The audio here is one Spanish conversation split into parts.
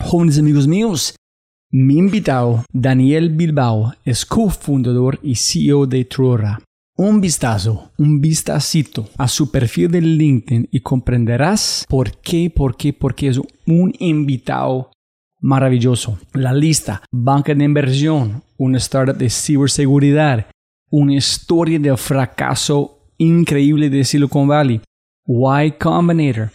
Jóvenes amigos míos, mi invitado, Daniel Bilbao, es cofundador y CEO de Truora. Un vistazo, un vistacito a su perfil de LinkedIn y comprenderás por qué, por qué, por qué es un invitado maravilloso. La lista, banca de inversión, una startup de ciberseguridad, una historia de fracaso increíble de Silicon Valley, Y Combinator.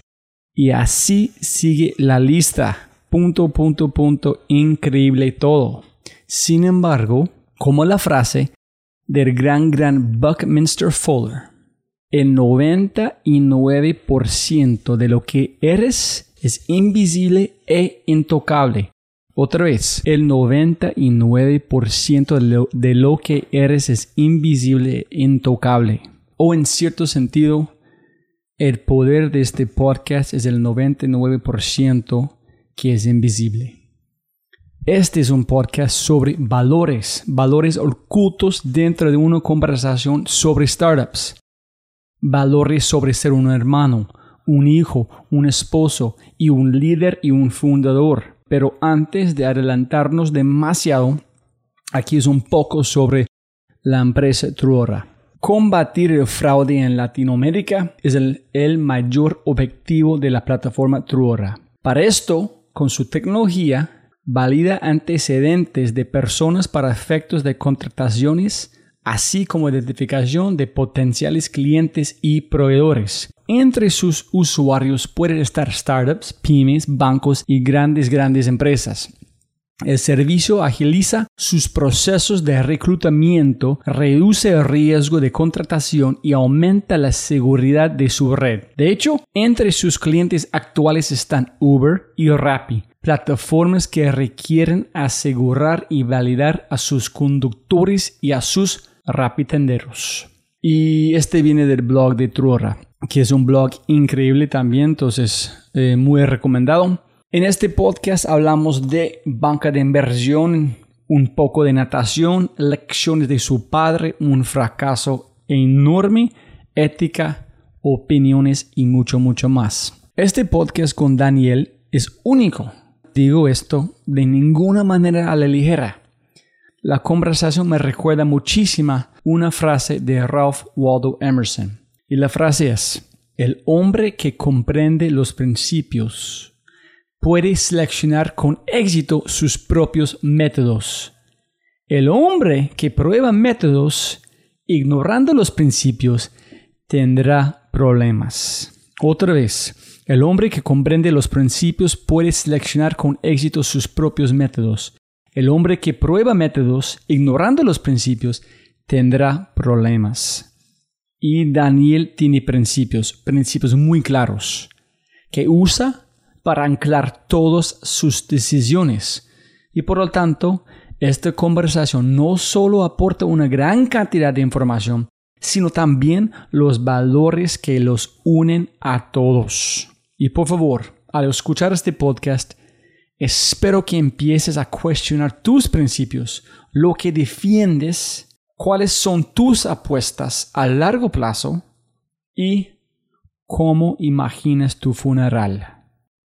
Y así sigue la lista. Punto, punto, punto, increíble todo. Sin embargo, como la frase del gran, gran Buckminster Fuller, el 99% de lo que eres es invisible e intocable. Otra vez, el 99% de lo, de lo que eres es invisible e intocable. O en cierto sentido, el poder de este podcast es el 99% que es invisible. Este es un podcast sobre valores, valores ocultos dentro de una conversación sobre startups. Valores sobre ser un hermano, un hijo, un esposo y un líder y un fundador. Pero antes de adelantarnos demasiado, aquí es un poco sobre la empresa Truora. Combatir el fraude en Latinoamérica es el, el mayor objetivo de la plataforma Truora. Para esto, con su tecnología, valida antecedentes de personas para efectos de contrataciones, así como identificación de potenciales clientes y proveedores. entre sus usuarios pueden estar startups, pymes, bancos y grandes, grandes empresas. El servicio agiliza sus procesos de reclutamiento, reduce el riesgo de contratación y aumenta la seguridad de su red. De hecho, entre sus clientes actuales están Uber y Rappi, plataformas que requieren asegurar y validar a sus conductores y a sus rapitenderos. Y este viene del blog de Truora, que es un blog increíble también, entonces eh, muy recomendado. En este podcast hablamos de banca de inversión, un poco de natación, lecciones de su padre, un fracaso enorme, ética, opiniones y mucho, mucho más. Este podcast con Daniel es único. Digo esto de ninguna manera a la ligera. La conversación me recuerda muchísima una frase de Ralph Waldo Emerson. Y la frase es, el hombre que comprende los principios puede seleccionar con éxito sus propios métodos. El hombre que prueba métodos ignorando los principios tendrá problemas. Otra vez, el hombre que comprende los principios puede seleccionar con éxito sus propios métodos. El hombre que prueba métodos ignorando los principios tendrá problemas. Y Daniel tiene principios, principios muy claros, que usa para anclar todas sus decisiones. Y por lo tanto, esta conversación no solo aporta una gran cantidad de información, sino también los valores que los unen a todos. Y por favor, al escuchar este podcast, Espero que empieces a cuestionar tus principios, lo que defiendes, cuáles son tus apuestas a largo plazo y cómo imaginas tu funeral.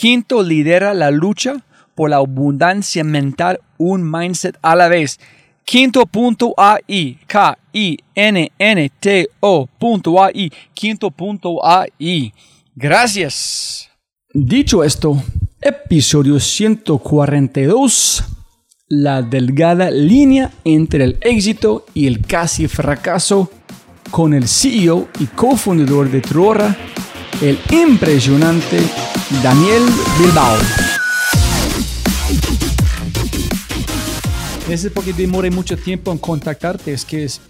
Quinto lidera la lucha por la abundancia mental, un mindset a la vez. Quinto.ai, K-I-N-N-T-O.ai, quinto.ai. Gracias. Dicho esto, episodio 142, la delgada línea entre el éxito y el casi fracaso con el CEO y cofundador de Truora, el impresionante Daniel Bilbao. Ese porque demore mucho tiempo en contactarte, es que es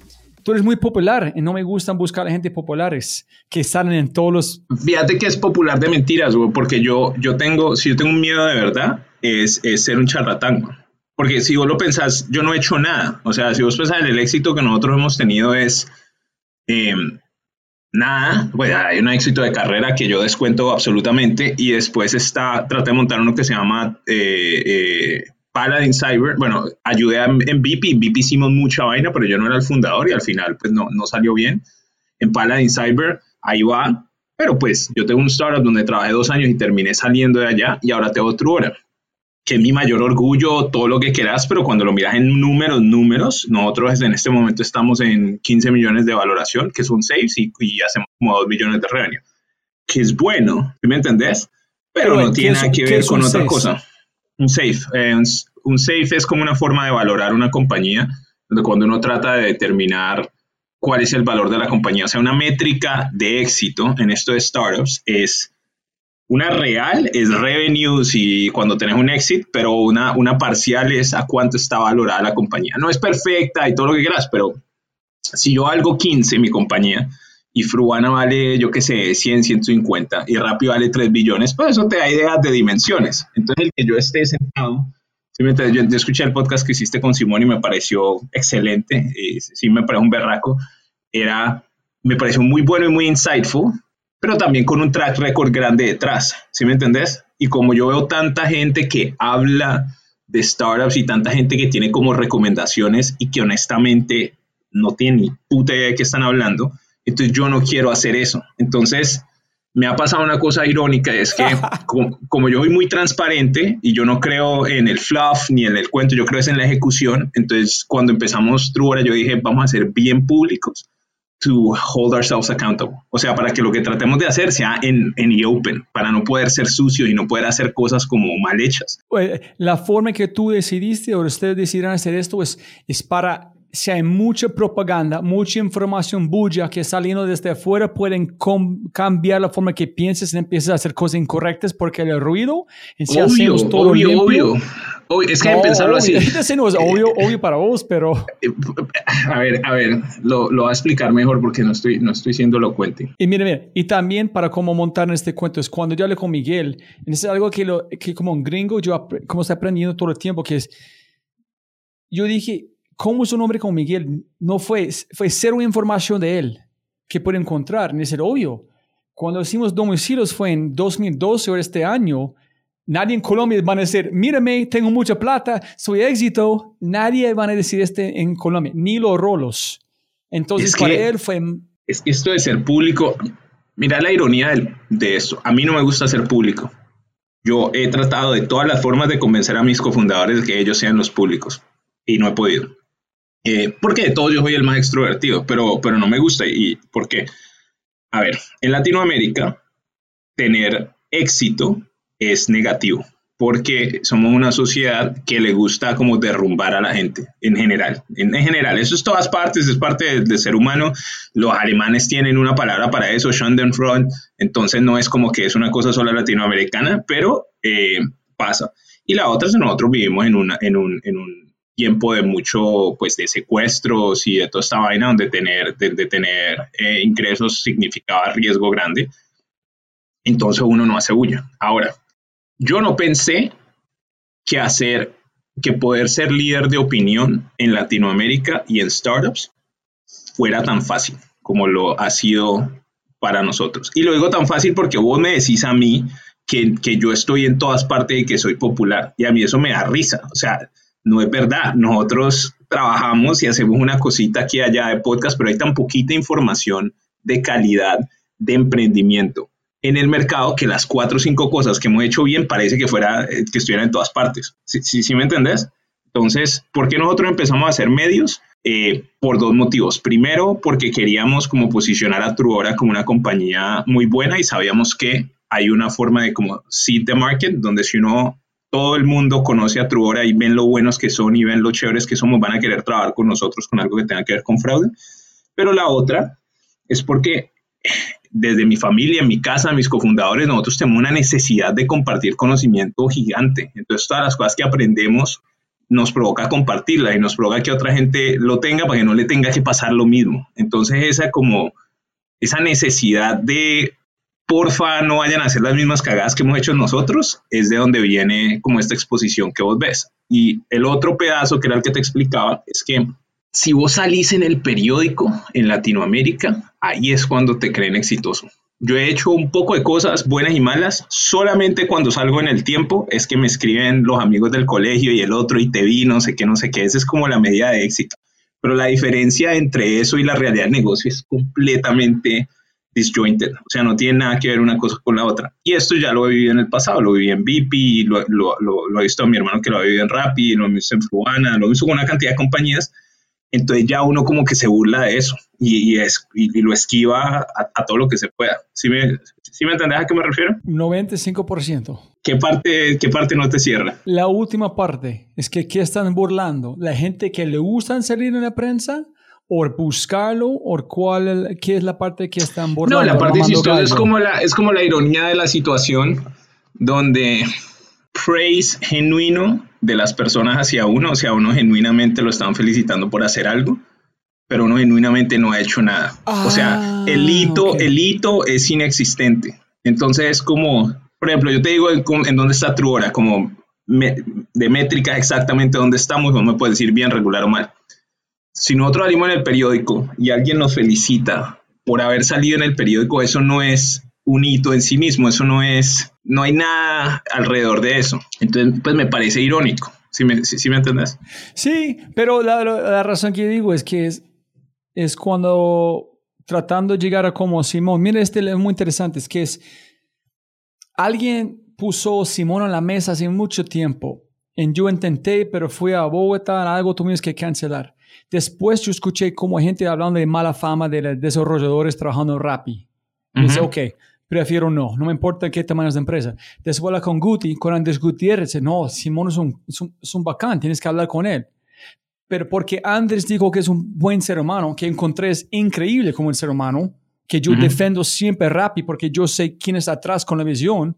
tú eres muy popular y no me gustan buscar a gente populares que salen en todos los... Fíjate que es popular de mentiras, güey, porque yo, yo tengo, si yo tengo un miedo de verdad, es, es ser un charlatán, Porque si vos lo pensás, yo no he hecho nada. O sea, si vos pensás en el éxito que nosotros hemos tenido es eh, nada. Bueno, hay un éxito de carrera que yo descuento absolutamente y después está, traté de montar uno que se llama... Eh, eh, Paladin Cyber, bueno, ayudé en VIP, en VIP hicimos mucha vaina, pero yo no era el fundador y al final pues no, no salió bien. En Paladin Cyber, ahí va, pero pues yo tengo un startup donde trabajé dos años y terminé saliendo de allá y ahora tengo otro hora, que es mi mayor orgullo, todo lo que quieras, pero cuando lo miras en números, números, nosotros en este momento estamos en 15 millones de valoración, que son saves y, y hacemos como 2 millones de revenue, que es bueno, ¿me entendés? Pero, no tiene nada que ver con otra cosa un safe. Eh, un, safe es como una forma de valorar una compañía, donde cuando uno trata de determinar cuál es el valor de la compañía. O sea, una métrica de éxito en esto de startups es una real, es revenues y cuando tenés un exit, pero una, una parcial es a cuánto está valorada la compañía. No es perfecta y todo lo que quieras, pero si yo algo 15 mi compañía y Fruana vale, yo qué sé, 100, 150 y Rappi vale 3 billones, pues eso te da ideas de dimensiones. Entonces, el que yo esté sentado, yo, yo, escuché el podcast que hiciste con Simón y me pareció excelente, y sí me pareció un berraco, era, me pareció muy bueno y muy insightful, pero también con un track record grande detrás, ¿sí me entendés? Y como yo veo tanta gente que habla de startups y tanta gente que tiene como recomendaciones y que honestamente no tiene ni puta idea de qué están hablando, entonces yo no quiero hacer eso. Entonces me ha pasado una cosa irónica, es que como, yo soy muy transparente y yo no creo en el fluff ni en el cuento, yo creo es en la ejecución, entonces cuando empezamos Truora yo dije, vamos a ser bien públicos to hold ourselves accountable. O sea, para que lo que tratemos de hacer sea en, en the open, para no poder ser sucio y no poder hacer cosas como mal hechas. La forma que tú decidiste o ustedes decidieron hacer esto es, es para si hay mucha propaganda, mucha información bulla que saliendo desde afuera pueden cambiar la forma que piensas y empiezas a hacer cosas incorrectas porque el ruido, si obvio, todo obvio, obvio. Es que no, pensarlo así. Ese no es obvio, obvio para vos, pero... A ver, a ver, lo, lo voy a explicar mejor porque no estoy, no estoy siendo elocuente. Y mire, mire, y también para cómo montar en este cuento, es cuando yo hablé con Miguel, es algo que, lo, que como un gringo yo como estoy aprendiendo todo el tiempo, que es, yo dije, cómo es un hombre como Miguel no fue, fue cero información de él que puede encontrar, ni es el obvio. Cuando hicimos domicilios fue en 2012 o este año, nadie en Colombia van a decir, mírame, tengo mucha plata, soy éxito. Nadie van a decir este en Colombia, ni los rolos. Entonces, para él fue... Es que esto de ser público, mira la ironía de, de esto. A mí no me gusta ser público. Yo he tratado de todas las formas de convencer a mis cofundadores de que ellos sean los públicos y no he podido. Eh, porque de todos yo soy el más extrovertido, pero, pero no me gusta. ¿Y por qué? A ver, en Latinoamérica, tener éxito es negativo, porque somos una sociedad que le gusta como derrumbar a la gente en general. En, general, eso es todas partes, es parte del, ser humano. Los alemanes tienen una palabra para eso, Schadenfreude, entonces no es como que es una cosa sola latinoamericana, pero eh, pasa. Y la otra es nosotros vivimos en, una, en, un, en un tiempo de mucho, pues, de secuestros y de toda esta vaina donde tener, de, tener eh, ingresos significaba riesgo grande. Entonces uno no hace bulla. Ahora, yo no pensé que hacer, que poder ser líder de opinión en Latinoamérica y en startups fuera tan fácil como lo ha sido para nosotros. Y lo digo tan fácil porque vos me decís a mí que, que yo estoy en todas partes y que soy popular. Y a mí eso me da risa. O sea, no es verdad. Nosotros trabajamos y hacemos una cosita aquí allá de podcast, pero hay tan poquita información de calidad de emprendimiento en el mercado que las cuatro o cinco cosas que hemos hecho bien parece que fuera eh, que estuvieran en todas partes. ¿Sí, sí, me entendés? Entonces, ¿por qué nosotros empezamos a hacer medios? Eh, por dos motivos. Primero, porque queríamos como posicionar a Truora como una compañía muy buena y sabíamos que hay una forma de como seed the market, donde si uno todo el mundo conoce a Truora y ven lo buenos que son y ven lo chéveres que somos, van a querer trabajar con nosotros con algo que tenga que ver con fraude. Pero la otra es porque desde mi familia, mi casa, mis cofundadores, nosotros tenemos una necesidad de compartir conocimiento gigante. Entonces, todas las cosas que aprendemos nos provoca compartirla y nos provoca que otra gente lo tenga para que no le tenga que pasar lo mismo. Entonces, esa como esa necesidad de porfa no vayan a hacer las mismas cagadas que hemos hecho nosotros, es de donde viene como esta exposición que vos ves. Y el otro pedazo que era el que te explicaba es que si vos salís en el periódico en Latinoamérica, ahí es cuando te creen exitoso. Yo he hecho un poco de cosas buenas y malas, solamente cuando salgo en el tiempo es que me escriben los amigos del colegio y el otro y te vi, no sé qué, no sé qué, esa es como la medida de éxito. Pero la diferencia entre eso y la realidad del negocio es completamente disjointed, o sea, no tiene nada que ver una cosa con la otra. Y esto ya lo he vivido en el pasado, lo viví en BP, lo, lo, lo, he visto a mi hermano que lo ha vivido en Rappi, lo he visto en Fruana, lo he visto con una cantidad de compañías, entonces ya uno como que se burla de eso y, y, es, y, lo esquiva a, todo lo que se pueda. ¿Sí me, ¿Sí me entendés a qué me refiero? 95%. ¿Qué parte, ¿Qué parte no te cierra? La última parte es que ¿qué están burlando? La gente que le gustan salir en la prensa o buscarlo o cuál qué es la parte que están borrando. No, la parte chistosa es como la es como la ironía de la situación donde praise genuino de las personas hacia uno, o sea, uno genuinamente lo están felicitando por hacer algo, pero uno genuinamente no ha hecho nada. o sea, el Ah, hito, ok. el hito es inexistente. Entonces es como, por ejemplo, yo te digo en, en dónde está Truora, como me- de métrica exactamente dónde estamos, no me puedes decir bien, regular o mal. Si nosotros salimos en el periódico y alguien nos felicita por haber salido en el periódico, eso no es un hito en sí mismo, eso no es, no hay nada alrededor de eso. Entonces, pues me parece irónico, si me, si, me entendés? Sí, pero la, razón que digo es que es, es cuando tratando de llegar a como Simón, mira este es muy interesante, es que es alguien puso Simón en la mesa hace mucho tiempo. Y yo intenté, pero fui a Bogotá, algo tuvimos que cancelar. Después yo escuché como gente hablando de mala fama de los desarrolladores trabajando en Rappi. Y dice, Ujú. ok, prefiero no, no me importa qué tamaño es la empresa. Después habla con Guti, con Andrés Gutiérrez, dice, no, Simón es un, es, un, es un bacán, tienes que hablar con él. Pero porque Andrés dijo que es un buen ser humano, que encontré es increíble como el ser humano, que yo defiendo siempre Rappi porque yo sé quién está atrás con la visión,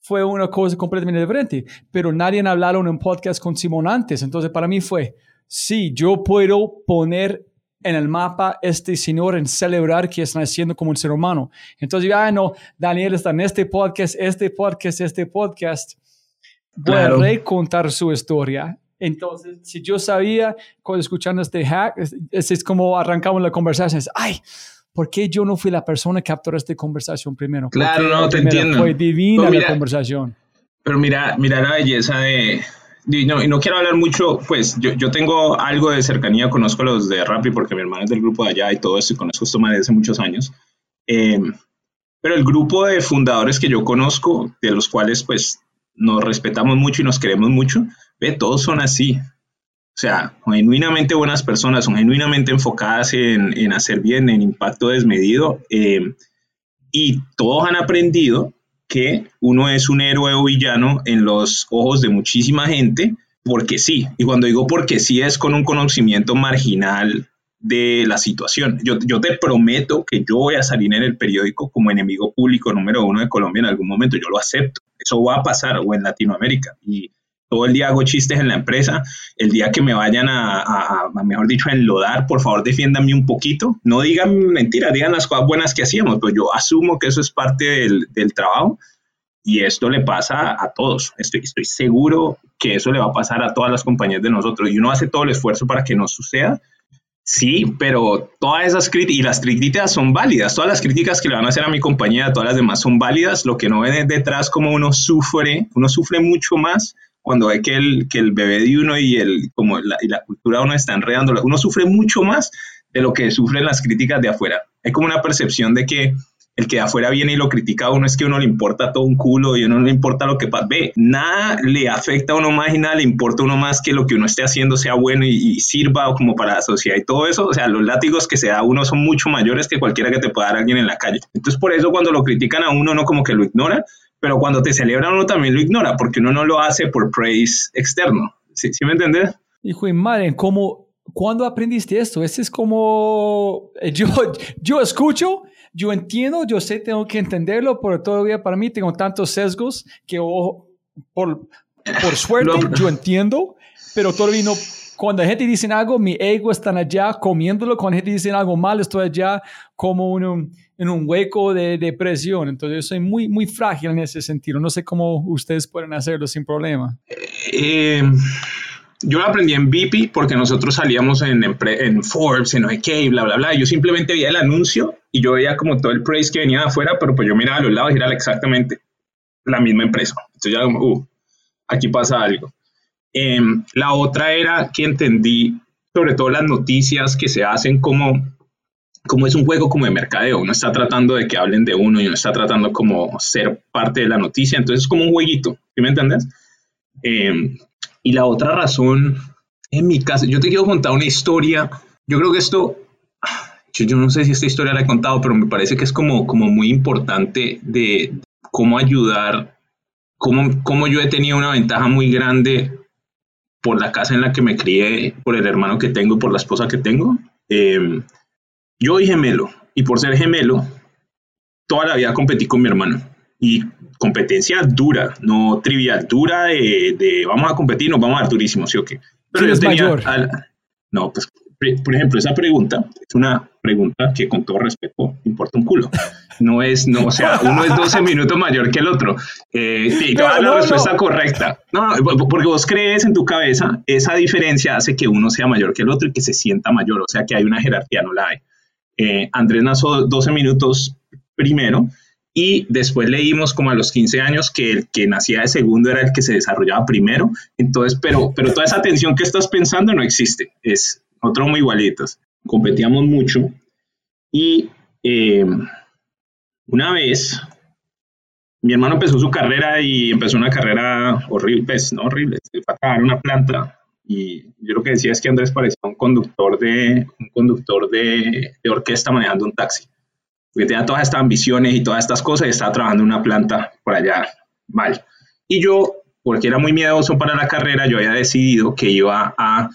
fue una cosa completamente diferente. Pero nadie ha hablado en un podcast con Simón antes. Entonces para mí fue, sí, yo puedo poner en el mapa este señor en celebrar que está haciendo como un ser humano. Entonces, ah, no, Daniel está en este podcast, este podcast, este podcast. Voy Claro. a recontar su historia. Entonces, si yo sabía, escuchando este hack, es, es- como arrancamos la conversación, es, ay, ¿por qué yo no fui la persona que capturó esta conversación primero? ¿Por Claro, no, te entiendo. Fue divina Pues la mira, conversación. Pero mira, mira la belleza de... Y no, quiero hablar mucho, pues yo, yo tengo algo de cercanía, conozco a los de Rappi porque mi hermano es del grupo de allá y todo eso, y conozco esto más de hace muchos años. Eh, pero el grupo de fundadores que yo conozco, de los cuales pues nos respetamos mucho y nos queremos mucho, ve, todos son así. O sea, genuinamente buenas personas, son genuinamente enfocadas en, en hacer bien, en impacto desmedido. eh, y todos han aprendido que uno es un héroe o villano en los ojos de muchísima gente, porque sí. Y cuando digo porque sí es con un conocimiento marginal de la situación. Yo, yo te prometo que yo voy a salir en el periódico como enemigo público número uno de Colombia en algún momento. Yo lo acepto. Eso va a pasar o en Latinoamérica. Todo el día hago chistes en la empresa. El día que me vayan a, a- a, mejor dicho, a enlodar, por favor, defiéndanme un poquito. No digan mentiras, digan las cosas buenas que hacíamos, pues yo asumo que eso es parte del, del trabajo y esto le pasa a todos. Estoy, estoy seguro que eso le va a pasar a todas las compañías de nosotros y uno hace todo el esfuerzo para que no suceda. Sí, pero todas esas críticas, y las críticas son válidas, todas las críticas que le van a hacer a mi compañía, todas las demás son válidas, lo que no ven es detrás como uno sufre, uno sufre mucho más cuando ve que el, que el bebé de uno y, el, como la, y la cultura de uno está enredando, uno sufre mucho más de lo que sufren las críticas de afuera. Hay como una percepción de que el que de afuera viene y lo critica a uno es que a uno le importa todo un culo y a uno no le importa lo que pasa. Ve, nada le afecta a uno más y nada le importa a uno más que lo que uno esté haciendo sea bueno y, y sirva como para la sociedad y todo eso. O sea, los látigos que se da a uno son mucho mayores que cualquiera que te pueda dar alguien en la calle. Entonces, por eso cuando lo critican a uno, no como que lo ignora, pero cuando te celebran uno también lo ignora porque uno no lo hace por praise externo. ¿Sí, ¿Sí me entendés? Hijo de madre, ¿cómo, ¿cuándo aprendiste esto? Ese es como, eh, yo, yo escucho, yo entiendo, yo sé, tengo que entenderlo, pero todavía para mí tengo tantos sesgos que oh, por, por suerte yo entiendo, pero todavía no, cuando la gente dice algo, mi ego está allá comiéndolo, cuando la gente dice algo mal, estoy allá como en un, en un hueco de depresión, entonces yo soy muy, muy frágil en ese sentido, no sé cómo ustedes pueden hacerlo sin problema. Eh, yo lo aprendí en BP porque nosotros salíamos en, empre- en Forbes, en OK, bla, bla, bla. Yo simplemente veía el anuncio y yo veía como todo el praise que venía de afuera, pero pues yo miraba a los lados y era exactamente la misma empresa. Entonces ya como, uh, aquí pasa algo. Eh, la otra era que entendí sobre todo las noticias que se hacen como, como es un juego como de mercadeo. Uno está tratando de que hablen de uno y uno está tratando como ser parte de la noticia. Entonces es como un jueguito, ¿sí me entiendes? Eh, y la otra razón, en mi caso, yo te quiero contar una historia. Yo creo que esto, yo, yo no sé si esta historia la he contado, pero me parece que es como, como muy importante de cómo ayudar, cómo, cómo yo he tenido una ventaja muy grande por la casa en la que me crié, por el hermano que tengo, por la esposa que tengo. Eh, yo soy gemelo y por ser gemelo, toda la vida competí con mi hermano. Y competencia dura, no trivial, dura de, de vamos a competir, nos vamos a dar durísimo, ¿sí o qué? ¿Quién yo tenía al- no, pues por ejemplo, esa pregunta es una pregunta que con todo respeto importa un culo. No es, no, o sea, uno es 12 minutos mayor que el otro. Eh, sí, no, la respuesta correcta. No, porque vos crees en tu cabeza, esa diferencia hace que uno sea mayor que el otro y que se sienta mayor, o sea que hay una jerarquía, no la hay. Eh, Andrés nació 12 minutos primero y después leímos como a los 15 años que el que nacía de segundo era el que se desarrollaba primero. Entonces, pero, pero toda esa tensión que estás pensando no existe. Es otro muy igualitos. Competíamos mucho y eh, una vez mi hermano empezó su carrera y empezó una carrera horrible, pues no horrible, fue a trabajar una planta y yo lo que decía es que Andrés parecía un conductor de, un conductor de, de orquesta manejando un taxi porque tenía todas estas ambiciones y todas estas cosas y estaba trabajando en una planta por allá mal. Y yo, porque era muy miedoso para la carrera, yo había decidido que iba a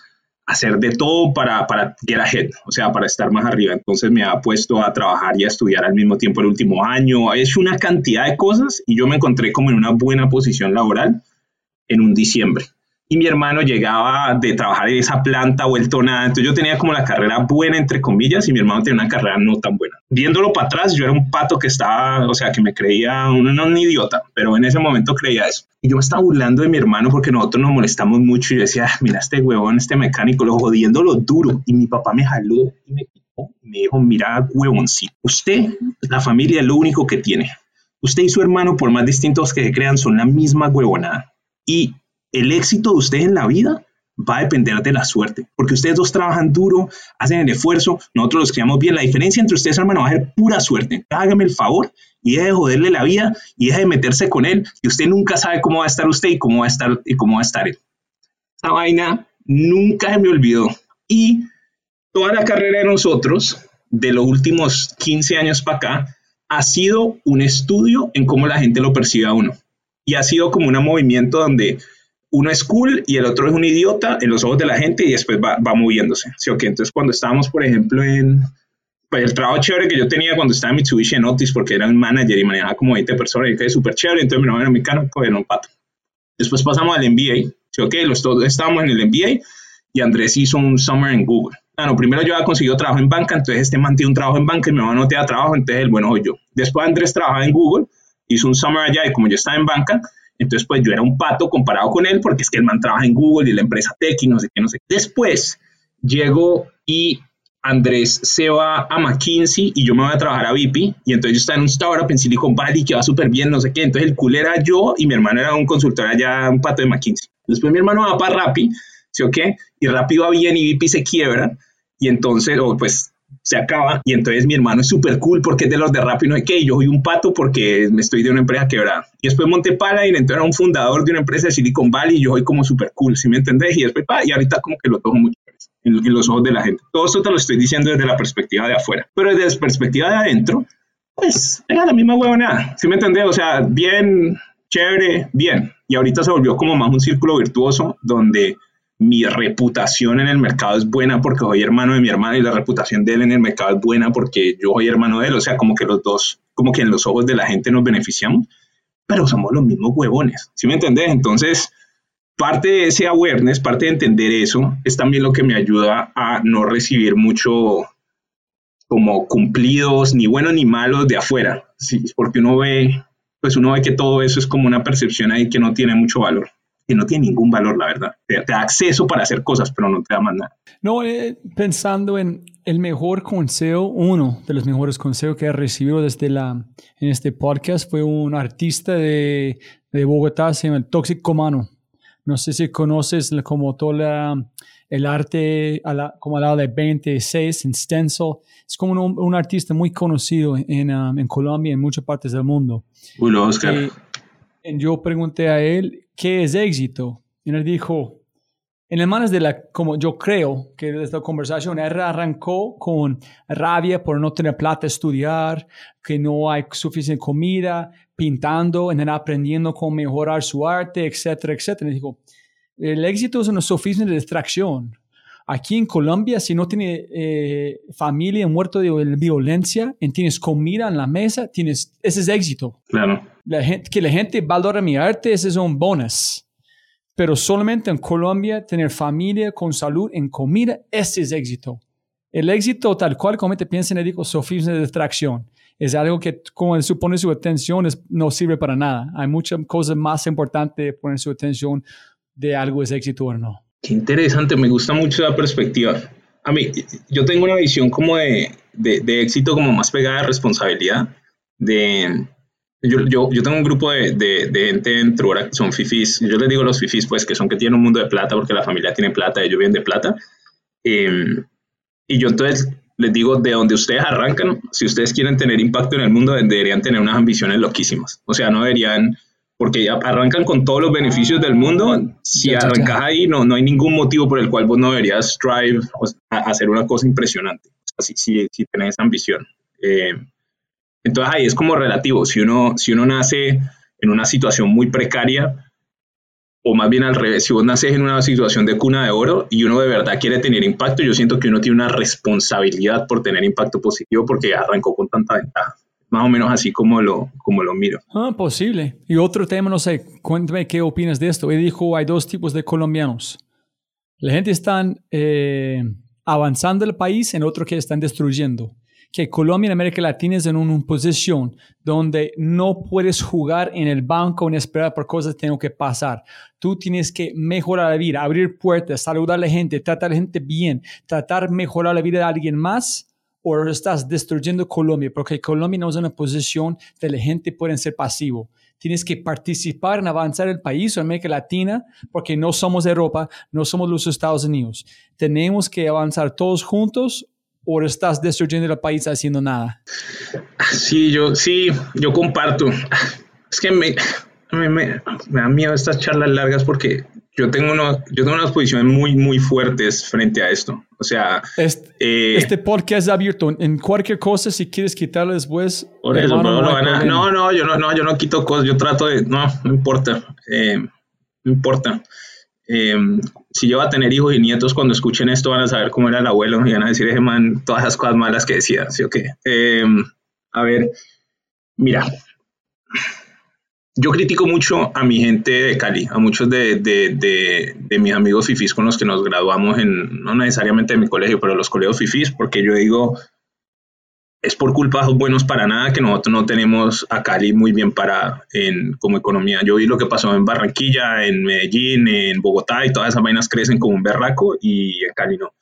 hacer de todo para, para get ahead, o sea, para estar más arriba. Entonces me había puesto a trabajar y a estudiar al mismo tiempo el último año. He hecho una cantidad de cosas y yo me encontré como en una buena posición laboral en un diciembre y mi hermano llegaba de trabajar en esa planta vuelto nada. Entonces yo tenía como la carrera buena, entre comillas, y mi hermano tenía una carrera no tan buena. Viéndolo para atrás, yo era un pato que estaba, o sea, que me creía, un, idiota, pero en ese momento creía eso. Y yo me estaba burlando de mi hermano porque nosotros nos molestamos mucho y yo decía, ah, mira este huevón, este mecánico, lo jodiéndolo duro. Y mi papá me jaló y me quitó me dijo, mira, huevoncito, usted, la familia es lo único que tiene. Usted y su hermano, por más distintos que se crean, son la misma huevonada. Y el éxito de ustedes en la vida va a depender de la suerte, porque ustedes dos trabajan duro, hacen el esfuerzo, nosotros los criamos bien. La diferencia entre ustedes, hermano, va a ser pura suerte. Hágame el favor y deje de joderle la vida y deje de meterse con él, y usted nunca sabe cómo va a estar usted y cómo va a estar, y cómo va a estar él. Esa vaina nunca se me olvidó. Y toda la carrera de nosotros, de los últimos 15 años para acá, ha sido un estudio en cómo la gente lo percibe a uno. Y ha sido como un movimiento donde uno es cool y el otro es un idiota en los ojos de la gente y después va, va moviéndose. ¿sí? Okay, entonces, cuando estábamos, por ejemplo, en pues, el trabajo chévere que yo tenía cuando estaba en Mitsubishi en Otis, porque era un manager y manejaba como 20 personas y que es súper chévere, entonces mi nombre era mecánico era un pato. Después pasamos al MBA, ¿sí? okay, los dos estábamos en el MBA y Andrés hizo un summer en Google. Bueno, primero yo había conseguido trabajo en banca, entonces este mantiene un trabajo en banca y me va a notar trabajo, entonces el bueno soy yo. Después Andrés trabajaba en Google, hizo un summer allá y como yo estaba en banca, entonces, pues yo era un pato comparado con él porque es que el man trabaja en Google y la empresa Tech y no sé qué, no sé. Después llego y Andrés se va a McKinsey y yo me voy a trabajar a VIP y entonces yo estaba en un startup en Silicon Valley que va súper bien, no sé qué. Entonces el cool era yo y mi hermano era un consultor allá, un pato de McKinsey. Después mi hermano va para Rappi, ¿sí o qué? Y Rappi va bien y VIP se quiebra y entonces, o pues se acaba y entonces mi hermano es súper cool porque es de los de rap y no sé qué, y yo soy un pato porque me estoy de una empresa quebrada. Y después monté y entonces era un fundador de una empresa de Silicon Valley y yo soy como súper cool, ¿sí me entendés? Y después, pa, y ahorita como que lo tomo mucho en, en, los ojos de la gente. Todo esto te lo estoy diciendo desde la perspectiva de afuera, pero desde la perspectiva de adentro, pues era la misma huevonada, ¿sí me entendés? O sea, bien, chévere, bien. Y ahorita se volvió como más un círculo virtuoso donde mi reputación en el mercado es buena porque soy hermano de mi hermano y la reputación de él en el mercado es buena porque yo soy hermano de él. O sea, como que los dos, como que en los ojos de la gente nos beneficiamos, pero somos los mismos huevones. ¿Sí me entendés? Entonces, parte de ese awareness, parte de entender eso, es también lo que me ayuda a no recibir mucho como cumplidos, ni buenos ni malos de afuera. Porque uno ve, pues uno ve que todo eso es como una percepción ahí que no tiene mucho valor que no tiene ningún valor, la verdad. Te, da acceso para hacer cosas, pero no te da más nada. No, eh, pensando en el mejor consejo, uno de los mejores consejos que he recibido desde la, en este podcast fue un artista de, de Bogotá, se llama el Tóxico Mano. No sé si conoces como todo el arte a la, como al lado de 26 en stencil. Es como un, un artista muy conocido en, um, en Colombia y en muchas partes del mundo. Uy, Oscar. Y, y yo pregunté a él ¿qué es éxito? Y él dijo, en el manos de la, como yo creo que de esta conversación, él arrancó con rabia por no tener plata a estudiar, que no hay suficiente comida, pintando, en aprendiendo cómo mejorar su arte, etcétera, etcétera. Y dijo, el éxito es un sofisma de distracción. Aquí en Colombia, si no tienes eh, familia muerto de violencia, y tienes comida en la mesa, tienes, ese es éxito. Claro la gente, que la gente valora mi arte, ese es un bonus. pero solamente en Colombia tener familia con salud en comida, ese es éxito. El éxito tal cual como te piensa en el sofisma de distracción. Es algo que como supone su atención es, no sirve para nada. Hay muchas cosas más importantes poner su atención de algo es éxito o no. Qué interesante, me gusta mucho la perspectiva. A mí, yo tengo una visión como de, de, de éxito como más pegada a responsabilidad. De, yo, yo, yo, tengo un grupo de, de, gente dentro ahora que son fifis. Yo les digo los fifis, pues, que son que tienen un mundo de plata porque la familia tiene plata, ellos viven de plata. Eh, y yo entonces les digo, de donde ustedes arrancan, si ustedes quieren tener impacto en el mundo, deberían tener unas ambiciones loquísimas. O sea, no deberían, porque arrancan con todos los beneficios del mundo. Si arrancas ahí, no, no hay ningún motivo por el cual vos no deberías strive a, hacer una cosa impresionante. O sea, si, si, si tenés esa ambición. Eh, entonces ahí es como relativo. Si uno, si uno nace en una situación muy precaria, o más bien al revés, si vos naces en una situación de cuna de oro y uno de verdad quiere tener impacto, yo siento que uno tiene una responsabilidad por tener impacto positivo porque arrancó con tanta ventaja. Más o menos así como lo, como lo miro. Ah, posible. Y otro tema, no sé, cuéntame qué opinas de esto. Él dijo, hay dos tipos de colombianos. La gente está eh, avanzando el país, en otro que están destruyendo que Colombia y América Latina es en una posición donde no puedes jugar en el banco en esperar por cosas que tengan que pasar. Tú tienes que mejorar la vida, abrir puertas, saludar a la gente, tratar a la gente bien, tratar de mejorar la vida de alguien más o estás destruyendo Colombia, porque Colombia no es una posición de la gente pueden ser pasivo. Tienes que participar en avanzar el país o América Latina, porque no somos Europa, no somos los Estados Unidos. Tenemos que avanzar todos juntos o estás destruyendo el país haciendo nada? Sí, yo, sí, yo comparto. Es que me, me, me, da miedo estas charlas largas porque yo tengo, uno, yo tengo unas posiciones muy, muy fuertes frente a esto. O sea, este, eh, este podcast es abierto. En cualquier cosa, si quieres quitarlo después. Por eso, no, no, no, yo no, no, yo no quito cosas. Yo trato de. No, no importa. Eh, no importa. Eh, si yo va a tener hijos y nietos, cuando escuchen esto van a saber cómo era el abuelo y van a decir, ese man, todas las cosas malas que decía, ¿sí o qué? Eh, a ver, mira, yo critico mucho a mi gente de Cali, a muchos de, de, de, de, mis amigos fifís con los que nos graduamos en, no necesariamente en mi colegio, pero los colegios fifís, porque yo digo, es por culpa de los buenos para nada que nosotros no tenemos a Cali muy bien para en, como economía. Yo vi lo que pasó en Barranquilla, en Medellín, en Bogotá y todas esas vainas crecen como un berraco y en Cali no.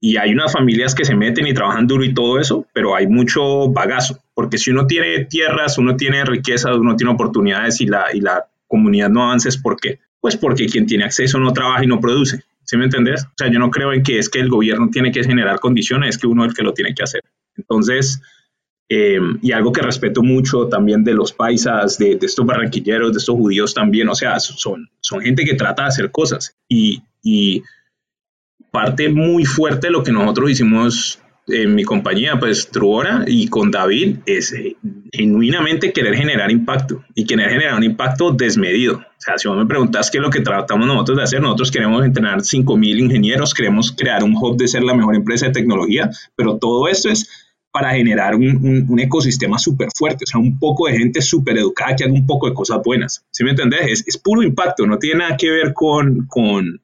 Y hay unas familias que se meten y trabajan duro y todo eso, pero hay mucho bagazo, porque si uno tiene tierras, uno tiene riquezas, uno tiene oportunidades y la, y la comunidad no avanza, ¿por qué? Pues porque quien tiene acceso no trabaja y no produce. ¿Sí me entendés? O sea, yo no creo en que es que el gobierno tiene que generar condiciones, es que uno es el que lo tiene que hacer. Entonces, eh, y algo que respeto mucho también de los paisas, de, estos barranquilleros, de estos judíos también, o sea, son, son gente que trata de hacer cosas. Y, y parte muy fuerte de lo que nosotros hicimos en mi compañía, pues Truora y con David, es eh, genuinamente querer generar impacto y querer generar un impacto desmedido. O sea, si vos me preguntas qué es lo que tratamos nosotros de hacer, nosotros queremos entrenar 5.000 ingenieros, queremos crear un hub de ser la mejor empresa de tecnología, pero todo esto es para generar un, un, ecosistema súper fuerte, o sea, un poco de gente súper educada que haga un poco de cosas buenas. ¿Sí me entendés? Es, es, puro impacto, no tiene nada que ver con, con,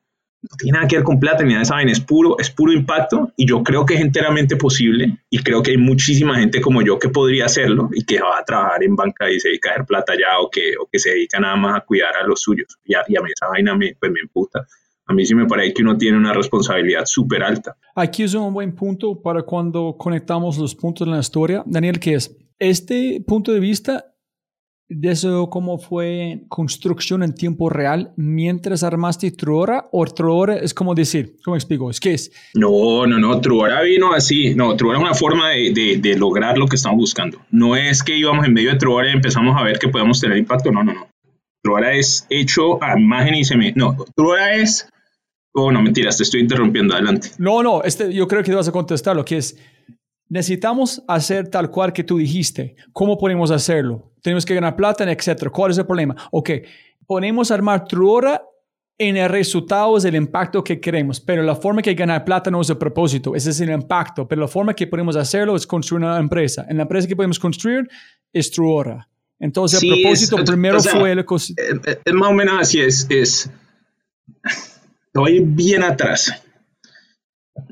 no tiene nada que ver con plata ni nada, saben, es puro, es puro impacto y yo creo que es enteramente posible y creo que hay muchísima gente como yo que podría hacerlo y que va a trabajar en banca y se dedica a hacer plata ya o que, o que se dedica nada más a cuidar a los suyos. Y a, y a mí esa vaina me, pues me a mí sí me parece que uno tiene una responsabilidad súper alta. Aquí es un buen punto para cuando conectamos los puntos de la historia. Daniel, ¿qué es? Este punto de vista de eso cómo fue construcción en tiempo real mientras armaste Truora o Truora es como decir, ¿cómo explico? ¿Es qué es? No, no, no, Truora vino así, no, Truora es una forma de, de, de, lograr lo que estamos buscando. No es que íbamos en medio de Truora y empezamos a ver que podemos tener impacto, no, no, no. Truora es hecho a imagen y semejanza. No, Truora es Oh, no, mentiras, te estoy interrumpiendo. Adelante. No, no, este, yo creo que te vas a contestar lo que es. Necesitamos hacer tal cual que tú dijiste. ¿Cómo podemos hacerlo? Tenemos que ganar plata, etcétera. ¿Cuál es el problema? Ok, ponemos armar Truora en el resultado es el impacto que queremos, pero la forma que ganar plata no es el propósito, ese es el impacto, pero la forma que podemos hacerlo es construir una empresa. En la empresa que podemos construir es Truora. Entonces, el propósito primero fue el. Es, más o menos así, es, es te voy a bien atrás.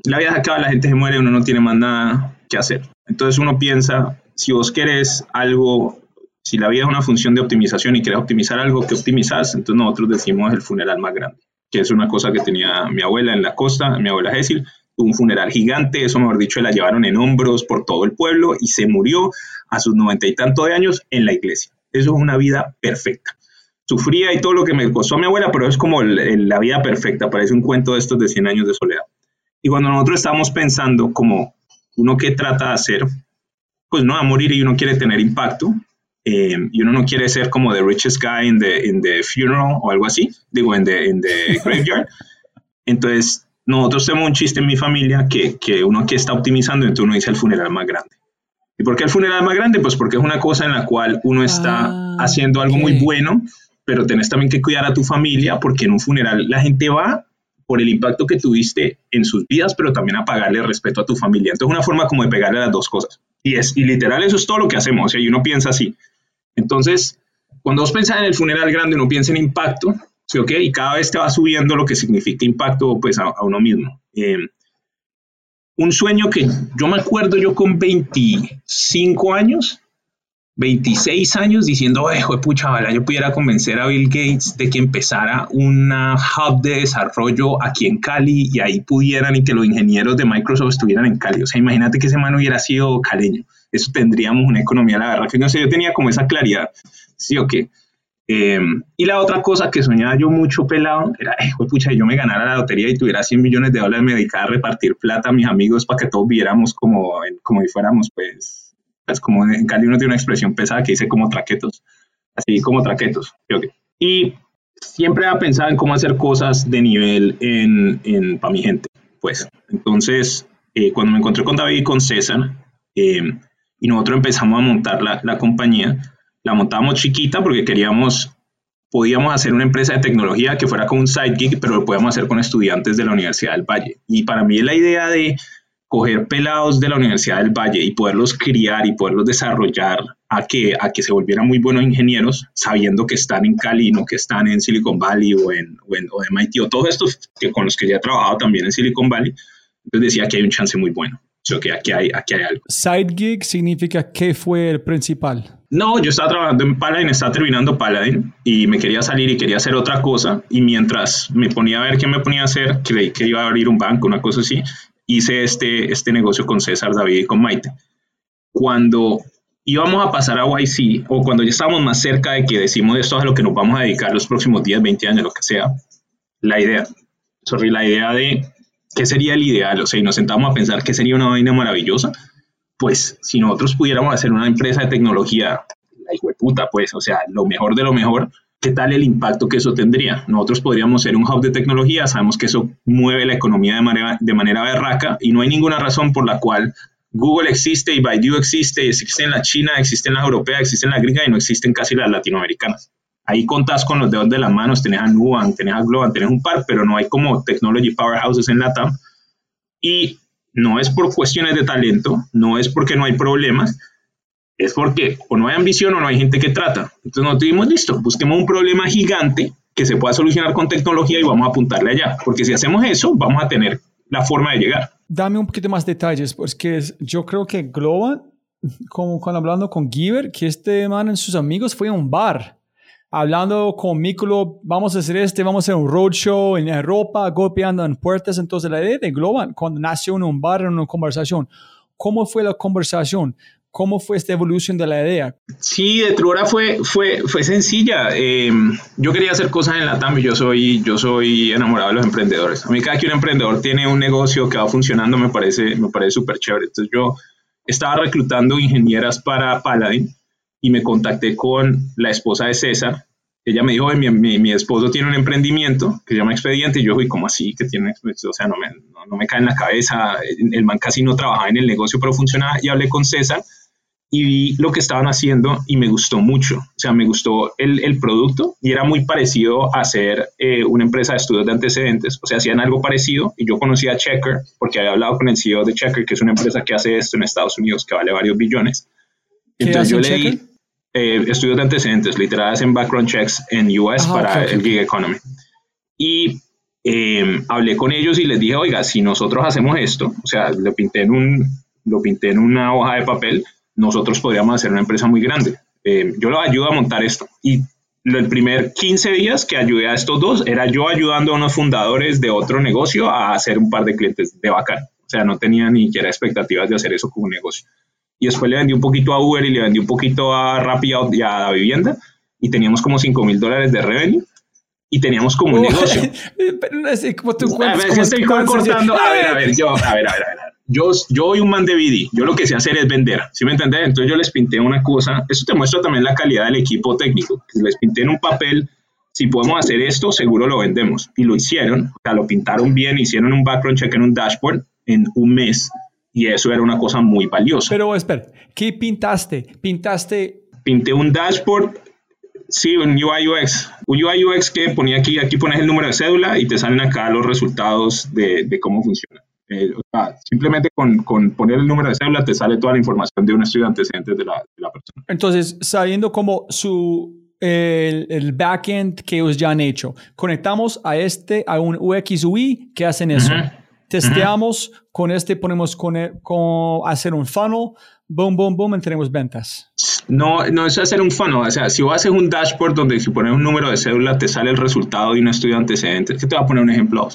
La vida se acaba, la gente se muere, uno no tiene más nada que hacer. Entonces uno piensa, si vos querés algo, si la vida es una función de optimización y querés optimizar algo, que optimizas? Entonces nosotros decimos el funeral más grande, que es una cosa que tenía mi abuela en la costa, mi abuela Cecil, un funeral gigante, eso mejor dicho, la llevaron en hombros por todo el pueblo y se murió a sus noventa y tantos de años en la iglesia. Eso es una vida perfecta. Sufría y todo lo que me costó mi abuela, pero es como la vida perfecta, parece un cuento de estos de 100 años de soledad. Y cuando nosotros estamos pensando como uno que trata de hacer, pues no va a morir y uno quiere tener impacto, eh, y uno no quiere ser como the richest guy in the, in the funeral o algo así, digo, en the, in the graveyard. Entonces, nosotros tenemos un chiste en mi familia que, que uno aquí está optimizando, entonces uno dice el funeral más grande. ¿Y por qué el funeral más grande? Pues porque es una cosa en la cual uno está Ah, haciendo algo muy bueno, pero tenés también que cuidar a tu familia porque en un funeral la gente va por el impacto que tuviste en sus vidas, pero también a pagarle respeto a tu familia. Entonces, una forma como de pegarle las dos cosas. Y, es, y literal, eso es todo lo que hacemos. O y uno piensa así. Entonces, cuando vos pensás en el funeral grande, uno piensa en impacto, ¿sí, ok? Y cada vez te va subiendo lo que significa impacto pues, a, a uno mismo. Eh, un sueño que yo me acuerdo yo con 25 años, 26 años, diciendo, "Ay, hijo de pucha, yo pudiera convencer a Bill Gates de que empezara una hub de desarrollo aquí en Cali y ahí pudieran y que los ingenieros de Microsoft estuvieran en Cali. O sea, imagínate que ese man hubiera sido caleño. Eso tendríamos una economía, la verdad que no sé, yo tenía como esa claridad. Sí o qué. Eh, y la otra cosa que soñaba yo mucho pelado era, "Ay, hijo de pucha, yo me ganara la lotería y tuviera 100 millones de dólares, me dedicara a repartir plata a mis amigos para que todos viéramos como, como si fuéramos, pues, pues, como en Cali uno tiene una expresión pesada que dice como traquetos, así como traquetos. Y siempre ha pensado en cómo hacer cosas de nivel en, en, para mi gente, pues. Entonces, eh, cuando me encontré con David y con César, eh, y nosotros empezamos a montar la, la compañía, la montábamos chiquita porque queríamos, podíamos hacer una empresa de tecnología que fuera como un side gig, pero lo podíamos hacer con estudiantes de la Universidad del Valle. Y para mí la idea de coger pelados de la Universidad del Valle y poderlos criar y poderlos desarrollar a que, a que se volvieran muy buenos ingenieros, sabiendo que están en Cali, no que están en Silicon Valley o en, o en o MIT o todos estos que, con los que ya he trabajado también en Silicon Valley. Entonces decía que hay un chance muy bueno. O sea, que aquí hay, aquí hay algo. Side gig significa que fue el principal. No, yo estaba trabajando en Paladin, estaba terminando Paladin y me quería salir y quería hacer otra cosa. Y mientras me ponía a ver qué me ponía a hacer, creí que iba a abrir un banco, una cosa así, hice este, este negocio con César, David y con Maite. Cuando íbamos a pasar a YC o cuando ya estábamos más cerca de que decimos esto es a lo que nos vamos a dedicar los próximos 10, 20 años, lo que sea, la idea, sorry, la idea de qué sería el ideal, o sea, y nos sentamos a pensar qué sería una vaina maravillosa, pues si nosotros pudiéramos hacer una empresa de tecnología, la hijo de puta, pues, o sea, lo mejor de lo mejor, ¿qué tal el impacto que eso tendría? Nosotros podríamos ser un hub de tecnología, sabemos que eso mueve la economía de manera, de manera berraca y no hay ninguna razón por la cual Google existe y Baidu existe, existe en la China, existe en la europea, existe en la gringa y no existen casi las latinoamericanas. Ahí contás con los dedos de las manos, tenés a Nubank, tenés a Globan, tenés un par, pero no hay como technology powerhouses en LATAM. Y no es por cuestiones de talento, no es porque no hay problemas, es porque o no hay ambición o no hay gente que trata. Entonces no tuvimos listo, busquemos un problema gigante que se pueda solucionar con tecnología y vamos a apuntarle allá, porque si hacemos eso, vamos a tener la forma de llegar. Dame un poquito más detalles, porque yo creo que Globan, como cuando hablando con Giver, que este man y sus amigos fue a un bar, hablando con Mikolo, vamos a hacer este, vamos a hacer un roadshow en Europa, golpeando en puertas. Entonces la idea de Globan, cuando nació en un bar, en una conversación, ¿cómo fue la conversación? ¿Cómo fue esta evolución de la idea? Sí, de Truora fue, fue, fue sencilla. Eh, yo quería hacer cosas en la TAM y yo soy, yo soy enamorado de los emprendedores. A mí cada que un emprendedor tiene un negocio que va funcionando me parece me parece súper chévere. Entonces yo estaba reclutando ingenieras para Paladin y me contacté con la esposa de César. Ella me dijo, mi, mi, mi, esposo tiene un emprendimiento que se llama Expediente. Y yo fui, ¿cómo así? que tiene O sea, no me, no me cae en la cabeza. El man casi no trabajaba en el negocio, pero funcionaba. Y hablé con César y vi lo que estaban haciendo y me gustó mucho. O sea, me gustó el, el producto y era muy parecido a ser eh, una empresa de estudios de antecedentes. O sea, hacían algo parecido y yo conocía a Checker porque había hablado con el CEO de Checker, que es una empresa que hace esto en Estados Unidos que vale varios billones. Entonces yo le di eh, estudios de antecedentes, literal hacen background checks en US Ajá, para okay, el gig economy. Y eh, hablé con ellos y les dije, oiga, si nosotros hacemos esto, o sea, lo pinté en, un, lo pinté en una hoja de papel, nosotros podríamos hacer una empresa muy grande. Eh, yo los ayudo a montar esto. Y el primer 15 días que ayudé a estos dos era yo ayudando a unos fundadores de otro negocio a hacer un par de clientes de bacán. O sea, no tenía ni siquiera expectativas de hacer eso como un negocio. Y después le vendí un poquito a Uber y le vendí un poquito a Rappi y a la vivienda y teníamos como 5 mil dólares de revenue y teníamos como un negocio. como tú a ver, estoy cortando. A ver, a ver, yo, a ver, a ver, a ver. Yo, yo soy un man de BD, yo lo que sé hacer es vender, ¿sí me entendés? Entonces yo les pinté una cosa, eso te muestra también la calidad del equipo técnico, les pinté en un papel, si podemos hacer esto, seguro lo vendemos. Y lo hicieron, o sea, lo pintaron bien, hicieron un background check en un dashboard en un mes, y eso era una cosa muy valiosa. Pero espera, ¿qué pintaste? ¿Pintaste? Pinté un dashboard Sí, un UI UX. Un UI UX que ponía aquí, aquí pones el número de cédula y te salen acá los resultados de, de cómo funciona. Eh, o sea, simplemente con, con, poner el número de cédula te sale toda la información de un estudiante antecedentes de la, de la persona. Entonces, sabiendo cómo su el, el, backend que ellos ya han hecho, conectamos a este a un UX UI que hacen eso. Uh -huh. Testeamos uh -huh. con este, ponemos con, con hacer un funnel, boom, boom, boom, tenemos ventas. No, no es hacer un funnel, o sea, si vos haces un dashboard donde si pones un número de cédula te sale el resultado de un estudiante antecedente, que te voy a poner un ejemplo.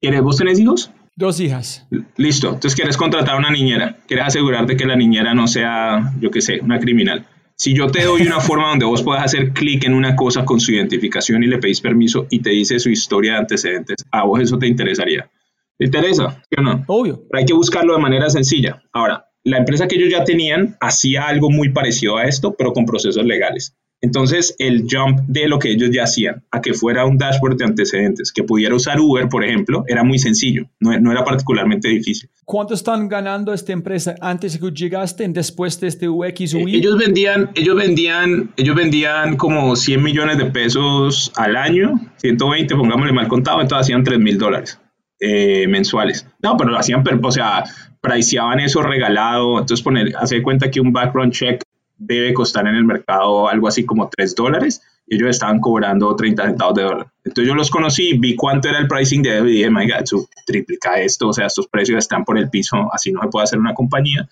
¿Quieres, ¿Vos tenés hijos? Dos hijas. Listo, entonces quieres contratar a una niñera, quieres asegurarte que la niñera no sea, yo qué sé, una criminal. Si yo te doy una forma donde vos puedas hacer clic en una cosa con su identificación y le pedís permiso y te dice su historia de antecedentes, a vos eso te interesaría. ¿Te interesa? ¿Sí o no? Obvio. Pero hay que buscarlo de manera sencilla. Ahora, la empresa que ellos ya tenían hacía algo muy parecido a esto, pero con procesos legales. Entonces, el jump de lo que ellos ya hacían a que fuera un dashboard de antecedentes, que pudiera usar Uber, por ejemplo, era muy sencillo, no, no era particularmente difícil. ¿Cuánto están ganando esta empresa antes de que llegaste, después de este UX UI? Eh, ellos vendían, ellos vendían, ellos vendían como 100 millones de pesos al año, 120, pongámosle mal contado, entonces hacían 3 mil dólares eh, mensuales. No, pero lo hacían, o sea, priceaban eso regalado, entonces poner, hacer cuenta que un background check debe costar en el mercado algo así como 3 dólares y ellos estaban cobrando 30 centavos de dólar. Entonces yo los conocí, vi cuánto era el pricing de ellos y dije, my God, su triplica esto, o sea, estos precios están por el piso, así no se puede hacer una compañía.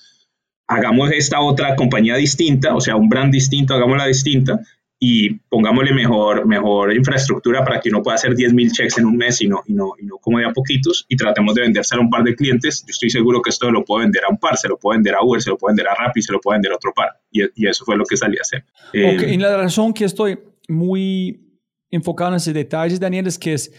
Hagamos esta otra compañía distinta, o sea, un brand distinto, hagámosla distinta y pongámosle mejor, mejor infraestructura para que uno pueda hacer 10.000 checks en un mes y no, y, no, y no como de a poquitos y tratemos de vendérselo a un par de clientes. Yo estoy seguro que esto lo puedo vender a un par, se lo puedo vender a Uber, se lo puedo vender a Rappi, se lo puedo vender a otro par. Y, y eso fue lo que salí a hacer. Okay, eh, y la razón que estoy muy enfocado en ese detalle, Daniel, es que es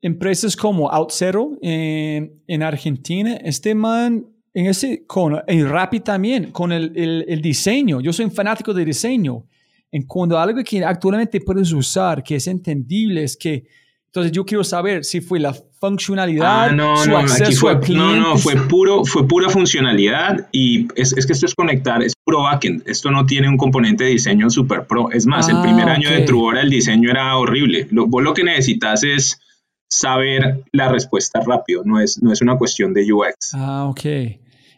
empresas como OutZero en, en Argentina, este man en ese, con en Rappi también, con el, el, el diseño. Yo soy un fanático de diseño en cuando algo que actualmente puedes usar, que es entendible, es que, entonces yo quiero saber si fue la funcionalidad, ah, no, su no, acceso fue, al cliente. No, no, fue, puro, fue pura funcionalidad y es, es, que esto es conectar, es puro backend, esto no tiene un componente de diseño super pro. Es más, ah, el primer año okay. de Truora el diseño era horrible. Lo, vos lo que necesitas es saber la respuesta rápido, no es, no es una cuestión de UX. Ah, ok.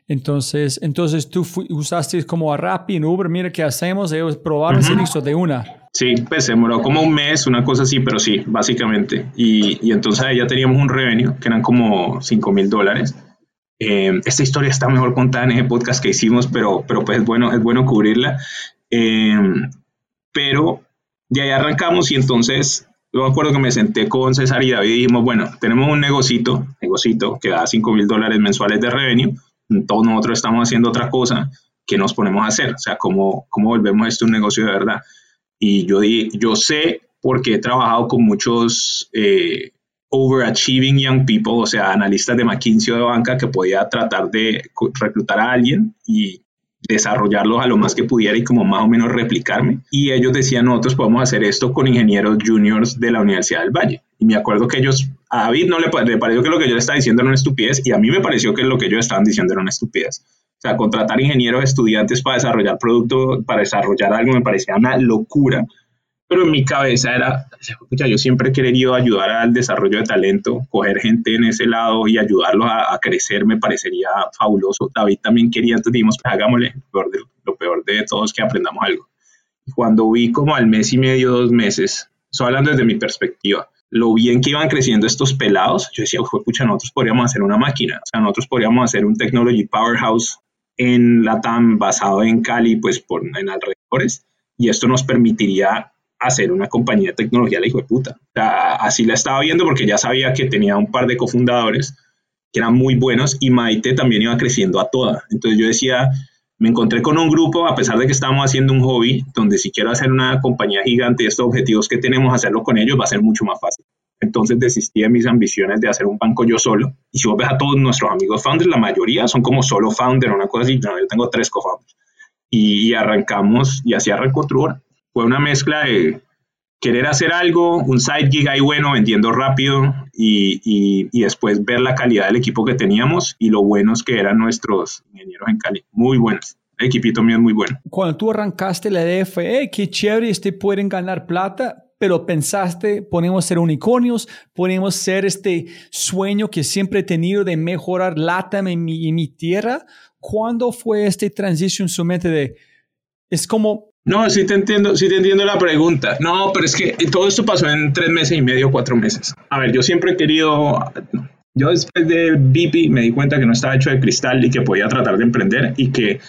Entonces, entonces tú usaste como a Rappi en Uber, mira qué hacemos, ellos probaron uh -huh. listo de una. Sí, pues se demoró como un mes, una cosa así, pero sí, básicamente. Y, y entonces ya teníamos un revenue que eran como 5 mil dólares. Eh, esta historia está mejor contada en ese podcast que hicimos, pero, pero pues es bueno, es bueno cubrirla. Eh, pero de ahí arrancamos y entonces yo me acuerdo que me senté con César y David y dijimos, bueno, tenemos un negocito, negocito que da 5 mil dólares mensuales de revenue todos nosotros estamos haciendo otra cosa que nos ponemos a hacer, o sea, cómo, cómo volvemos esto un negocio de verdad. Y yo, yo sé, porque he trabajado con muchos eh, overachieving young people, o sea, analistas de McKinsey o de banca, que podía tratar de reclutar a alguien y desarrollarlos a lo más que pudiera y como más o menos replicarme. Y ellos decían, nosotros podemos hacer esto con ingenieros juniors de la Universidad del Valle. Y me acuerdo que ellos, a David no le, le pareció que lo que yo le estaba diciendo era una estupidez y a mí me pareció que lo que ellos estaban diciendo era una estupidez. O sea, contratar ingenieros estudiantes para desarrollar producto, para desarrollar algo me parecía una locura pero en mi cabeza era, escucha, yo siempre he querido ayudar al desarrollo de talento, coger gente en ese lado y ayudarlos a, a crecer me parecería fabuloso. David también quería, entonces dijimos, pues hagámosle, lo peor, de, lo peor de es que aprendamos algo. Y cuando vi como al mes y medio, dos meses, estoy hablando desde mi perspectiva, lo bien que iban creciendo estos pelados, yo decía, pucha, nosotros podríamos hacer una máquina, o sea, nosotros podríamos hacer un technology powerhouse en la TAM basado en Cali, pues por, en alrededores, y esto nos permitiría hacer una compañía de tecnología, la hijo de puta. O sea, así la estaba viendo porque ya sabía que tenía un par de cofundadores que eran muy buenos y Maite también iba creciendo a toda. Entonces yo decía, me encontré con un grupo, a pesar de que estamos haciendo un hobby, donde si quiero hacer una compañía gigante, estos objetivos que tenemos, hacerlo con ellos va a ser mucho más fácil. Entonces desistí de mis ambiciones de hacer un banco yo solo. Y si vos ves a todos nuestros amigos founders, la mayoría son como solo founder una cosa así. No, yo tengo tres co-founders. Y, arrancamos, y así arrancó Truor. Fue una mezcla de querer hacer algo, un side gig ahí bueno, vendiendo rápido y, y, después ver la calidad del equipo que teníamos y lo buenos que eran nuestros ingenieros en Cali. Muy buenos. El equipito mío es muy bueno. Cuando tú arrancaste la idea fue, qué chévere, este pueden ganar plata, pero pensaste, podemos ser unicornios, podemos ser este sueño que siempre he tenido de mejorar LATAM en mi, en mi tierra. ¿Cuándo fue este transition en su mente de, es como no, sí te entiendo, sí te entiendo la pregunta. No, pero es que todo esto pasó en tres meses y medio, cuatro meses. A ver, yo siempre he querido, yo después de BP me di cuenta que no estaba hecho de cristal y que podía tratar de emprender y que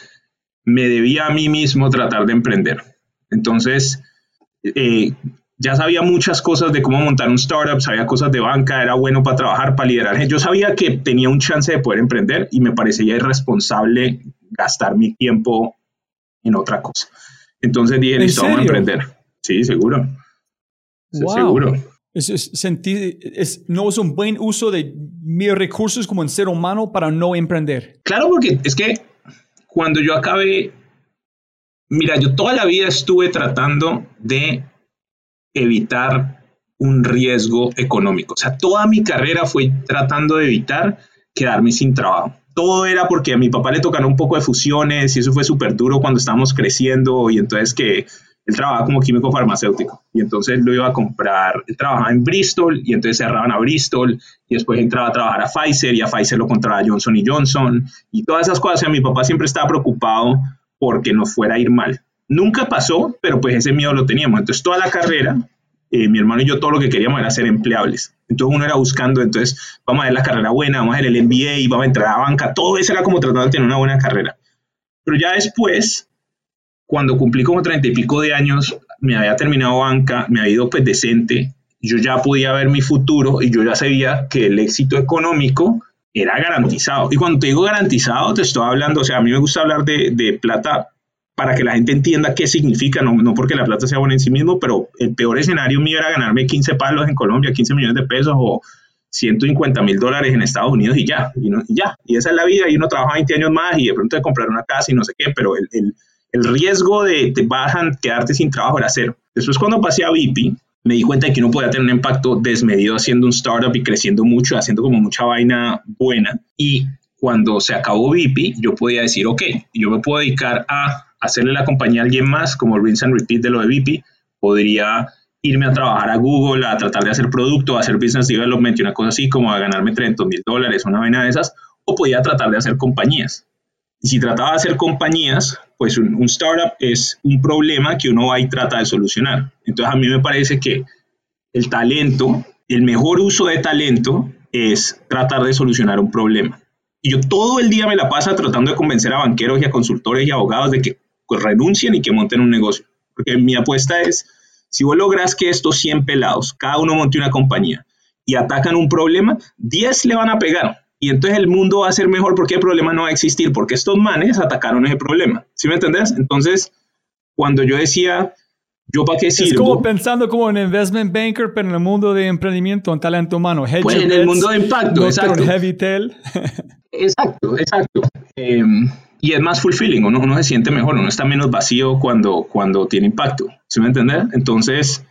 me debía a mí mismo tratar de emprender. Entonces, eh, ya sabía muchas cosas de cómo montar un startup, sabía cosas de banca, era bueno para trabajar, para liderar. Yo sabía que tenía un chance de poder emprender y me parecía irresponsable gastar mi tiempo en otra cosa. Entonces dije, listo, vamos a emprender. Sí, seguro. Seguro. Es, es, no es un buen uso de mis recursos como un ser humano para no emprender. Claro, porque es que cuando yo acabé, mira, yo toda la vida estuve tratando de evitar un riesgo económico. O sea, toda mi carrera fue tratando de evitar quedarme sin trabajo todo era porque a mi papá le tocaron un poco de fusiones y eso fue súper duro cuando estábamos creciendo y entonces que él trabajaba como químico farmacéutico y entonces lo iba a comprar, él trabajaba en Bristol y entonces cerraban a Bristol y después entraba a trabajar a Pfizer y a Pfizer lo compraba Johnson y Johnson y todas esas cosas. O sea, mi papá siempre estaba preocupado porque no fuera a ir mal. Nunca pasó, pero pues ese miedo lo teníamos. Entonces toda la carrera eh, mi hermano y yo todo lo que queríamos era ser empleables. Entonces uno era buscando, entonces vamos a ver la carrera buena, vamos a ver el MBA, vamos a entrar a la banca, todo eso era como tratando de tener una buena carrera. Pero ya después, cuando cumplí como treinta y pico de años, me había terminado banca, me había ido pues decente, yo ya podía ver mi futuro y yo ya sabía que el éxito económico era garantizado. Y cuando te digo garantizado, te estoy hablando, o sea, a mí me gusta hablar de, de plata para que la gente entienda qué significa, no, no, porque la plata sea buena en sí mismo, pero el peor escenario mío era ganarme 15 palos en Colombia, 15 millones de pesos o 150 mil dólares en Estados Unidos y ya, y, ya. Y esa es la vida, y uno trabaja 20 años más y de pronto de comprar una casa y no sé qué, pero el, el, el riesgo de te bajan, quedarte sin trabajo era cero. Después cuando pasé a VIP, me di cuenta de que uno podía tener un impacto desmedido haciendo un startup y creciendo mucho, haciendo como mucha vaina buena. Y cuando se acabó VIP, yo podía decir, ok, yo me puedo dedicar a hacerle la compañía a alguien más, como rinse and repeat de lo de VP, podría irme a trabajar a Google, a tratar de hacer producto, a hacer business development y una cosa así, como a ganarme 300 mil dólares, una vaina de esas, o podía tratar de hacer compañías. Y si trataba de hacer compañías, pues un, un, startup es un problema que uno va y trata de solucionar. Entonces a mí me parece que el talento, el mejor uso de talento es tratar de solucionar un problema. Y yo todo el día me la paso tratando de convencer a banqueros y a consultores y abogados de que pues renuncien y que monten un negocio. Porque mi apuesta es, si vos logras que estos 100 pelados, cada uno monte una compañía y atacan un problema, 10 le van a pegar. Y entonces el mundo va a ser mejor porque el problema no va a existir, porque estos manes atacaron ese problema. ¿Sí me entendés? Entonces, cuando yo decía, ¿yo para qué sirvo? Es como pensando como un investment banker, pero en el mundo de emprendimiento, en talento humano. Pues en el mundo de impacto, exacto. Heavy tail. exacto, exacto. Eh, y es más fulfilling, uno, uno se siente mejor, uno está menos vacío cuando, cuando tiene impacto, ¿sí me entiendes? Entonces,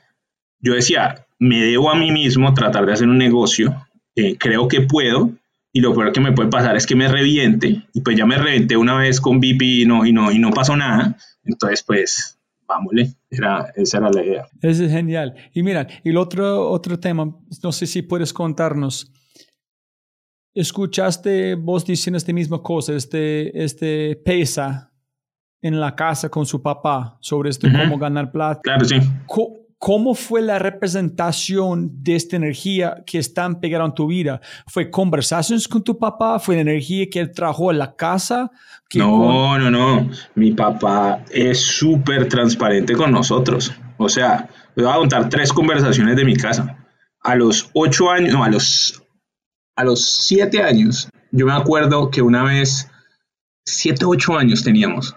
yo decía, me debo a mí mismo tratar de hacer un negocio, eh, creo que puedo, y lo peor que me puede pasar es que me reviente, y pues ya me reventé una vez con BP y no, y no, y no pasó nada, entonces pues vámonos, era, esa era la idea. Eso es genial. Y mira, y el otro, otro tema, no sé si puedes contarnos, escuchaste vos diciendo esta misma cosa, este, este pesa en la casa con su papá sobre este cómo ganar plata. Claro, sí. ¿Cómo fue la representación de esta energía que está pegada en tu vida? ¿Fue conversaciones con tu papá? ¿Fue la energía que él trajo a la casa? No, no, no. Mi papá es súper transparente con nosotros. O sea, le voy a contar tres conversaciones de mi casa. A los ocho años, no, a los, a los siete años, yo me acuerdo que una vez, siete, ocho años teníamos,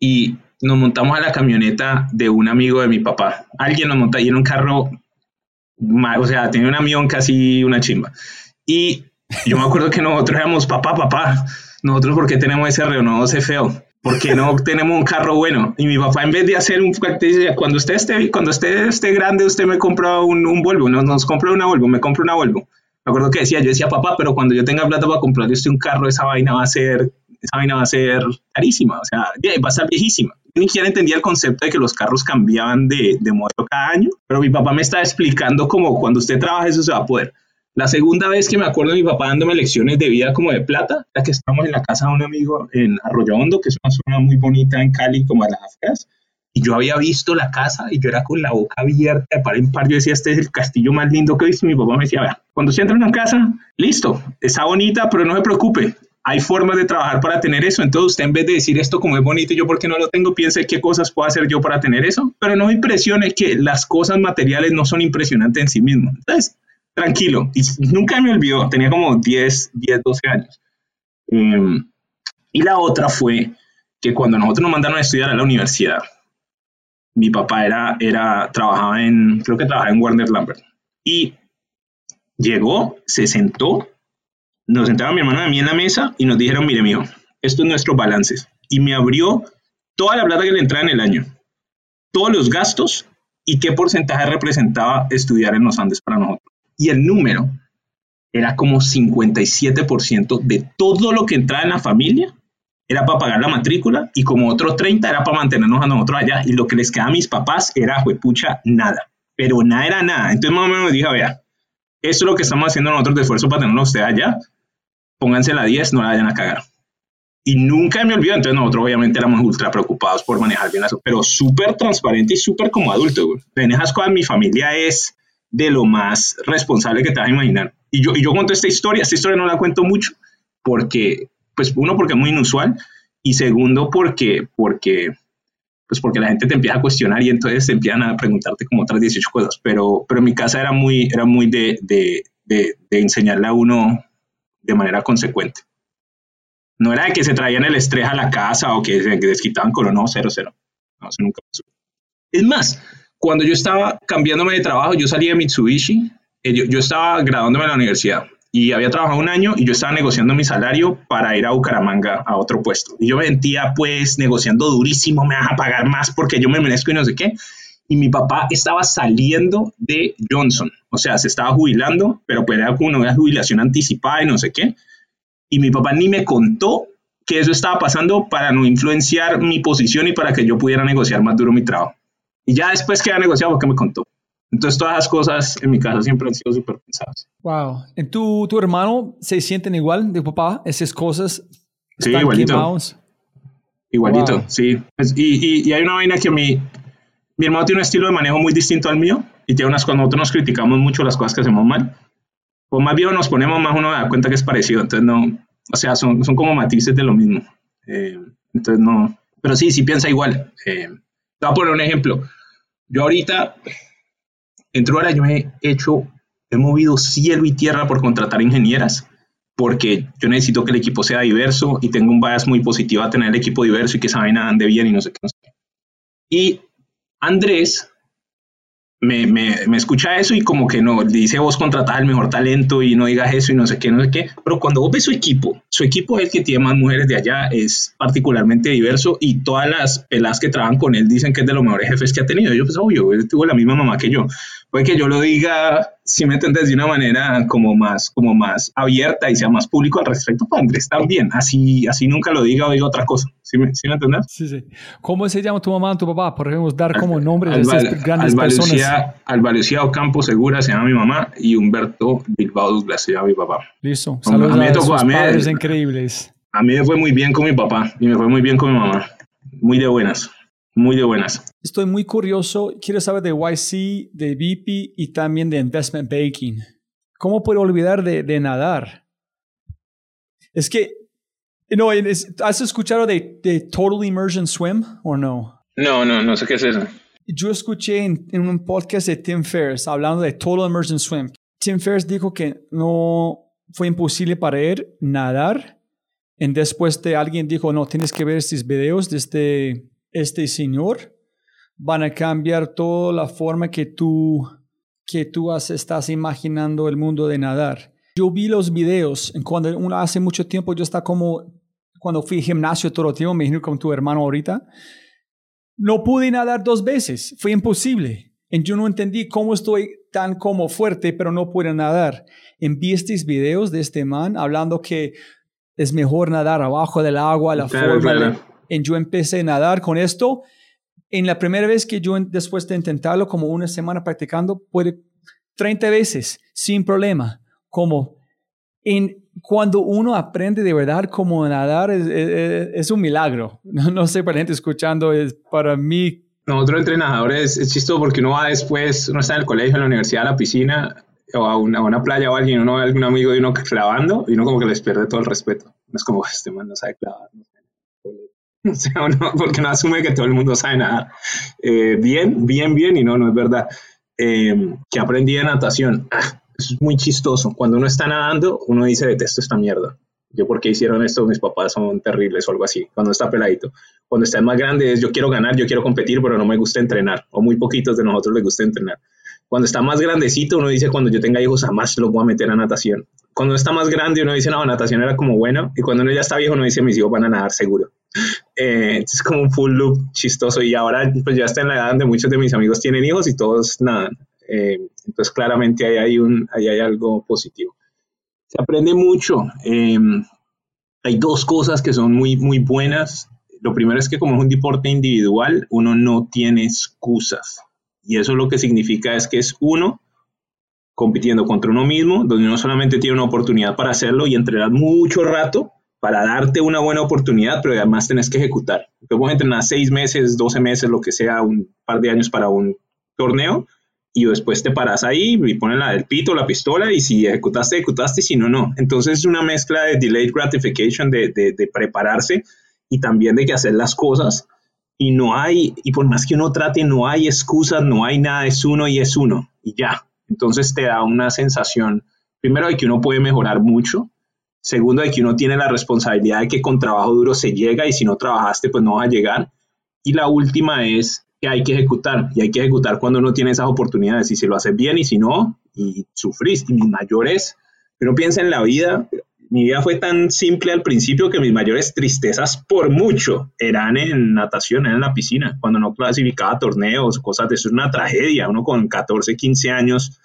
y nos montamos a la camioneta de un amigo de mi papá. Alguien nos monta ahí en un carro, o sea, tenía un avión casi una chimba. Y yo me acuerdo que nosotros éramos, papá, papá, nosotros porque tenemos ese no ese feo, porque no tenemos un carro bueno. Y mi papá en vez de hacer un cuando usted esté, cuando usted esté grande, usted me compra un, un Volvo, nos, nos compra una Volvo, me compra una Volvo. Me acuerdo que decía, yo decía, papá, pero cuando yo tenga plata para comprar este un carro, esa vaina va a ser, esa vaina va a ser carísima, o sea, va a estar viejísima ni siquiera entendía el concepto de que los carros cambiaban de, de modelo cada año, pero mi papá me estaba explicando como cuando usted trabaja eso se va a poder. La segunda vez que me acuerdo de mi papá dándome lecciones de vida como de plata, ya que estábamos en la casa de un amigo en Arroyo Hondo, que es una zona muy bonita en Cali, como a las afueras, y yo había visto la casa y yo era con la boca abierta de par en par. Yo decía, este es el castillo más lindo que he visto. Mi papá me decía, vea, cuando se entra en una casa, listo, está bonita, pero no se preocupe, hay formas de trabajar para tener eso. Entonces usted en vez de decir esto como es bonito y yo porque no lo tengo, piense qué cosas puedo hacer yo para tener eso. Pero no me impresione que las cosas materiales no son impresionantes en sí mismos. Entonces, tranquilo. Y nunca me olvidó, tenía como 10, 10 12 años. Em, y la otra fue que cuando nosotros nos mandaron a estudiar a la universidad, mi papá era, era, trabajaba en, creo que trabajaba en Warner Lambert. Y llegó, se sentó nos sentaron mi hermana y a mí en la mesa y nos dijeron, mire, mijo, esto es nuestro balances. Y me abrió toda la plata que le entraba en el año, todos los gastos y qué porcentaje representaba estudiar en los Andes para nosotros. Y el número era como 57% de todo lo que entraba en la familia era para pagar la matrícula y como otros 30 era para mantenernos a nosotros allá y lo que les quedaba a mis papás era, juepucha, nada. Pero nada era nada. Entonces más o menos me dijo, vea, esto es lo que estamos haciendo nosotros de esfuerzo para tenernos usted allá pónganse la 10, no la vayan a cagar. Y nunca me olvido, entonces nosotros obviamente éramos ultra preocupados por manejar bien eso, pero súper transparente y súper como adulto, güey. En esas cosas mi familia es de lo más responsable que te vas a imaginar. Y yo, y yo cuento esta historia, esta historia no la cuento mucho, porque, pues uno, porque es muy inusual, y segundo, porque, porque, pues porque la gente te empieza a cuestionar y entonces te empiezan a preguntarte como otras 18 cosas, pero, pero en mi casa era muy, era muy de, de, de, de enseñarle a uno de manera consecuente. No era de que se traían el estrés a la casa o que se desquitaban con no, cero, cero. No, eso nunca pasó. Es más, cuando yo estaba cambiándome de trabajo, yo salí de Mitsubishi, eh, yo, yo estaba graduándome en la universidad y había trabajado un año y yo estaba negociando mi salario para ir a Bucaramanga a otro puesto. Y yo me sentía pues negociando durísimo, me vas a pagar más porque yo me merezco y no sé qué. Y mi papá estaba saliendo de Johnson o sea, se estaba jubilando, pero pues era como una jubilación anticipada y no sé qué. Y mi papá ni me contó que eso estaba pasando para no influenciar mi posición y para que yo pudiera negociar más duro mi trabajo. Y ya después que había negociado, porque me contó. Entonces todas las cosas en mi casa siempre han sido súper pensadas. Wow. ¿En tu, tu hermano se sienten igual de papá? Esas cosas. Sí, igualito. Igualito, sí. Y, y, y, hay una vaina que mi, mi hermano tiene un estilo de manejo muy distinto al mío y tiene unas cuando nosotros nos criticamos mucho las cosas que hacemos mal, pues más bien nos ponemos más uno da cuenta que es parecido, entonces no, o sea, son, son como matices de lo mismo. Eh, entonces no, pero sí, sí piensa igual. Eh, te voy a poner un ejemplo. Yo ahorita, en ahora yo he hecho, he movido cielo y tierra por contratar ingenieras, porque yo necesito que el equipo sea diverso y tengo un bias muy positivo a tener el equipo diverso y que saben ande bien y no sé qué. No. Y Andrés me, me, me, escucha eso y como que no, dice vos contratar el mejor talento y no digas eso y no sé qué, no sé qué, pero cuando vos ves su equipo, su equipo es el que tiene más mujeres de allá, es particularmente diverso y todas las pelas que trabajan con él dicen que es de los mejores jefes que ha tenido. Yo pues obvio, él tuvo la misma mamá que yo. Puede que yo lo diga, si me entiendes, de una manera como más, como más abierta y sea más público al respecto, para Andrés también, así, así nunca lo diga o diga otra cosa. ¿Sí me, ¿sí me entiendes? Sí, sí. ¿Cómo se llama tu mamá tu papá? Podemos dar como nombre de esas grandes Alba personas. Lucía, Alba Lucía Ocampo Segura se llama mi mamá y Humberto Bilbao Douglas se llama mi papá. Listo. Saludos a, mí a, tocó, a mí, padres increíbles. A mí me fue muy bien con mi papá y me fue muy bien con mi mamá. Muy de buenas. Muy de buenas. Estoy muy curioso. Quiero saber de YC, de VP y también de Investment Banking. ¿Cómo puedo olvidar de, de nadar? Es que, no, es- ¿has escuchado de, de Total Immersion Swim o no? No, no, no sé qué es eso. Yo escuché en, en un podcast de Tim Ferriss hablando de Total Immersion Swim. Tim Ferriss dijo que no fue imposible para él nadar. Y después de alguien dijo, no, tienes que ver estos videos de este, este señor. Van a cambiar toda la forma que tú, que tú has- estás imaginando el mundo de nadar. Yo vi los videos en cuando uno hace mucho tiempo, yo estaba como, cuando fui al gimnasio todo el tiempo, me imagino con tu hermano ahorita. No pude nadar dos veces, fue imposible. Y yo no entendí cómo estoy tan como fuerte, pero no puedo nadar. Y vi estos videos de este man hablando que es mejor nadar abajo del agua, la Claro, forma. claro. de- y yo empecé a nadar con esto. En la primera vez que yo, en- después de intentarlo, como una semana practicando, puede 30 veces sin problema. Como en, cuando uno aprende de verdad cómo nadar, es, es- es un milagro. No, no sé, para la gente escuchando, es para mí Nosotros entrenadores es chistoso porque uno va después, uno está en el colegio, en la universidad, a la piscina o a una, a una playa o alguien, uno ve a algún amigo de uno clavando y uno como que les pierde todo el respeto. No es como, este man no sabe clavar. no sabe nadar". O sea, uno, porque no asume que todo el mundo sabe nadar. Eh, bien, bien, bien y no, no es verdad. Eh, que aprendí de natación. Ah, es muy chistoso. Cuando uno está nadando, uno dice, detesto esta mierda. Yo, ¿por qué hicieron esto? Mis papás son terribles o algo así. Cuando está peladito. Cuando está más grande es, yo quiero ganar, yo quiero competir, pero no me gusta entrenar. O muy poquitos de nosotros les gusta entrenar. Cuando está más grandecito, uno dice, cuando yo tenga hijos, jamás los voy a meter a natación. Cuando está más grande, uno dice, no, natación era como bueno. Y cuando uno ya está viejo, uno dice, mis hijos van a nadar seguro. Eh, es como un full loop chistoso. Y ahora, pues ya está en la edad donde muchos de mis amigos tienen hijos y todos nadan. Eh, entonces, claramente ahí hay, un, ahí hay algo positivo. Se aprende mucho. Eh, hay dos cosas que son muy, muy buenas. Lo primero es que como es un deporte individual, uno no tiene excusas. Y eso lo que significa es que es uno compitiendo contra uno mismo, donde uno solamente tiene una oportunidad para hacerlo y entrenar mucho rato para darte una buena oportunidad, pero además tenés que ejecutar. Te puedes entrenar seis meses, 12 meses, lo que sea, un par de años para un torneo, y después te paras ahí y pones la del pito, la pistola, y si ejecutaste, ejecutaste, y si no, no. Entonces es una mezcla de delayed gratification, de, de, de prepararse y también de que hacer las cosas. Y no hay, y por más que uno trate, no hay excusas, no hay nada, es uno y es uno, y ya. Entonces te da una sensación, primero, de que uno puede mejorar mucho, segundo, de que uno tiene la responsabilidad de que con trabajo duro se llega y si no trabajaste, pues no vas a llegar. Y la última es que hay que ejecutar, y hay que ejecutar cuando uno tiene esas oportunidades, y si lo haces bien y si no, y sufrís. Y mis mayores, uno piensa en la vida, mi vida fue tan simple al principio que mis mayores tristezas por mucho eran en natación, en la piscina, cuando no clasificaba torneos, cosas de eso, es una tragedia, uno con 14, 15 años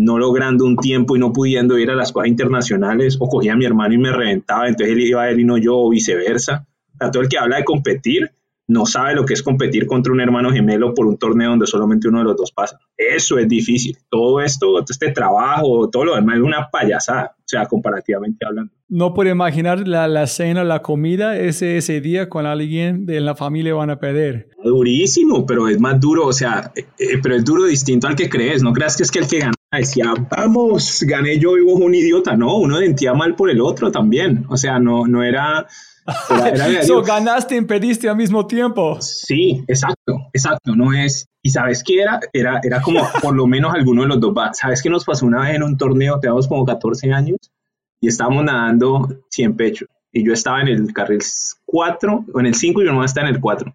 no logrando un tiempo y no pudiendo ir a las cosas internacionales, o cogía a mi hermano y me reventaba, entonces él iba a él y no yo, o viceversa. O sea, todo el que habla de competir no sabe lo que es competir contra un hermano gemelo por un torneo donde solamente uno de los dos pasa. Eso es difícil. Todo esto, este trabajo, todo lo demás es una payasada, o sea, comparativamente hablando. No puedo imaginar la, la cena, la comida, ese, ese día con alguien de la familia van a perder. Durísimo, pero es más duro, o sea, eh, eh, pero es duro distinto al que crees. No creas que es que el que gana decía, vamos, gané yo y vos un idiota. No, uno sentía mal por el otro también. O sea, no, no era... era- era- so, ganaste y perdiste al mismo tiempo. Sí, exacto, exacto, no es... Y sabes qué era, era, era como por lo menos alguno de los dos. ¿Sabes qué nos pasó una vez en un torneo? Teníamos como 14 años y estábamos nadando 100 pecho. Y yo estaba en el carril 4, o en el 5 y mi hermano está en el 4.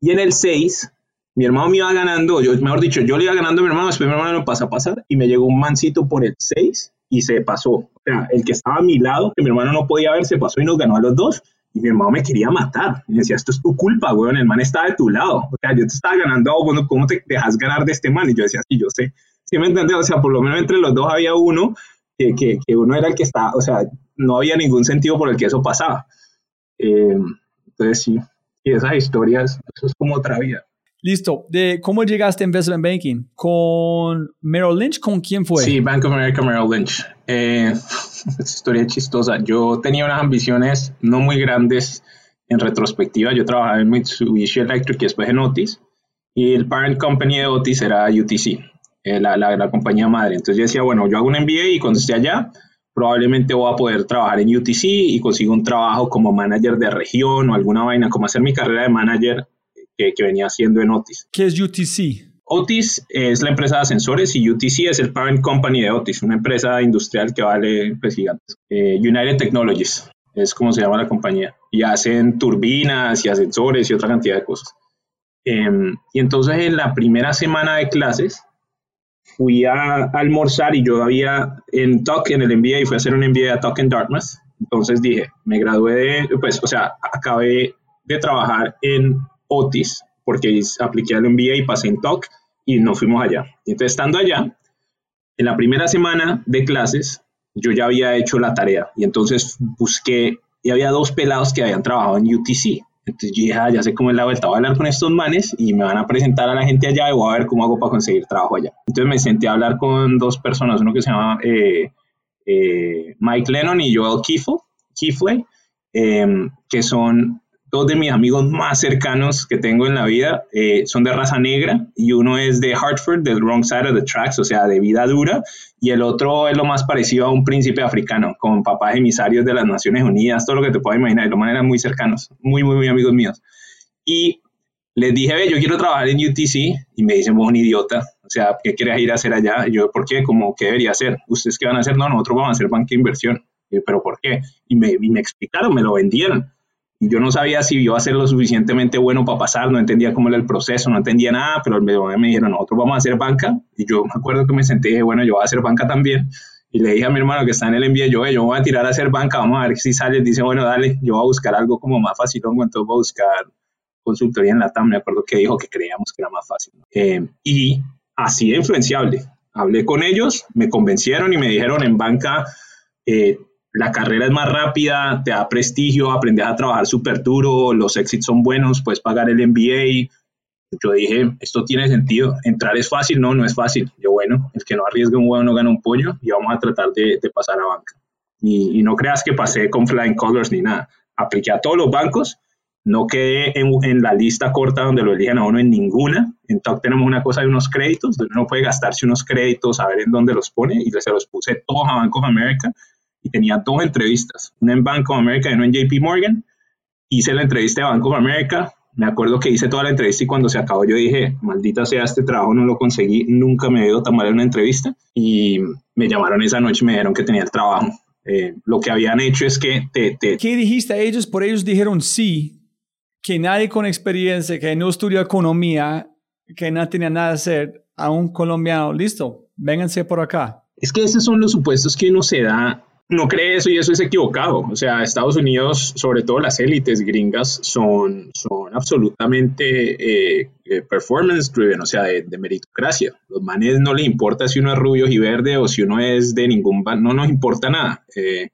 Y en el 6, mi hermano me iba ganando, yo, mejor dicho, yo le iba ganando a mi hermano, después mi hermano me pasa a pasar y me llegó un mancito por el 6 y se pasó. O sea, el que estaba a mi lado, que mi hermano no podía ver, se pasó y nos ganó a los dos. Y mi hermano me quería matar. Y decía, esto es tu culpa, weón, el man está de tu lado. O sea, yo te estaba ganando, vos, bueno, ¿cómo te dejas ganar de este man? Y yo decía, sí, yo sé. ¿Sí me entiendes? O sea, por lo menos entre los dos había uno que, que, que uno era el que estaba, o sea, no había ningún sentido por el que eso pasaba. Eh, entonces, sí, y esas historias, eso es como otra vida. Listo. De, ¿Cómo llegaste a Investment Banking? ¿Con Merrill Lynch? ¿Con quién fue? Sí, Bank of America Merrill Lynch. Eh, esa historia es chistosa. Yo tenía unas ambiciones no muy grandes en retrospectiva, yo trabajaba en Mitsubishi Electric y después en Otis, y el parent company de Otis era UTC, eh, la, la, la, compañía madre. Entonces yo decía, bueno, yo hago un MBA y cuando esté allá, probablemente voy a poder trabajar en UTC y consigo un trabajo como manager de región o alguna vaina, como hacer mi carrera de manager que, que venía haciendo en Otis. ¿Qué es UTC? Otis es la empresa de ascensores y UTC es el parent company de Otis, una empresa industrial que vale pues, gigantes. Eh, United Technologies es como se llama la compañía. Y hacen turbinas y ascensores y otra cantidad de cosas. Em, y entonces en la primera semana de clases fui a, almorzar y yo había en Talk, en el MBA, y fui a hacer un MBA a Talk en Dartmouth. Entonces dije, me gradué de, pues, o sea, acabé de trabajar en Otis porque apliqué al MBA y pasé en Talk y nos fuimos allá. Entonces estando allá, en la primera semana de clases, yo ya había hecho la tarea y entonces busqué y había dos pelados que habían trabajado en UTC. Entonces yo dije, ah, ya sé cómo es la vuelta, voy a hablar con estos manes y me van a presentar a la gente allá y voy a ver cómo hago para conseguir trabajo allá. Entonces me senté a hablar con dos personas, uno que se llama eh, eh, Mike Lennon y Joel Kifley, eh, que son dos de mis amigos más cercanos que tengo en la vida eh, son de raza negra y uno es de Hartford, del wrong side of the tracks, o sea, de vida dura, y el otro es lo más parecido a un príncipe africano, con papás emisarios de las Naciones Unidas, todo lo que te puedas imaginar, de lo manera muy cercanos, muy, muy, muy amigos míos. Y les dije, ve, yo quiero trabajar en UTC, y me dicen, vos un idiota, o sea, ¿qué quieres ir a hacer allá? Y yo, ¿por qué? Como, ¿qué debería hacer? ¿Ustedes qué van a hacer? No, nosotros vamos a hacer banca de inversión. Y yo, ¿pero por qué? Y me, y me explicaron, me lo vendieron y yo no sabía si iba a ser lo suficientemente bueno para pasar, no entendía cómo era el proceso, no entendía nada, pero me, me dijeron, nosotros vamos a hacer banca. Y yo me acuerdo que me senté y dije, bueno, yo voy a hacer banca también. Y le dije a mi hermano que está en el envío, yo, yo voy a tirar a hacer banca, vamos a ver si sale. Dice, bueno, dale, yo voy a buscar algo como más fácil, entonces voy a buscar consultoría en la TAM. Me acuerdo que dijo que creíamos que era más fácil. Eh, y así de influenciable. Hablé con ellos, me convencieron y me dijeron en banca, eh, la carrera es más rápida, te da prestigio, aprendes a trabajar súper duro, los exits son buenos, puedes pagar el MBA. Yo dije, esto tiene sentido. Entrar es fácil, no, no es fácil. Yo, bueno, el que no arriesga un huevo no gana un pollo y vamos a tratar de, pasar a banca. Y, no creas que pasé con flying colors ni nada. Apliqué a todos los bancos, no quedé en, la lista corta donde lo eligen a uno en ninguna. En TOC tenemos una cosa de unos créditos, donde uno puede gastarse unos créditos, a ver en dónde los pone, y se los puse todos a Bank of America y tenía dos entrevistas, una en Bank of America y una en JP Morgan. Hice la entrevista de Bank of America, me acuerdo que hice toda la entrevista y cuando se acabó yo dije, maldita sea este trabajo, no lo conseguí, nunca me he ido tan mal en una entrevista y me llamaron esa noche y me dijeron que tenía el trabajo. Eh, lo que habían hecho es que te, te... ¿Qué dijiste a ellos? Por ellos dijeron sí, que nadie con experiencia, que no estudió economía, que no tenía nada que hacer, a un colombiano, listo, vénganse por acá. Es que esos son los supuestos que uno se da no cree eso y eso es equivocado. O sea, Estados Unidos, sobre todo las élites gringas, son, son absolutamente eh, eh, performance driven, o sea, de, meritocracia. Los manes no le importa si uno es rubio y verde o si uno es de ningún no nos importa nada. Eh,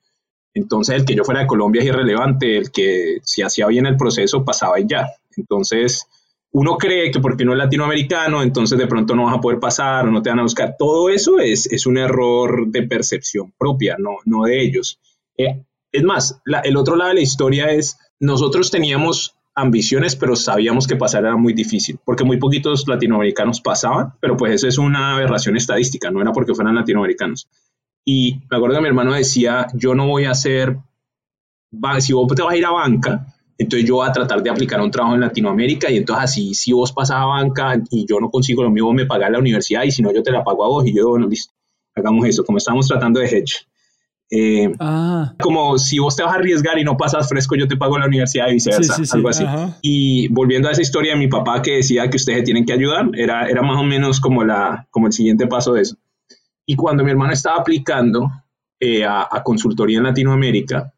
entonces, el que yo fuera de Colombia es irrelevante, el que si hacía bien el proceso pasaba y ya. Entonces, uno cree que porque no es latinoamericano, entonces de pronto no vas a poder pasar o no te van a buscar. Todo eso es, es un error de percepción propia, no, no de ellos. Eh, es más, el otro lado de la historia es, nosotros teníamos ambiciones, pero sabíamos que pasar era muy difícil, porque muy poquitos latinoamericanos pasaban, pero pues eso es una aberración estadística, no era porque fueran latinoamericanos. Y me acuerdo que mi hermano decía, yo no voy a hacer, si vos te vas a ir a banca, entonces yo voy a tratar de aplicar un trabajo en Latinoamérica y entonces así, si vos pasas a banca y yo no consigo lo mismo, me pagas la universidad y si no, yo te la pago a vos y yo, bueno, listo, hagamos eso, como estamos tratando de hedge. Eh, ah. Como si vos te vas a arriesgar y no pasas fresco, yo te pago la universidad y viceversa, algo así. Y volviendo a esa historia de mi papá que decía que ustedes tienen que ayudar, era, era más o menos como, la, como el siguiente paso de eso. Y cuando mi hermano estaba aplicando eh, a, a consultoría en Latinoamérica,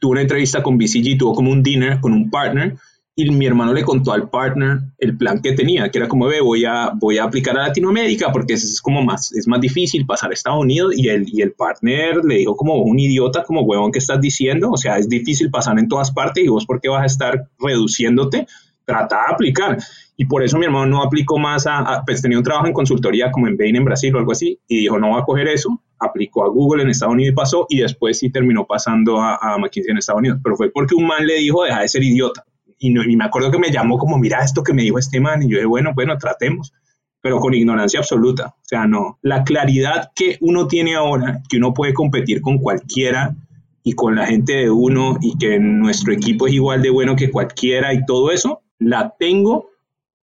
tuvo una entrevista con BCG, tuvo como un dinner con un partner y mi hermano le contó al partner el plan que tenía, que era como, ve, voy a, voy a aplicar a Latinoamérica porque es como más, es más difícil pasar a Estados Unidos y el, y el partner le dijo como un idiota, como huevón que estás diciendo, o sea, es difícil pasar en todas partes y vos por qué vas a estar reduciéndote, trata de aplicar. Y por eso mi hermano no aplicó más a, pues tenía un trabajo en consultoría como en Bain en Brasil o algo así y dijo, no voy a coger eso, aplicó a Google en Estados Unidos y pasó, y después sí terminó pasando a, McKinsey en Estados Unidos, pero fue porque un man le dijo, deja de ser idiota. Y, no, y me acuerdo que me llamó como, mira esto que me dijo este man, y yo dije, bueno, bueno, tratemos, pero con ignorancia absoluta. O sea, no, la claridad que uno tiene ahora, que uno puede competir con cualquiera y con la gente de uno, y que nuestro equipo es igual de bueno que cualquiera y todo eso, la tengo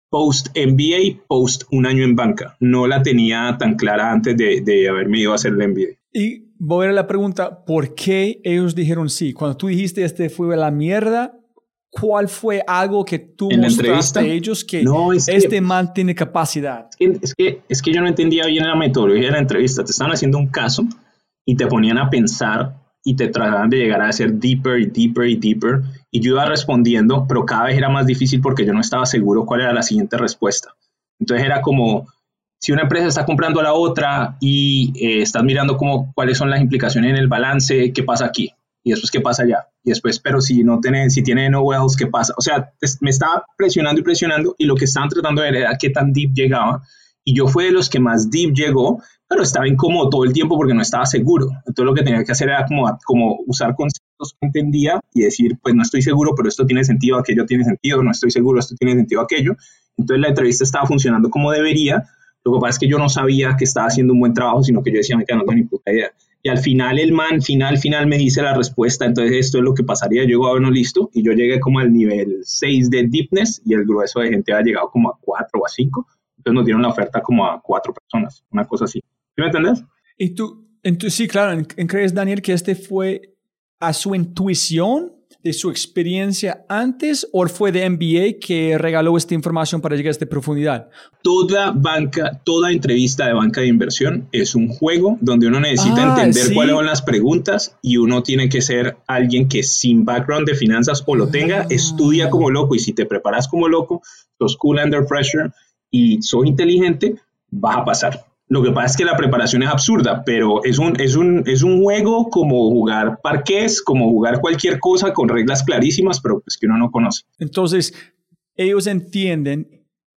post MBA, post un año en banca. No la tenía tan clara antes de, de haberme ido a hacer el MBA. Y voy a la pregunta, ¿por qué ellos dijeron sí? Cuando tú dijiste este fue la mierda, ¿cuál fue algo que tú ¿En la mostraste entrevista? a ellos que No, es que- este man tiene capacidad? Es que, es, que, es que yo no entendía bien la metodología de la entrevista. Te estaban haciendo un caso y te ponían a pensar y te trataban de llegar a hacer deeper y deeper y deeper. Y yo iba respondiendo, pero cada vez era más difícil porque yo no estaba seguro cuál era la siguiente respuesta. Entonces era como, si una empresa está comprando a la otra y eh, estás mirando como, cuáles son las implicaciones en el balance, ¿qué pasa aquí? Y después, ¿qué pasa allá? Y después, pero si no tiene, si tiene no wells, ¿qué pasa? O sea, es- me estaba presionando y presionando y lo que estaban tratando de ver era qué tan deep llegaba. Y yo fui de los que más deep llegó, pero estaba incómodo todo el tiempo porque no estaba seguro. Entonces lo que tenía que hacer era como, como usar conceptos entendía y decir, pues no estoy seguro, pero esto tiene sentido, aquello tiene sentido, no estoy seguro, esto tiene sentido, aquello. Entonces la entrevista estaba funcionando como debería. Lo que pasa es que yo no sabía que estaba haciendo un buen trabajo, sino que yo decía, me no tengo ni puta idea. Y al final el man, final, final me dice la respuesta, entonces esto es lo que pasaría. Yo digo, ah, bueno, listo. Y yo llegué como al nivel 6 de deepness y el grueso de gente había llegado como a 4 o a 5. Entonces nos dieron la oferta como a 4 personas, una cosa así. ¿Sí me entendés? Y tú, entonces, sí, claro, ¿en- en- ¿crees, Daniel, que este fue a su intuición de su experiencia antes o fue de MBA que regaló esta información para llegar a esta profundidad? Toda banca, toda entrevista de banca de inversión es un juego donde uno necesita Ah, entender sí. cuáles son las preguntas y uno tiene que ser alguien que sin background de finanzas o lo tenga, Ah. estudia como loco y si te preparas como loco, sos cool under pressure y sos inteligente, vas a pasar. Lo que pasa es que la preparación es absurda, pero es un, es un, es un juego como jugar parqués, como jugar cualquier cosa con reglas clarísimas, pero pues que uno no conoce. Entonces, ellos entienden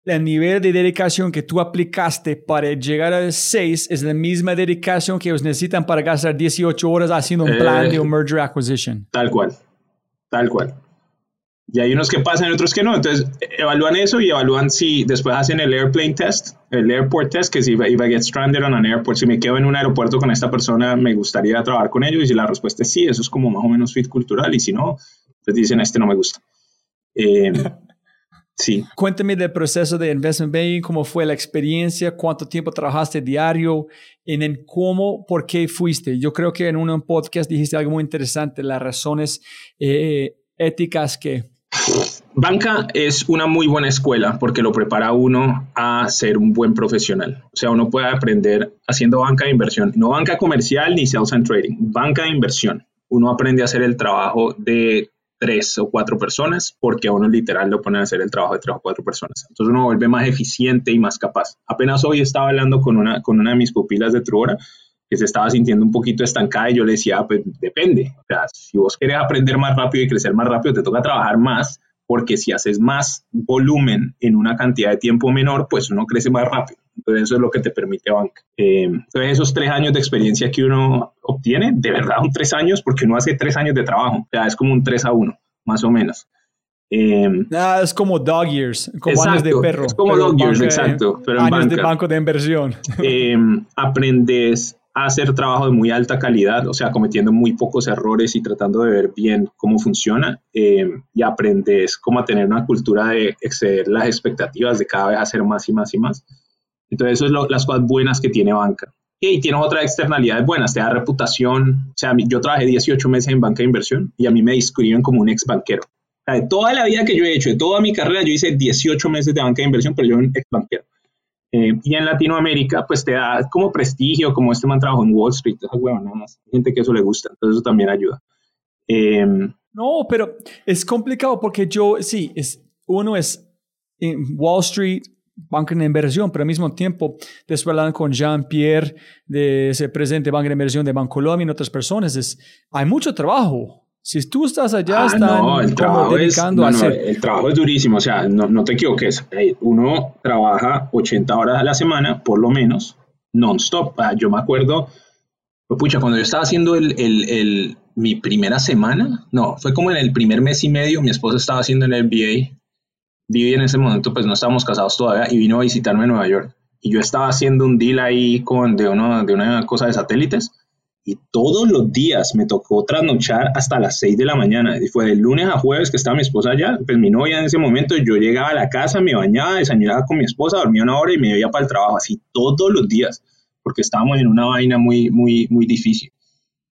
el nivel de dedicación que tú aplicaste para llegar al 6 es la misma dedicación que ellos necesitan para gastar 18 horas haciendo un plan Eh. de un merger acquisition. Tal cual, tal cual. Y hay unos que pasan y otros que no. Entonces, evalúan eso y evalúan si después hacen el airplane test, el airport test, que si if if I get stranded on an airport, si me quedo en un aeropuerto con esta persona, me gustaría trabajar con ellos. Y si la respuesta es sí, eso es como más o menos fit cultural. Y si no, pues dicen, este no me gusta. Eh, sí. Cuéntame del proceso de investment banking, cómo fue la experiencia, cuánto tiempo trabajaste diario, en, en cómo, por qué fuiste. Yo creo que en un podcast dijiste algo muy interesante, las razones eh, éticas que... Banca es una muy buena escuela porque lo prepara uno a ser un buen profesional. O sea, uno puede aprender haciendo banca de inversión, no banca comercial ni sales and trading, banca de inversión. Uno aprende a hacer el trabajo de tres o cuatro personas porque a uno literal lo ponen a hacer el trabajo de tres o cuatro personas. Entonces uno vuelve más eficiente y más capaz. Apenas hoy estaba hablando con una, con una de mis pupilas de Truora que se estaba sintiendo un poquito estancada y yo le decía, pues depende. O sea, si vos querés aprender más rápido y crecer más rápido, te toca trabajar más, porque si haces más volumen en una cantidad de tiempo menor, pues uno crece más rápido. Entonces eso es lo que te permite banca. Eh, entonces esos tres años de experiencia que uno obtiene, de verdad son tres años, porque uno hace tres años de trabajo. O sea, es como un 3 a 1, más o menos. Eh, Ah, es como dog years, como años de Exacto, perro. es como dog years, banca- exacto, pero en años de banca. banco de inversión. eh, aprendes hacer trabajo de muy alta calidad, o sea, cometiendo muy pocos errores y tratando de ver bien cómo funciona, eh, y aprendes cómo a tener una cultura de exceder las expectativas, de cada vez hacer más y más y más. Entonces, eso es las cosas buenas que tiene banca. Y tienes otras externalidades buenas, te da reputación. O sea, yo trabajé 18 meses en banca de inversión y a mí me describen como un ex banquero. O sea, de toda la vida que yo he hecho, de toda mi carrera, yo hice 18 meses de banca de inversión, pero yo un ex banquero. Eh, y en Latinoamérica, pues te da como prestigio, como este man trabajó en Wall Street, esas huevonadas. Gente que eso le gusta, entonces eso también ayuda. Eh, No, pero es complicado porque yo, sí, es, uno es en Wall Street, banca de inversión, pero al mismo tiempo, después hablando con Jean-Pierre, de ese presidente de banca de inversión de Bancolombia y otras personas, es, hay mucho trabajo. Si tú estás allá, ah, están no, el trabajo, es, dedicando no, a no, hacer. el trabajo es durísimo, o sea, no, no te equivoques. Eh, Uno trabaja 80 horas a la semana, por lo menos, non-stop. Yo me acuerdo, pucha, cuando yo estaba haciendo el, el, el, mi primera semana, no, fue como en el primer mes y medio, mi esposa estaba haciendo el MBA. Viví en ese momento, pues no estábamos casados todavía y vino a visitarme en Nueva York. Y yo estaba haciendo un deal ahí con, de, uno, de una cosa de satélites y todos los días me tocó trasnochar hasta las 6 de la mañana. Y fue de lunes a jueves que estaba mi esposa allá, pues mi novia en ese momento, yo llegaba a la casa, me bañaba, desayunaba con mi esposa, dormía una hora y me iba para el trabajo, así todos los días porque estábamos en una vaina muy, muy, muy difícil.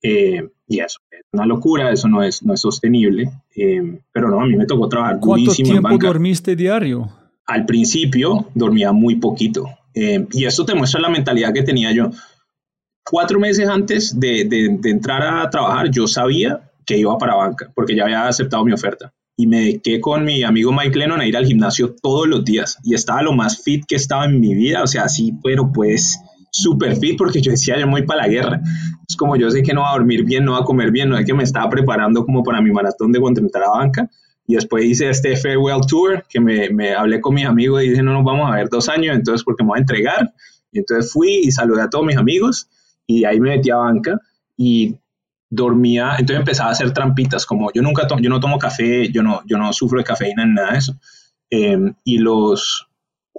Eh, y eso es una locura, eso no es, no es sostenible. Eh, pero no, a mí me tocó trabajar ¿Cuánto tiempo dormiste diario? Al principio dormía muy poquito. Eh, y esto te muestra la mentalidad que tenía yo. Cuatro meses antes de, de, de, entrar a trabajar, yo sabía que iba para banca, porque ya había aceptado mi oferta. Y me dediqué con mi amigo Mike Lennon a ir al gimnasio todos los días. Y estaba lo más fit que estaba en mi vida. O sea, sí, pero pues súper fit porque yo decía, yo muy para la guerra. Es como yo sé que no va a dormir bien, no va a comer bien, no es que me estaba preparando como para mi maratón de cuando entrar a banca. Y después hice este farewell tour que me, me hablé con mis amigos y dije, no nos vamos a ver dos años, entonces porque me voy a entregar. Y entonces fui y saludé a todos mis amigos y ahí me metí a banca y dormía, entonces empezaba a hacer trampitas, como yo nunca tomo, yo no tomo café, yo no, yo no sufro de cafeína en nada de eso. Eh, y los,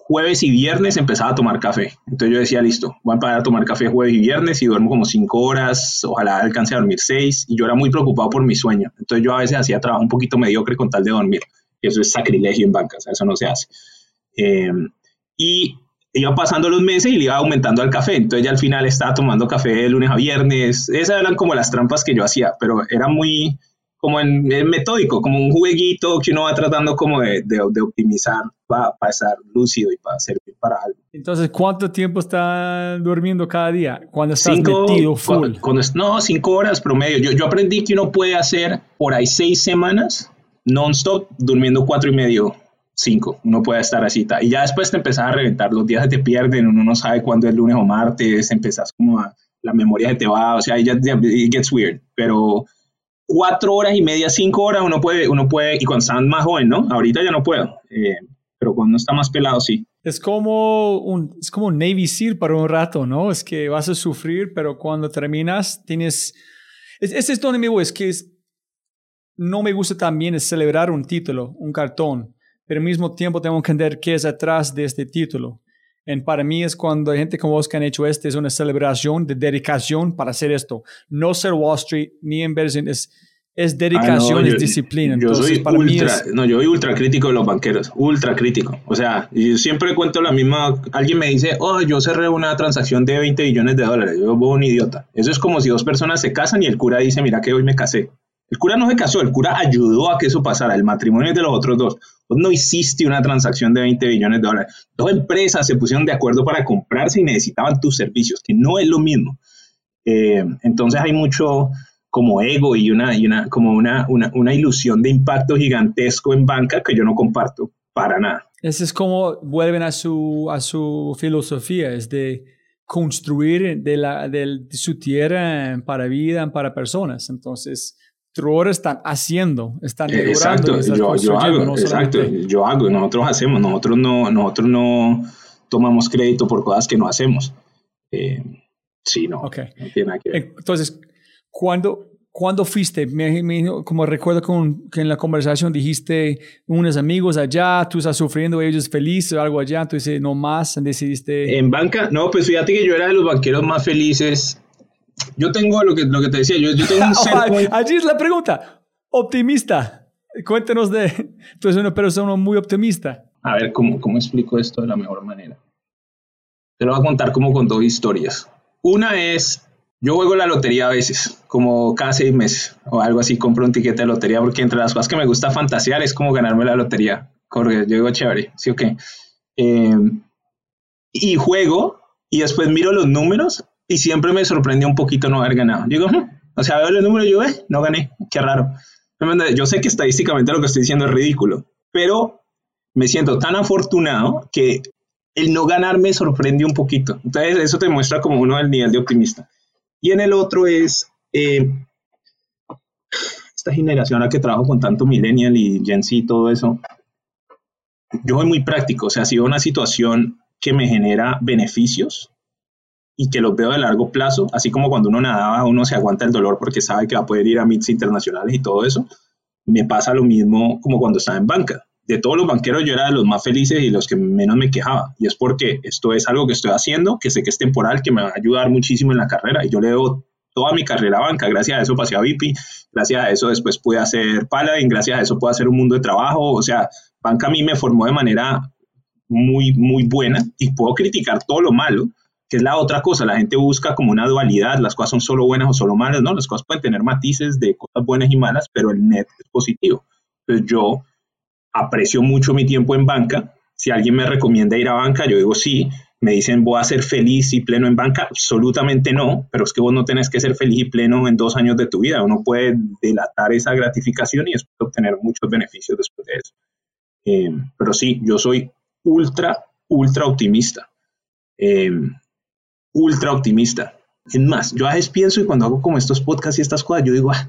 jueves y viernes empezaba a tomar café. Entonces yo decía, listo, voy a empezar a tomar café jueves y viernes y duermo como cinco horas, ojalá alcance a dormir seis. Y yo era muy preocupado por mi sueño. Entonces yo a veces hacía trabajo un poquito mediocre con tal de dormir. Y eso es sacrilegio en banca, eso no se hace. Eh, y iba pasando los meses y le iba aumentando al café. Entonces ya al final estaba tomando café de lunes a viernes. Esas eran como las trampas que yo hacía, pero era muy como en, metódico, como un jueguito que uno va tratando como de, de, optimizar para, para, estar lúcido y para servir para algo. Entonces, ¿cuánto tiempo está durmiendo cada día? Cuando estás metido full. Cuando, no, cinco horas promedio. Yo, yo aprendí que uno puede hacer por ahí seis semanas non-stop durmiendo cuatro y medio cinco, uno puede estar así, y ya después te empezás a reventar, los días se te pierden, uno no sabe cuándo es lunes o martes, empezás como a, la memoria se te va, o sea, ya, ya it gets weird, pero cuatro horas y media, cinco horas, uno puede, uno puede, y cuando están más joven, ¿no? Ahorita ya no puedo, eh, pero cuando está más pelado, sí. Es como un, es como un Navy SEAL para un rato, ¿no? Es que vas a sufrir, pero cuando terminas, tienes... Ese es donde me voy, es que es, no me gusta también es celebrar un título, un cartón, pero al mismo tiempo tengo que entender qué es atrás de este título. En para mí es cuando hay gente como vos que han hecho este, es una celebración de dedicación para hacer esto. No ser Wall Street ni inversión, es, es dedicación, ah, no, es disciplina. Yo soy ultra, no, yo soy ultra crítico de los banqueros, ultra crítico. O sea, yo siempre cuento la misma, alguien me dice, oh, yo cerré una transacción de 20 billones de dólares, yo voy un idiota. Eso es como si dos personas se casan y el cura dice, mira que hoy me casé. El cura no se casó, el cura ayudó a que eso pasara, el matrimonio es de los otros dos. No hiciste una transacción de 20 billones de dólares. Dos empresas se pusieron de acuerdo para comprarse y necesitaban tus servicios, que no es lo mismo. Eh, entonces hay mucho como ego y una, y una como una, una, una, ilusión de impacto gigantesco en banca que yo no comparto para nada. Ese es como vuelven a su, a su filosofía, es de construir de, la, de su tierra para vida, para personas. Entonces, Truor están haciendo, están Exacto, yo, yo hago, exacto, yo hago, nosotros hacemos, nosotros no, nosotros no tomamos crédito por cosas que no hacemos. Eh, sí, no, okay. no tiene nada que ver. Entonces, ¿cuándo, ¿cuándo fuiste? Me, como recuerdo con, que en la conversación dijiste unos amigos allá, tú estás sufriendo, ellos felices o algo allá, tú dices, no más, decidiste... En banca, no, pues fíjate que yo era de los banqueros más felices yo tengo lo que, lo que te decía, yo, yo tengo un Allí es la pregunta. Optimista. Cuéntenos de... Tú eres una persona muy optimista. A ver, ¿cómo, ¿cómo explico esto de la mejor manera? Te lo voy a contar como con dos historias. Una es, yo juego la lotería a veces, como cada seis meses o algo así, compro un tiquete de lotería porque entre las cosas que me gusta fantasear es como ganarme la lotería. Jorge, yo digo chévere, sí o qué. Eh, y juego y después miro los números y siempre me sorprendió un poquito no haber ganado. Digo, hmm", o sea, veo el número y yo, eh, no gané, qué raro. Yo sé que estadísticamente lo que estoy diciendo es ridículo, pero me siento tan afortunado que el no ganar me sorprendió un poquito. Entonces, eso te muestra como uno del nivel de optimista. Y en el otro es eh, esta generación a que trabajo con tanto millennial y Gen Z y todo eso. Yo soy muy práctico, o sea, si veo una situación que me genera beneficios, y que los veo de largo plazo, así como cuando uno nadaba, uno se aguanta el dolor porque sabe que va a poder ir a meets internacionales y todo eso, me pasa lo mismo como cuando estaba en banca. De todos los banqueros yo era de los más felices y los que menos me quejaba. Y es porque esto es algo que estoy haciendo, que sé que es temporal, que me va a ayudar muchísimo en la carrera. Y yo le debo toda mi carrera a banca. Gracias a eso pasé a VIP, gracias a eso después pude hacer Paladin, gracias a eso puedo hacer un mundo de trabajo. O sea, banca a mí me formó de manera muy, muy buena y puedo criticar todo lo malo, es la otra cosa. La gente busca como una dualidad, las cosas son solo buenas o solo malas, ¿no? Las cosas pueden tener matices de cosas buenas y malas, pero el net es positivo. Entonces yo aprecio mucho mi tiempo en banca. Si alguien me recomienda ir a banca, yo digo sí. Me dicen, voy a ser feliz y pleno en banca. Absolutamente no, pero es que vos no tenés que ser feliz y pleno en dos años de tu vida. Uno puede delatar esa gratificación y obtener muchos beneficios después de eso. Eh, pero sí, yo soy ultra, ultra optimista. Eh, ultra optimista. Es más, yo a veces pienso y cuando hago como estos podcasts y estas cosas, yo digo, ah,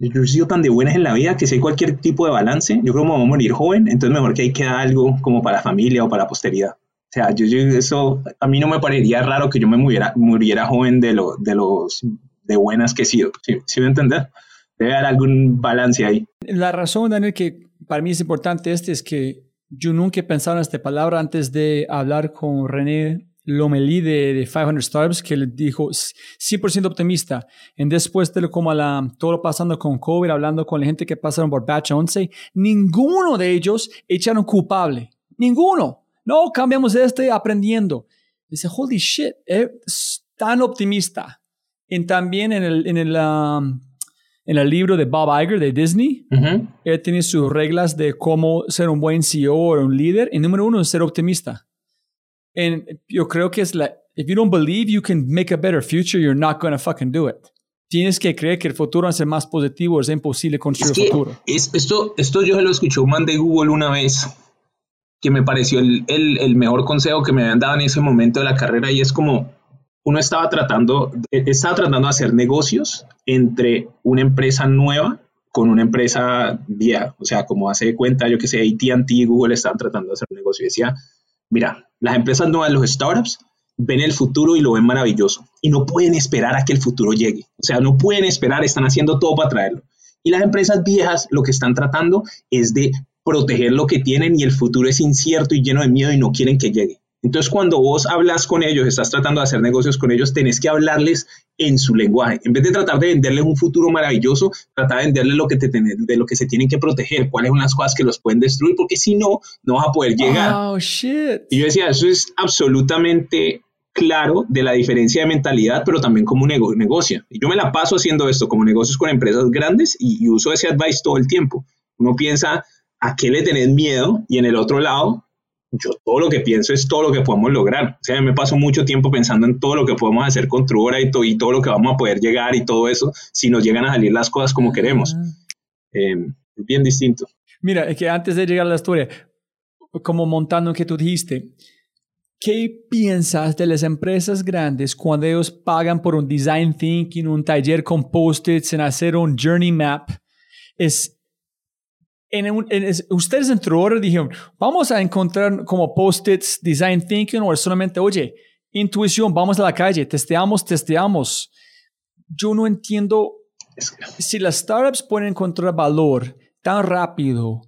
yo he sido tan de buenas en la vida que si hay cualquier tipo de balance, yo creo que me voy a morir joven, entonces mejor que ahí queda algo como para la familia o para la posteridad. O sea, yo, eso a mí no me parecería raro que yo me muriera, muriera joven de, lo, de los de buenas que he sido. ¿Sí, ¿Sí me entender? Debe haber algún balance ahí. La razón, Daniel, que para mí es importante este es que yo nunca he pensado en esta palabra antes de hablar con René Lomelí de, de 500 Startups que le dijo 100% optimista. En después de como la, todo pasando con COVID, hablando con la gente que pasaron por Batch 11, ninguno de ellos echaron culpable. Ninguno. No, cambiamos este aprendiendo. Dice, holy shit, es tan optimista. Y también en el, en el, um, en el libro de Bob Iger de Disney, él tiene sus reglas de cómo ser un buen CEO o un líder. Y número uno es ser optimista. And yo creo que es la, if you don't believe you can make a better future, you're not going to fucking do it. Tienes que creer que el futuro va a ser más positivo, es imposible construir es el futuro. Es, esto, esto yo se lo escuché un man de Google una vez, que me pareció el, el, el, mejor consejo que me habían dado en ese momento de la carrera y es como uno estaba tratando, estaba tratando de hacer negocios entre una empresa nueva con una empresa vieja, o sea, como hace cuenta, yo que sé, AT&T Google estaban tratando de hacer un negocio y decía, Mira, las empresas nuevas, los startups, ven el futuro y lo ven maravilloso y no pueden esperar a que el futuro llegue. O sea, no pueden esperar, están haciendo todo para traerlo. Y las empresas viejas lo que están tratando es de proteger lo que tienen y el futuro es incierto y lleno de miedo y no quieren que llegue. Entonces, cuando vos hablas con ellos, estás tratando de hacer negocios con ellos, tenés que hablarles en su lenguaje. En vez de tratar de venderles un futuro maravilloso, trata de venderles lo que te de lo que se tienen que proteger, cuáles son las cosas que los pueden destruir, porque si no, no vas a poder llegar. Oh, shit. Y yo decía, eso es absolutamente claro de la diferencia de mentalidad, pero también como un negocio. Y yo me la paso haciendo esto como negocios con empresas grandes y, y uso ese advice todo el tiempo. Uno piensa, ¿a qué le tenés miedo? Y en el otro lado, yo todo lo que pienso es todo lo que podemos lograr. O sea, me paso mucho tiempo pensando en todo lo que podemos hacer con Truora y, y todo lo que vamos a poder llegar y todo eso, si nos llegan a salir las cosas como queremos. Eh, es bien distinto. Mira, es que antes de llegar a la historia, como montando que tú dijiste, ¿qué piensas de las empresas grandes cuando ellos pagan por un design thinking, un taller con post-its, en hacer un journey map? Es en, en, ustedes en Truora dijeron, vamos a encontrar como post-its, design thinking, o solamente, oye, intuición, vamos a la calle, testeamos, testeamos. Yo no entiendo si las startups pueden encontrar valor tan rápido.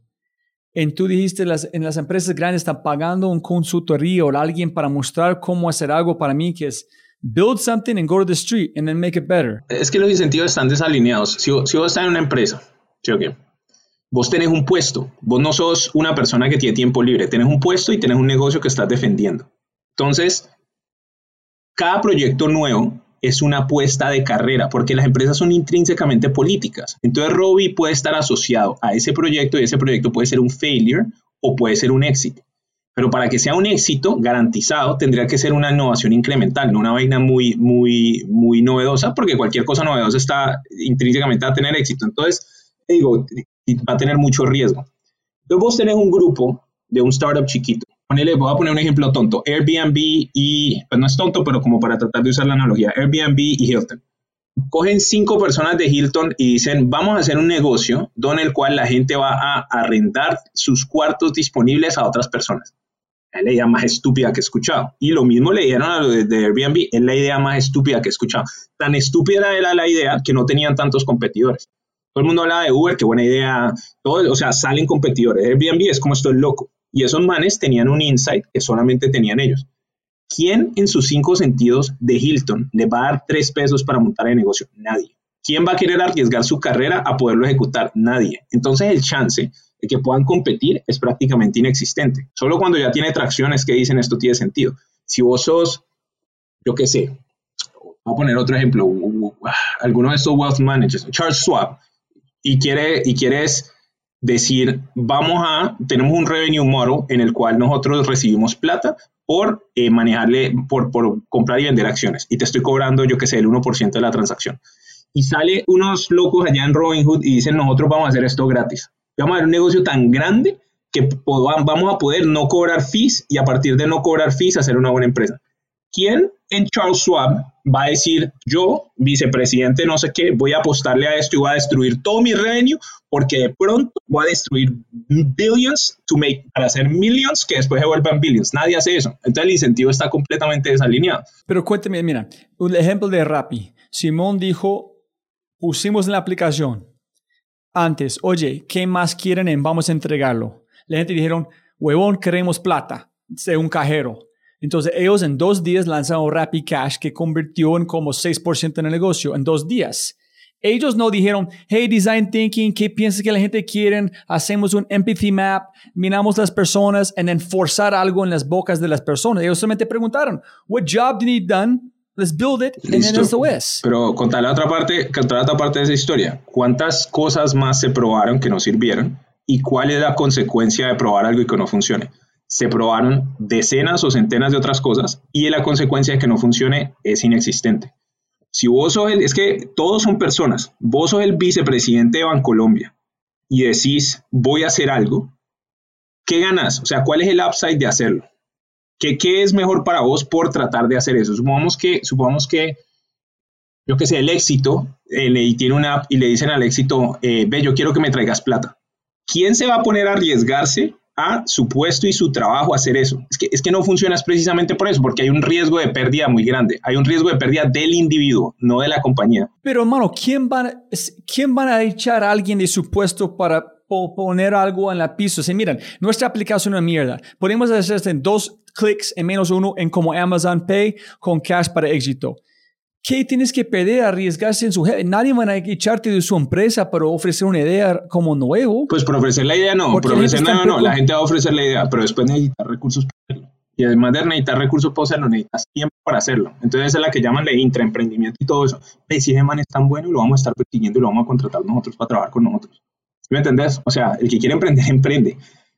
En tú dijiste, las, en las empresas grandes están pagando un consultoría o alguien para mostrar cómo hacer algo para mí, que es build something and go to the street and then make it better. Es que los incentivos están desalineados. Si, si vos estás en una empresa, ¿sí o qué? Vos tenés un puesto, vos no sos una persona que tiene tiempo libre, tenés un puesto y tenés un negocio que estás defendiendo. Entonces, cada proyecto nuevo es una apuesta de carrera, porque las empresas son intrínsecamente políticas. Entonces, Robbie puede estar asociado a ese proyecto y ese proyecto puede ser un failure o puede ser un éxito. Pero para que sea un éxito garantizado, tendría que ser una innovación incremental, no una vaina muy, muy, muy novedosa, porque cualquier cosa novedosa está intrínsecamente a tener éxito. Entonces, digo, va a tener mucho riesgo. Entonces vos tenés un grupo de un startup chiquito. Ponele, voy a poner un ejemplo tonto. Airbnb y, pues no es tonto, pero como para tratar de usar la analogía, Airbnb y Hilton. Cogen cinco personas de Hilton y dicen, vamos a hacer un negocio donde el cual la gente va a arrendar sus cuartos disponibles a otras personas. es la idea más estúpida que he escuchado. Y lo mismo le dijeron a lo de, de Airbnb, es la idea más estúpida que he escuchado. Tan estúpida era la idea que no tenían tantos competidores. Todo el mundo hablaba de Uber, qué buena idea. Todo, o sea, salen competidores. Airbnb es como estoy loco. Y esos manes tenían un insight que solamente tenían ellos. ¿Quién en sus cinco sentidos de Hilton le va a dar tres pesos para montar el negocio? Nadie. ¿Quién va a querer arriesgar su carrera a poderlo ejecutar? Nadie. Entonces el chance de que puedan competir es prácticamente inexistente. Solo cuando ya tiene tracción es que dicen esto tiene sentido. Si vos sos, yo qué sé, voy a poner otro ejemplo, alguno de estos wealth managers, Charles Schwab, y, quiere, y quieres decir, vamos a, tenemos un revenue model en el cual nosotros recibimos plata por eh, manejarle, por, por comprar y vender acciones, y te estoy cobrando, yo qué sé, el 1% de la transacción. Y sale unos locos allá en Robinhood y dicen, nosotros vamos a hacer esto gratis vamos a ver un negocio tan grande que vamos a poder no cobrar fees y a partir de no cobrar fees hacer una buena empresa. ¿Quién en Charles Schwab va a decir, yo, vicepresidente, no sé qué, voy a apostarle a esto y voy a destruir todo mi revenue porque de pronto voy a destruir billions to make, para hacer millions que después se vuelvan billions? Nadie hace eso. Entonces el incentivo está completamente desalineado. Pero cuénteme, mira, un ejemplo de Rappi. Simón dijo, pusimos en la aplicación antes, oye, ¿qué más quieren en vamos a entregarlo? La gente dijeron, huevón, queremos plata de un cajero. Entonces ellos en dos días lanzaron Rappi Cash que convirtió en como 6% en el negocio en dos días. Ellos no dijeron, hey, design thinking, ¿qué piensas que la gente quiere? Hacemos un empathy map, miramos las personas y enforzar algo en las bocas de las personas. Ellos solamente preguntaron, what job do you need done? Let's build it and then es. Pero contar la otra parte, contar la otra parte de esa historia. ¿Cuántas cosas más se probaron que no sirvieron? ¿Y cuál es la consecuencia de probar algo y que no funcione? Se probaron decenas o centenas de otras cosas y la consecuencia de que no funcione es inexistente. Si vos sos el, es que todos son personas, vos sos el vicepresidente de Bancolombia y decís voy a hacer algo, ¿qué ganas? O sea, ¿cuál es el upside de hacerlo? ¿Qué, ¿Qué, es mejor para vos por tratar de hacer eso? Supongamos que, supongamos que yo que sé, el éxito, eh, y tiene una y le dicen al éxito, eh, ve, yo quiero que me traigas plata. ¿Quién se va a poner a arriesgarse a su puesto y su trabajo hacer eso? Es que, es que no funciona precisamente por eso, porque hay un riesgo de pérdida muy grande. Hay un riesgo de pérdida del individuo, no de la compañía. Pero hermano, ¿quién van, ¿quién van a echar a alguien de su puesto para poner algo en la piso? Si miran, nuestra aplicación es una mierda. Podemos hacer en dos clics en menos uno en como Amazon Pay con cash para éxito. ¿Qué tienes que pedir arriesgarse en su jefe? Nadie va a echarte de su empresa para ofrecer una idea como nuevo. Pues por ofrecer la idea no, por ofrecer nada no, la gente va a ofrecer la idea, pero después necesitas recursos para hacerlo. Y además de necesitar recursos para hacerlo, necesitas tiempo para hacerlo. Entonces esa es la que llaman de intraemprendimiento y todo eso. Ve, si ese man es tan bueno, lo vamos a estar persiguiendo y lo vamos a contratar nosotros para trabajar con nosotros. ¿Me entendés? O sea, el que quiere emprender, emprende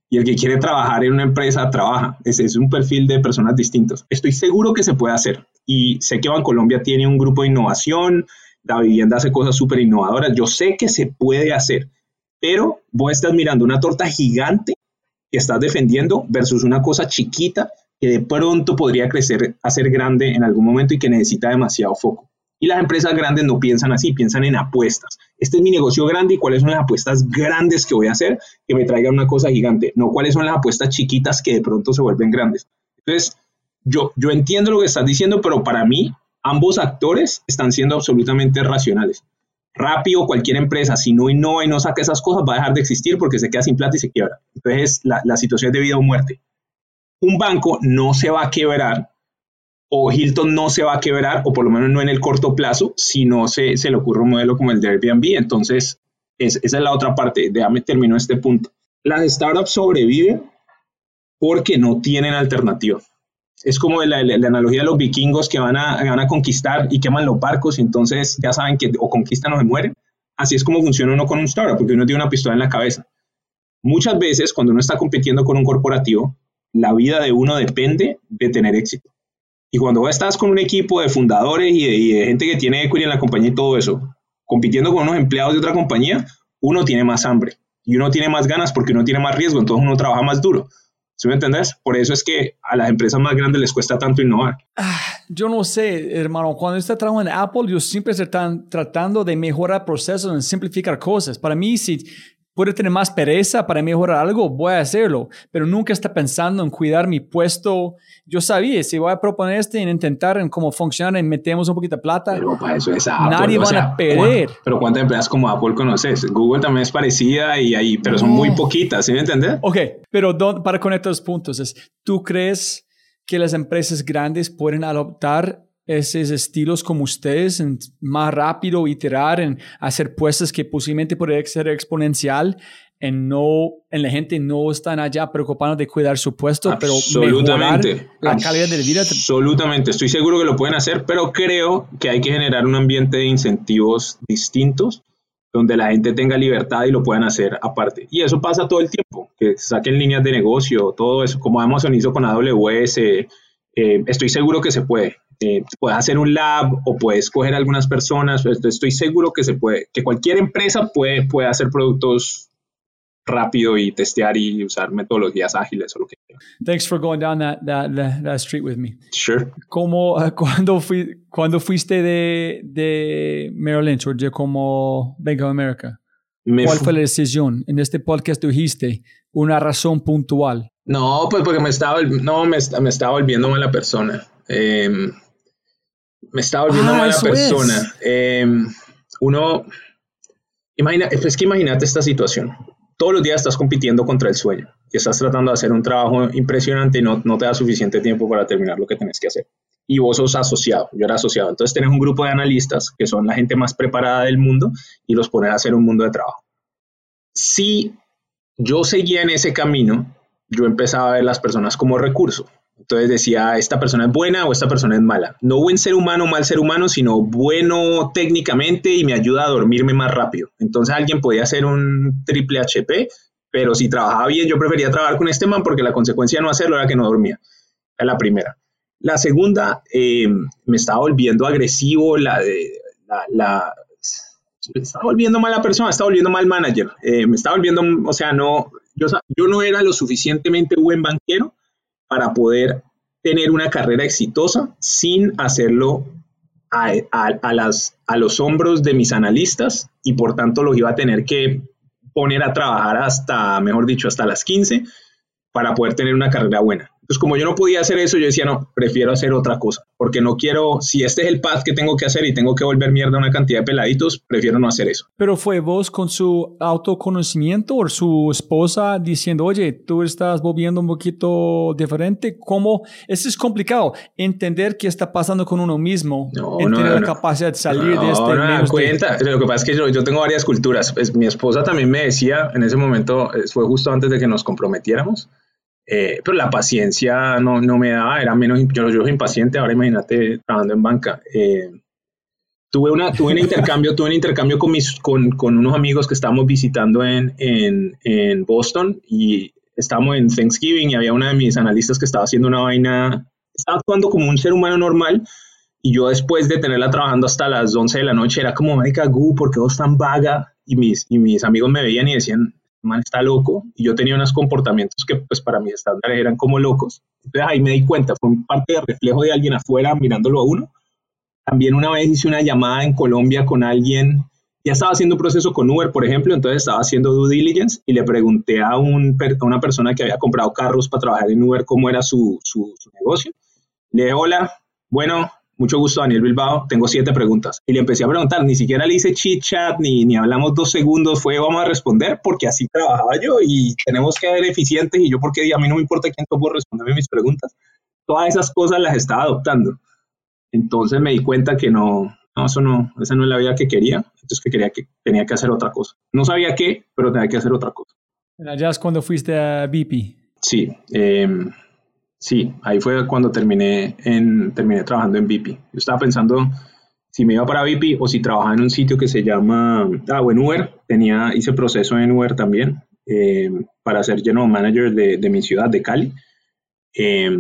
y el que quiere trabajar en una empresa trabaja. Ese es un perfil de personas distintos. Estoy seguro que se puede hacer y sé que Bancolombia tiene un grupo de innovación, la vivienda hace cosas súper innovadoras, yo sé que se puede hacer, pero vos estás mirando una torta gigante que estás defendiendo versus una cosa chiquita que de pronto podría crecer a ser grande en algún momento y que necesita demasiado foco. Y las empresas grandes no piensan así, piensan en apuestas. Este es mi negocio grande y cuáles son las apuestas grandes que voy a hacer que me traigan una cosa gigante, no cuáles son las apuestas chiquitas que de pronto se vuelven grandes. Entonces, yo, yo entiendo lo que estás diciendo, pero para mí ambos actores están siendo absolutamente racionales. Rápido, cualquier empresa, si no innova y no saca esas cosas, va a dejar de existir porque se queda sin plata y se quiebra. Entonces, la, la situación es de vida o muerte. Un banco no se va a quebrar o Hilton no se va a quebrar, o por lo menos no en el corto plazo, si no se, se le ocurre un modelo como el de Airbnb. Entonces, esa es la otra parte. Déjame termino este punto. Las startups sobreviven porque no tienen alternativa. Es como la, analogía de los vikingos que van a, van a conquistar y queman los barcos y entonces ya saben que o conquistan o se mueren. Así es como funciona uno con un startup, porque uno tiene una pistola en la cabeza. Muchas veces, cuando uno está compitiendo con un corporativo, la vida de uno depende de tener éxito. Y cuando estás con un equipo de fundadores y de, gente que tiene equity en la compañía y todo eso, compitiendo con unos empleados de otra compañía, uno tiene más hambre y uno tiene más ganas porque uno tiene más riesgo, entonces uno trabaja más duro. ¿Sí me entendés? Por eso es que a las empresas más grandes les cuesta tanto innovar. Ah, yo no sé, hermano. Cuando está trabajando en Apple, yo siempre están tratando de mejorar procesos, y simplificar cosas. Para mí, si puede tener más pereza para mejorar algo, voy a hacerlo, pero nunca está pensando en cuidar mi puesto. Yo sabía, si voy a proponer este en intentar en cómo funciona y metemos un poquito de plata, Pero para eso es Apple, nadie o van sea, a perder. ¿cuán- Pero ¿cuántas empresas como Apple conoces? Google también es parecida y ahí, pero son muy poquitas, ¿sí me entiendes? Ok, pero para conectar los puntos, es, ¿tú crees que las empresas grandes pueden adoptar esos estilos como ustedes en más rápido, iterar, en hacer puestas que posiblemente puede ser exponencial, en no, en la gente no están allá preocupados de cuidar su puesto, pero mejorar la calidad de vida? Absolutamente. Estoy seguro que lo pueden hacer, pero creo que hay que generar un ambiente de incentivos distintos donde la gente tenga libertad y lo puedan hacer aparte. Y eso pasa todo el tiempo, que saquen líneas de negocio, todo eso, como Amazon hizo con AWS, eh, estoy seguro que se puede. Eh, puedes hacer un lab o puedes coger algunas personas, pues, estoy seguro que se puede, que cualquier empresa puede, puede hacer productos rápido y testear y usar metodologías ágiles o lo que sea. Thanks for going down that, that, that, street with me. Sure. ¿Cómo, eh, cuando, fui, cuando fuiste de, de Merrill Lynch o de como Bank of America? Me ¿Cuál fu- fue la decisión? En este podcast dijiste una razón puntual. No, pues porque me estaba, no, me, me estaba volviendo mala persona. Eh, me estaba volviendo Ah, mala persona. Eh, uno, imagina, es que imagínate esta situación. Todos los días estás compitiendo contra el sueño y estás tratando de hacer un trabajo impresionante y no, no te da suficiente tiempo para terminar lo que tienes que hacer. Y vos sos asociado, yo era asociado. Entonces tenés un grupo de analistas que son la gente más preparada del mundo y los pones a hacer un mundo de trabajo. Si yo seguía en ese camino, yo empezaba a ver las personas como recurso. Entonces decía, esta persona es buena o esta persona es mala. No buen ser humano mal ser humano, sino bueno técnicamente y me ayuda a dormirme más rápido. Entonces alguien podía hacer un triple HP, pero si trabajaba bien, yo prefería trabajar con este man porque la consecuencia de no hacerlo era que no dormía. Era la primera. La segunda, eh, me estaba volviendo agresivo, la, de- la, me estaba volviendo mala persona, estaba volviendo mal manager, eh, me estaba volviendo, o sea, no, yo, yo no era lo suficientemente buen banquero para poder tener una carrera exitosa sin hacerlo a, a- las, a los hombros de mis analistas y por tanto los iba a tener que poner a trabajar hasta, mejor dicho, hasta las 15 para poder tener una carrera buena. Entonces, como yo no podía hacer eso, yo decía, no, prefiero hacer otra cosa, porque no quiero, si este es el path que tengo que hacer y tengo que volver mierda a una cantidad de peladitos, prefiero no hacer eso. Pero fue vos con su autoconocimiento o su esposa diciendo, oye, tú estás volviendo un poquito diferente. ¿Cómo? Eso es complicado. Entender qué está pasando con uno mismo. No, en no, tener no, la no. capacidad de salir de este. No, menos de- cuenta. Lo que pasa es que yo, yo tengo varias culturas. Pues, mi esposa también me decía, en ese momento, eh, fue justo antes de que nos comprometiéramos, eh, pero la paciencia no, no me daba, era menos, yo, yo soy impaciente, ahora imagínate trabajando en banca. Eh, tuve, una, tuve un intercambio, tuve un intercambio con, mis, con, con unos amigos que estábamos visitando en, en, en Boston y estábamos en Thanksgiving y había una de mis analistas que estaba haciendo una vaina, estaba actuando como un ser humano normal y yo después de tenerla trabajando hasta las 11 de la noche era como, marica, Gu, ¿por qué vos tan vaga? Y mis, y mis amigos me veían y decían, man, está loco. Y yo tenía unos comportamientos que pues para mis estándares eran como locos. Entonces ahí me di cuenta, fue un parte de reflejo de alguien afuera mirándolo a uno. También una vez hice una llamada en Colombia con alguien, ya estaba haciendo un proceso con Uber, por ejemplo, entonces estaba haciendo due diligence y le pregunté a, un, a una persona que había comprado carros para trabajar en Uber cómo era su, su, su negocio. Le dije, hola, bueno, mucho gusto, Daniel Bilbao, tengo siete preguntas. Y le empecé a preguntar, ni siquiera le hice chit chat, ni, ni hablamos dos segundos, fue vamos a responder porque así trabajaba yo y tenemos que ser eficientes y yo porque a mí no me importa quién puedo responderme mis preguntas. Todas esas cosas las estaba adoptando. Entonces me di cuenta que no, no, eso no, esa no es la vida que quería, entonces que quería que tenía que hacer otra cosa. No sabía qué, pero tenía que hacer otra cosa. Allá es cuando fuiste a BP. Sí, eh, sí, ahí fue cuando terminé, terminé trabajando en BP. Yo estaba pensando si me iba para BP o si trabajaba en un sitio que se llama, ah, o en Uber, tenía, hice proceso en Uber también eh, para ser general manager de, mi ciudad, de Cali. Eh,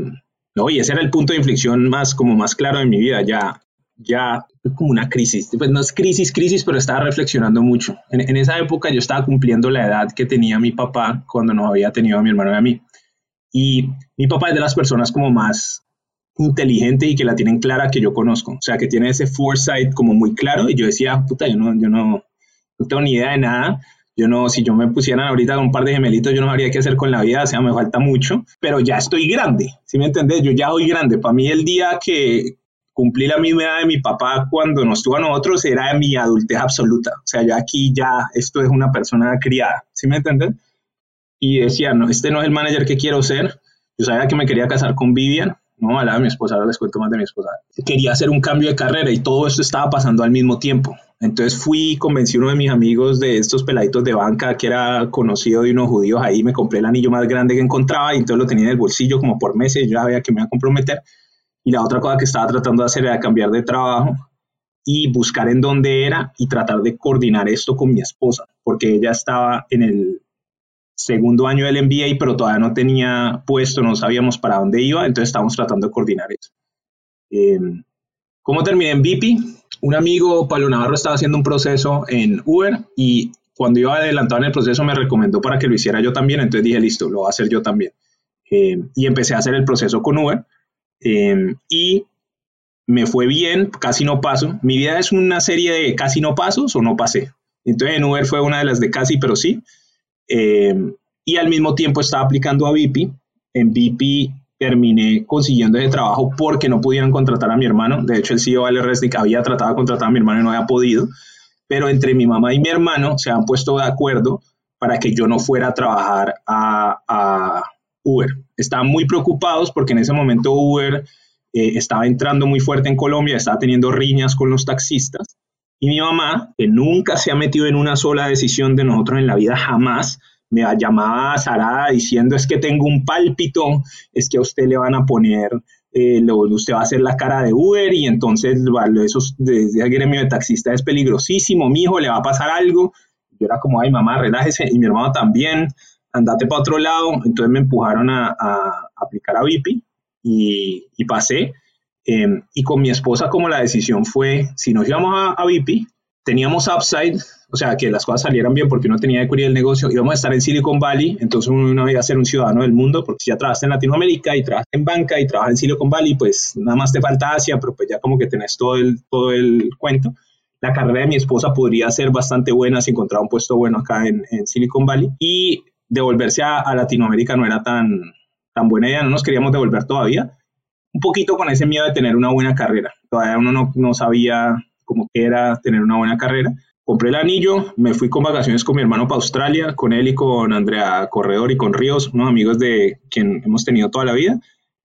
no, y ese era el punto de inflexión más, como más claro en mi vida, ya, ya como una crisis, pues no es crisis, crisis, pero estaba reflexionando mucho. En, en esa época yo estaba cumpliendo la edad que tenía mi papá cuando nos había tenido a mi hermano y a mí. Y mi papá es de las personas como más inteligente y que la tienen clara que yo conozco. O sea, que tiene ese foresight como muy claro. Y yo decía, puta, yo no, yo no, no tengo ni idea de nada. Yo no, si yo me pusieran ahorita un par de gemelitos, yo no sabría qué hacer con la vida, o sea, me falta mucho, pero ya estoy grande, ¿sí me entendés? Yo ya soy grande. Para mí el día que cumplí la misma edad de mi papá cuando nos tuvo a nosotros era mi adultez absoluta. O sea, ya aquí ya esto es una persona criada, ¿sí me entiendes? Y decía, no, este no es el manager que quiero ser. Yo sabía que me quería casar con Vivian, no, hablaba de mi esposa, ahora les cuento más de mi esposa. Quería hacer un cambio de carrera y todo esto estaba pasando al mismo tiempo. Entonces fui convencí a uno de mis amigos de estos peladitos de banca que era conocido de unos judíos ahí, me compré el anillo más grande que encontraba y entonces lo tenía en el bolsillo como por meses, yo sabía que me iba a comprometer y la otra cosa que estaba tratando de hacer era cambiar de trabajo y buscar en dónde era y tratar de coordinar esto con mi esposa, porque ella estaba en el segundo año del MBA, pero todavía no tenía puesto, no sabíamos para dónde iba, entonces estábamos tratando de coordinar eso. Em, ¿Cómo terminé en BP? Un amigo, Pablo Navarro, estaba haciendo un proceso en Uber y cuando iba adelantado en el proceso me recomendó para que lo hiciera yo también, entonces dije, listo, lo voy a hacer yo también. Em, y empecé a hacer el proceso con Uber Em, y me fue bien, casi no paso. Mi vida es una serie de casi no pasos o no pasé. Entonces en Uber fue una de las de casi, pero sí. Em, y al mismo tiempo estaba aplicando a VIP. En VIP terminé consiguiendo ese trabajo porque no pudieron contratar a mi hermano. De hecho, el CEO Ale Resnick había tratado de contratar a mi hermano y no había podido. Pero entre mi mamá y mi hermano se han puesto de acuerdo para que yo no fuera a trabajar a Uber. Estaban muy preocupados porque en ese momento Uber eh, estaba entrando muy fuerte en Colombia, estaba teniendo riñas con los taxistas. Y mi mamá, que nunca se ha metido en una sola decisión de nosotros en la vida, jamás, me llamaba a Sara diciendo es que tengo un pálpito, es que a usted le van a poner, eh, usted va a hacer la cara de Uber y entonces esos, desde el gremio de taxista es peligrosísimo, mi hijo le va a pasar algo. Yo era como, ay mamá, relájese, y mi hermano también andate para otro lado. Entonces me empujaron a, aplicar a VIP y, pasé. Em, y con mi esposa, como la decisión fue, si nos íbamos a, a VIP, teníamos upside, o sea, que las cosas salieran bien porque uno tenía que cubrir el negocio, íbamos a estar en Silicon Valley, entonces uno iba a ser un ciudadano del mundo, porque si ya trabajaste en Latinoamérica y trabajaste en banca y trabajas en Silicon Valley, pues nada más te falta Asia, pero pues ya como que tenés todo el, todo el cuento. La carrera de mi esposa podría ser bastante buena si encontraba un puesto bueno acá en, en Silicon Valley. Y devolverse a, Latinoamérica no era tan, tan buena idea, no nos queríamos devolver todavía. Un poquito con ese miedo de tener una buena carrera. Todavía uno no, no sabía cómo era tener una buena carrera. Compré el anillo, me fui con vacaciones con mi hermano para Australia, con él y con Andrea Corredor y con Ríos, unos amigos de quien hemos tenido toda la vida.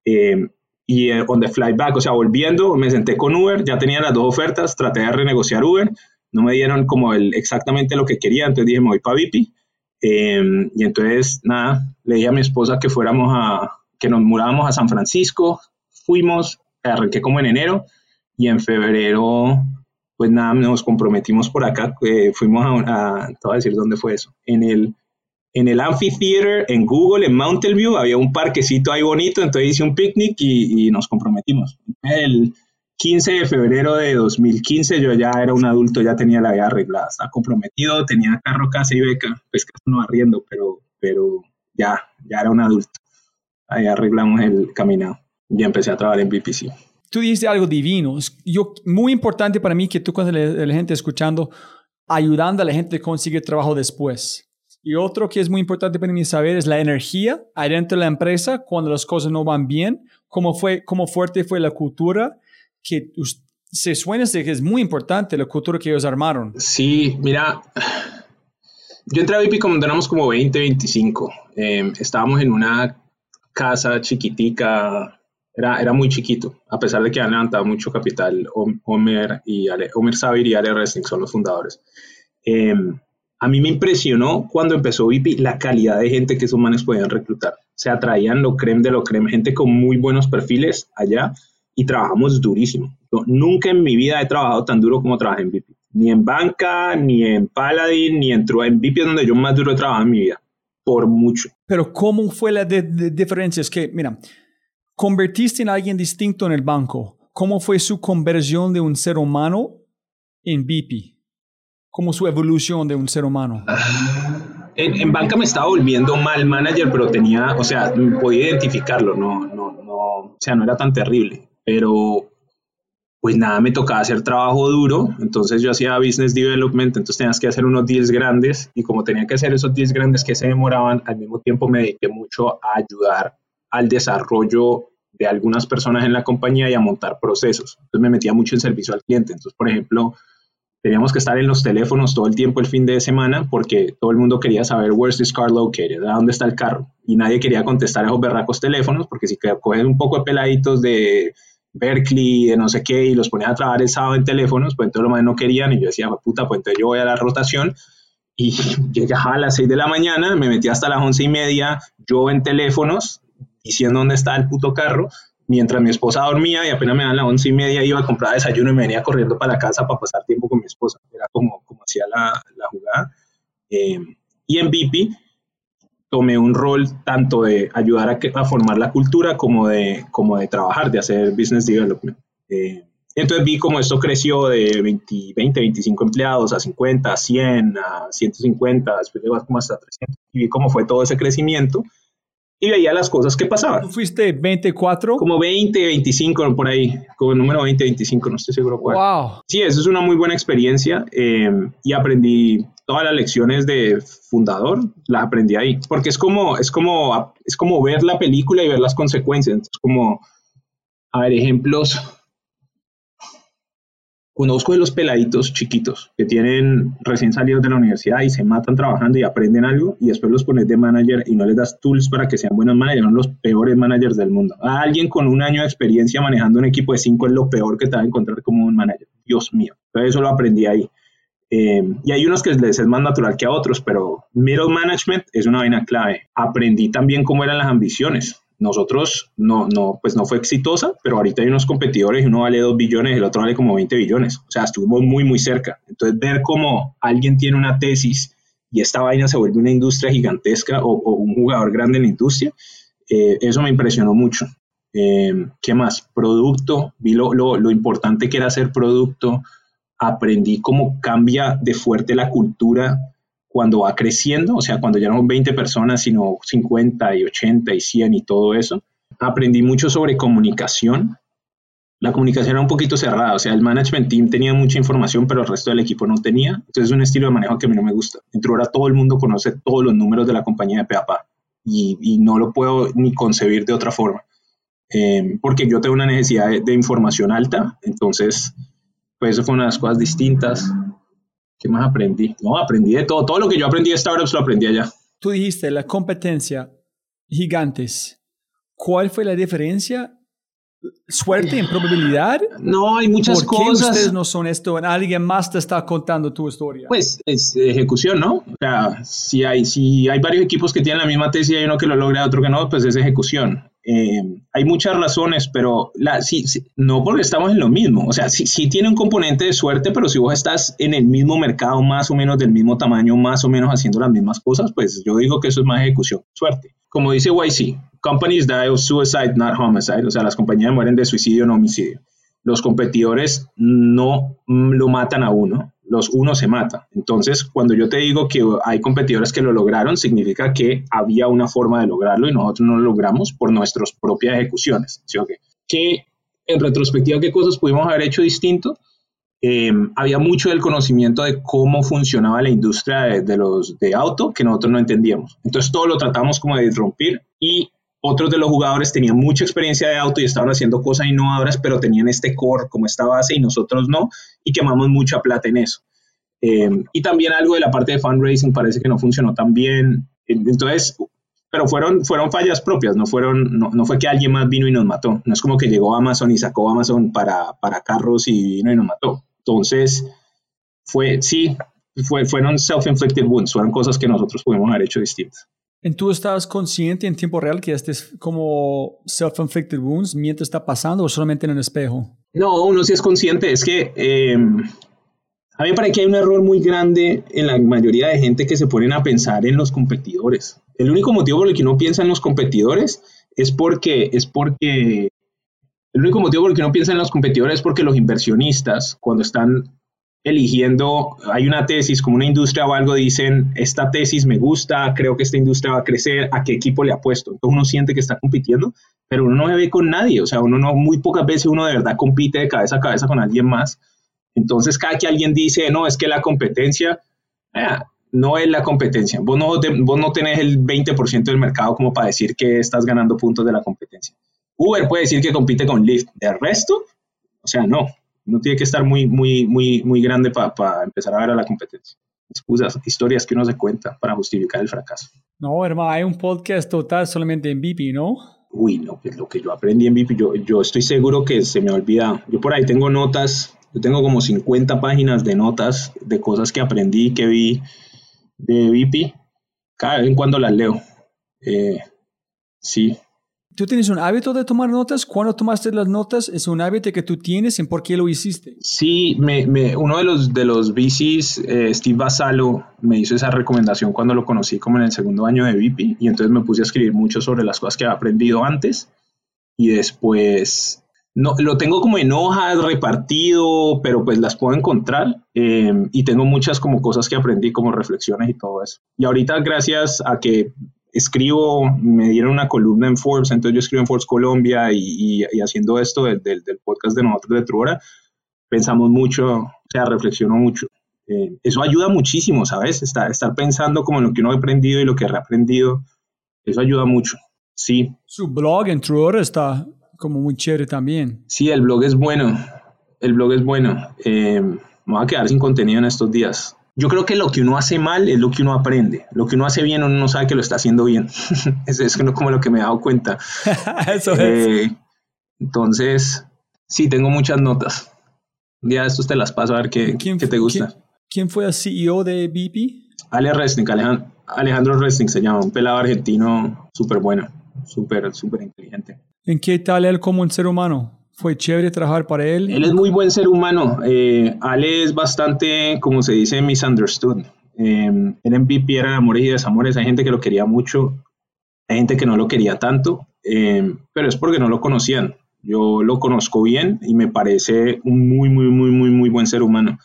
Eh, y eh, on the fly back, o sea, volviendo, me senté con Uber, ya tenía las dos ofertas, traté de renegociar Uber, no me dieron como el, exactamente lo que quería, entonces dije, me voy para Vipi. Em, y entonces, nada, le dije a mi esposa que fuéramos a, que nos mudáramos a San Francisco, fuimos, arranqué como en enero y en febrero, pues nada, nos comprometimos por acá, eh, fuimos a, a, te voy a decir dónde fue eso, en el, en el Amphitheater, en Google, en Mountain View, había un parquecito ahí bonito, entonces hice un picnic y, y nos comprometimos. El, 15 de febrero de 2015 yo ya era un adulto, ya tenía la vida arreglada, estaba comprometido, tenía carro, casa y beca, pues no arriendo, pero, pero ya, ya era un adulto. Ahí arreglamos el caminado y empecé a trabajar en BPC. Tú dijiste algo divino. Yo, muy importante para mí que tú cuando la, gente escuchando, ayudando a la gente a conseguir trabajo después. Y otro que es muy importante para mí saber es la energía adentro de la empresa cuando las cosas no van bien, cómo, fue, cómo fuerte fue la cultura que se suena de que es muy importante la cultura que ellos armaron. Sí, mira, yo entré a VIP cuando éramos como 20, 25. Em, estábamos en una casa chiquitica, era, era muy chiquito, a pesar de que han levantado mucho capital. Homer, y Ale, Homer Savir y Ale Resnick son los fundadores. Em, a mí me impresionó cuando empezó VIP la calidad de gente que esos manes podían reclutar. Se atraían lo creme de lo creme, gente con muy buenos perfiles allá y trabajamos durísimo. nunca en mi vida he trabajado tan duro como trabajé en VIP. Ni en banca, ni en Paladin, ni en True. En VIP es donde yo más duro he trabajado en mi vida. Por mucho. Pero ¿cómo fue la diferencia? Es que, mira, convertiste en alguien distinto en el banco. ¿Cómo fue su conversión de un ser humano en VIP? ¿Cómo su evolución de un ser humano? En, en, banca me estaba volviendo mal manager, pero tenía, o sea, podía identificarlo, no, no, no, o sea, no era tan terrible pero pues nada, me tocaba hacer trabajo duro, entonces yo hacía business development, entonces tenías que hacer unos deals grandes y como tenía que hacer esos deals grandes que se demoraban, al mismo tiempo me dediqué mucho a ayudar al desarrollo de algunas personas en la compañía y a montar procesos. Entonces me metía mucho en servicio al cliente. Entonces, por ejemplo, teníamos que estar en los teléfonos todo el tiempo el fin de semana porque todo el mundo quería saber where's this car located, dónde está el carro. Y nadie quería contestar esos berracos teléfonos porque si coges un poco de peladitos de Berkeley, de no sé qué, y los ponía a trabajar el sábado en teléfonos, pues entonces los más no querían, y yo decía, puta, pues entonces yo voy a la rotación, y llegaba a las 6 de la mañana, me metí hasta las once y media, yo en teléfonos, diciendo dónde está el puto carro, mientras mi esposa dormía, y apenas me dan las once y media, iba a comprar desayuno y me venía corriendo para la casa para pasar tiempo con mi esposa, era como, como hacía la, la jugada. Eh, y en BP, tomé un rol tanto de ayudar a, a, formar la cultura como de, como de trabajar, de hacer business development. Eh, entonces vi cómo esto creció de 20, 20, 25 empleados a 50, a 100, a 150, después llegó como hasta 300. Y vi cómo fue todo ese crecimiento y veía las cosas que pasaban. ¿Tú fuiste 24? Como 20, 25 por ahí, como el número 20, 25, no estoy seguro cuál. Wow. Sí, eso es una muy buena experiencia eh, y aprendí todas las lecciones de fundador, las aprendí ahí, porque es como, es como, es como ver la película y ver las consecuencias. Es como, a ver, ejemplos Conozco de los peladitos chiquitos que tienen recién salidos de la universidad y se matan trabajando y aprenden algo y después los pones de manager y no les das tools para que sean buenos managers, son los peores managers del mundo. A alguien con un año de experiencia manejando un equipo de cinco es lo peor que te va a encontrar como un manager. Dios mío. Entonces eso lo aprendí ahí. Eh, y hay unos que les es más natural que a otros, pero middle management es una vaina clave. Aprendí también cómo eran las ambiciones nosotros no, no, pues no fue exitosa, pero ahorita hay unos competidores y uno vale 2 billones el otro vale como 20 billones. O sea, estuvimos muy, muy cerca. Entonces, ver cómo alguien tiene una tesis y esta vaina se vuelve una industria gigantesca o, un jugador grande en la industria, eh, eso me impresionó mucho. Eh, ¿Qué más? Producto, vi lo, lo, lo importante que era hacer producto, aprendí cómo cambia de fuerte la cultura cuando va creciendo, o sea, cuando ya no son 20 personas, sino 50 y 80 y 100 y todo eso. Aprendí mucho sobre comunicación. La comunicación era un poquito cerrada, o sea, el management team tenía mucha información, pero el resto del equipo no tenía. Entonces es un estilo de manejo que a mí no me gusta. Dentro ahora todo el mundo conoce todos los números de la compañía de PAPA y, y no lo puedo ni concebir de otra forma. Eh, porque yo tengo una necesidad de, de información alta, entonces, pues eso fue una de las cosas distintas. ¿Qué más aprendí? No, aprendí de todo. Todo lo que yo aprendí de startups lo aprendí allá. Tú dijiste la competencia gigantes. ¿Cuál fue la diferencia? ¿Suerte en probabilidad? No, hay muchas ¿Por cosas. qué ustedes no son esto? ¿Alguien más te está contando tu historia? Pues es ejecución, ¿no? O sea, si hay, si hay varios equipos que tienen la misma tesis y hay uno que lo logra, otro que no, pues es ejecución. Eh, hay muchas razones, pero sí, no porque estamos en lo mismo. O sea, sí, tiene un componente de suerte, pero si vos estás en el mismo mercado, más o menos del mismo tamaño, más o menos haciendo las mismas cosas, pues yo digo que eso es más ejecución, suerte. Como dice YC, companies die of suicide, not homicide. O sea, las compañías mueren de suicidio, no homicidio. Los competidores no lo matan a uno, los unos se matan. Entonces, cuando yo te digo que hay competidores que lo lograron, significa que había una forma de lograrlo y nosotros no lo logramos por nuestras propias ejecuciones. ¿sí? Que en retrospectiva, ¿qué cosas pudimos haber hecho distinto? Eh, había mucho del conocimiento de cómo funcionaba la industria de, de, los de auto que nosotros no entendíamos. Entonces, todo lo tratamos como de disrumpir y otros de los jugadores tenían mucha experiencia de auto y estaban haciendo cosas innovadoras, pero tenían este core como esta base y nosotros no, y quemamos mucha plata en eso. Eh, y también algo de la parte de fundraising parece que no funcionó tan bien. Entonces, pero fueron, fueron fallas propias, no, fueron, no, no, fue que alguien más vino y nos mató. No es como que llegó Amazon y sacó Amazon para, para carros y vino y nos mató. Entonces, fue, sí, fue, fueron self-inflicted wounds, fueron cosas que nosotros pudimos haber hecho distintas. ¿Tú estabas consciente en tiempo real que este es como self-inflicted wounds mientras está pasando o solamente en el espejo? No, uno sí es consciente. Es que eh, a mí me parece que hay un error muy grande en la mayoría de gente que se ponen a pensar en los competidores. El único motivo por el que uno piensa en los competidores es porque, es porque el único motivo por el que uno piensa en los competidores es porque los inversionistas, cuando están eligiendo, hay una tesis como una industria o algo, dicen, esta tesis me gusta, creo que esta industria va a crecer, ¿a qué equipo le apuesto? Entonces uno siente que está compitiendo, pero uno no se ve con nadie, o sea, uno no, muy pocas veces uno de verdad compite de cabeza a cabeza con alguien más. Entonces, cada que alguien dice, no, es que la competencia, no es la competencia. Vos no, vos no tenés el 20% del mercado como para decir que estás ganando puntos de la competencia. Uber puede decir que compite con Lyft. De resto, o sea, no. No tiene que estar muy, muy, muy, muy grande para empezar a ver a la competencia. Excusas, historias que uno se cuenta para justificar el fracaso. No, hermano, hay un podcast total solamente en BP, ¿no? Uy, no, pues lo que yo aprendí en BP, yo, yo estoy seguro que se me ha olvidado. Yo por ahí tengo notas, yo tengo como 50 páginas de notas de cosas que aprendí, que vi de BP. Cada vez en cuando las leo. Eh, sí, ¿Tú tienes un hábito de tomar notas? ¿Cuándo tomaste las notas? ¿Es un hábito que tú tienes? ¿En por qué lo hiciste? Sí, uno de los, de los VCs, eh, Steve Basalo, me hizo esa recomendación cuando lo conocí como en el segundo año de VIP y entonces me puse a escribir mucho sobre las cosas que había aprendido antes y después no, lo tengo como en hojas repartido, pero pues las puedo encontrar eh, y tengo muchas como cosas que aprendí como reflexiones y todo eso. Y ahorita gracias a que escribo, me dieron una columna en Forbes, entonces yo escribo en Forbes Colombia y, haciendo esto del, del, podcast de nosotros de Truora, pensamos mucho, o sea, reflexiono mucho. Eh, eso ayuda muchísimo, ¿sabes? Estar, estar pensando como en lo que uno ha aprendido y lo que ha reaprendido, eso ayuda mucho, sí. Su blog en Truora está como muy chévere también. Sí, el blog es bueno, el blog es bueno. Eh, me voy a quedar sin contenido en estos días. Yo creo que lo que uno hace mal es lo que uno aprende. Lo que uno hace bien, uno no sabe que lo está haciendo bien. Eso es como lo que me he dado cuenta. Eso es. Eh, entonces, sí, tengo muchas notas. Un día de estos te las paso a ver qué, qué te gusta. ¿quién, fue el CEO de BP? Ale Resnick, Alejandro, Alejandro Resnick se llama, un pelado argentino súper bueno, súper, súper inteligente. ¿En qué tal él como un ser humano? Fue chévere trabajar para él. Él es muy buen ser humano. Eh, Ale es bastante, como se dice, misunderstood. Eh, el MVP era amores y desamores. Hay gente que lo quería mucho, hay gente que no lo quería tanto, eh, pero es porque no lo conocían. Yo lo conozco bien y me parece un muy, muy, muy, muy, muy buen ser humano.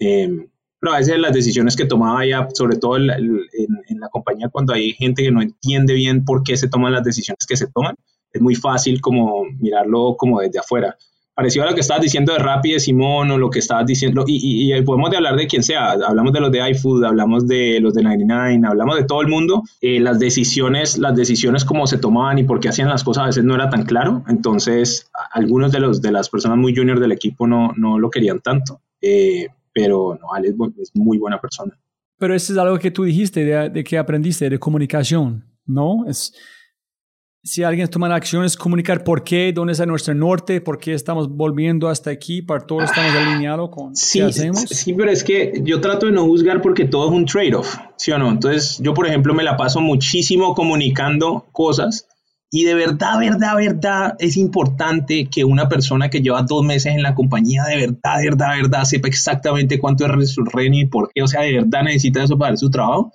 Eh, pero a veces las decisiones que tomaba ya, sobre todo en la compañía, cuando hay gente que no entiende bien por qué se toman las decisiones que se toman, es muy fácil como mirarlo como desde afuera. Parecido a lo que estabas diciendo de Rappi, de Simón, o lo que estabas diciendo, y, y, podemos de hablar de quien sea, hablamos de los de iFood, hablamos de los de 99, hablamos de todo el mundo, eh, las decisiones, las decisiones como se tomaban y por qué hacían las cosas a veces no era tan claro, entonces algunos de, los, de las personas muy junior del equipo no, no lo querían tanto, eh, pero no, Ale es, muy buena persona. Pero eso es algo que tú dijiste, de, de que aprendiste, de comunicación, ¿no? Es si alguien toma acciones, comunicar por qué, dónde está nuestro norte, por qué estamos volviendo hasta aquí, para todos estamos ah, alineados con sí, qué hacemos. Sí, pero es que yo trato de no juzgar porque todo es un trade-off, ¿sí o no? Entonces, yo, por ejemplo, me la paso muchísimo comunicando cosas y de verdad, verdad, verdad, es importante que una persona que lleva dos meses en la compañía, de verdad, de verdad, de verdad, sepa exactamente cuánto es su reino y por qué, o sea, de verdad necesita eso para su trabajo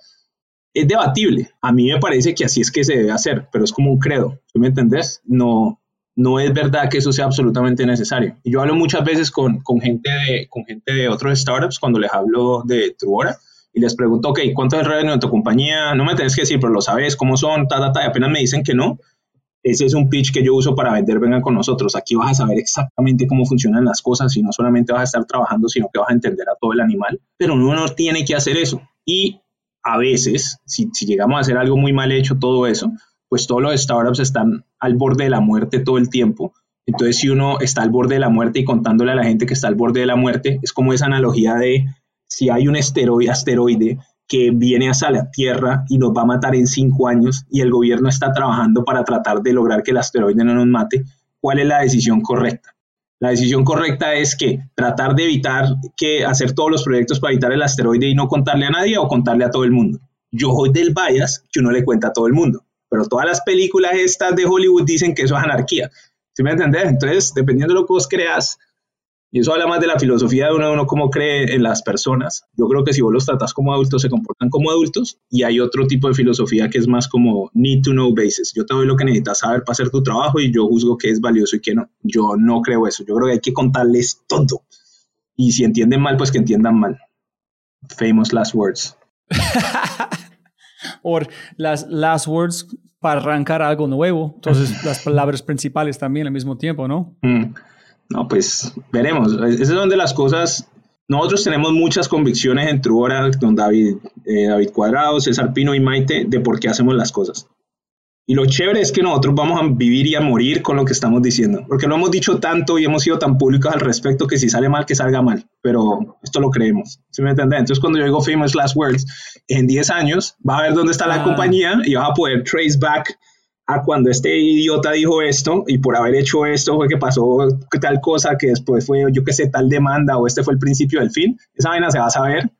es debatible. A mí me parece que así es que se debe hacer, pero es como un credo. ¿Tú me entendés? No, no es verdad que eso sea absolutamente necesario. Yo hablo muchas veces con, con, gente, de, con gente de otros startups cuando les hablo de Truora y les pregunto, ok, ¿cuánto es el revenue de tu compañía? No me tenés que decir, pero lo sabes, cómo son, ta, ta, ta, y apenas me dicen que no. Ese es un pitch que yo uso para vender, vengan con nosotros. Aquí vas a saber exactamente cómo funcionan las cosas y no solamente vas a estar trabajando, sino que vas a entender a todo el animal. Pero uno no tiene que hacer eso. Y a veces, si, llegamos a hacer algo muy mal hecho, todo eso, pues todos los startups están al borde de la muerte todo el tiempo. Entonces, si uno está al borde de la muerte y contándole a la gente que está al borde de la muerte, es como esa analogía de si hay un asteroide, asteroide que viene hacia la Tierra y nos va a matar en cinco años y el gobierno está trabajando para tratar de lograr que el asteroide no nos mate, ¿cuál es la decisión correcta? La decisión correcta es que tratar de evitar que hacer todos los proyectos para evitar el asteroide y no contarle a nadie o contarle a todo el mundo. Yo soy del bias que uno le cuenta a todo el mundo, pero todas las películas estas de Hollywood dicen que eso es anarquía. ¿Sí me entendés? Entonces, dependiendo de lo que vos creas, y eso habla más de la filosofía de uno, uno cómo cree en las personas. Yo creo que si vos los tratas como adultos, se comportan como adultos. Y hay otro tipo de filosofía que es más como need to know basis. Yo te doy lo que necesitas saber para hacer tu trabajo y yo juzgo que es valioso y que no. Yo no creo eso. Yo creo que hay que contarles todo. Y si entienden mal, pues que entiendan mal. Famous last words. o las last words para arrancar algo nuevo. Entonces, las palabras principales también al mismo tiempo, ¿no? Mm. No, pues veremos. Esas son de las cosas. Nosotros tenemos muchas convicciones en Truora, con David, eh, David Cuadrado, César Pino y Maite, de por qué hacemos las cosas. Y lo chévere es que nosotros vamos a vivir y a morir con lo que estamos diciendo, porque lo hemos dicho tanto y hemos sido tan públicos al respecto que si sale mal, que salga mal, pero esto lo creemos, ¿sí me entiendes? Entonces cuando yo digo famous last words, en 10 años va a ver dónde está la Ah. compañía y vas a poder trace back a cuando este idiota dijo esto y por haber hecho esto fue que pasó tal cosa que después fue, yo qué sé, tal demanda o este fue el principio del fin, esa vaina se va a saber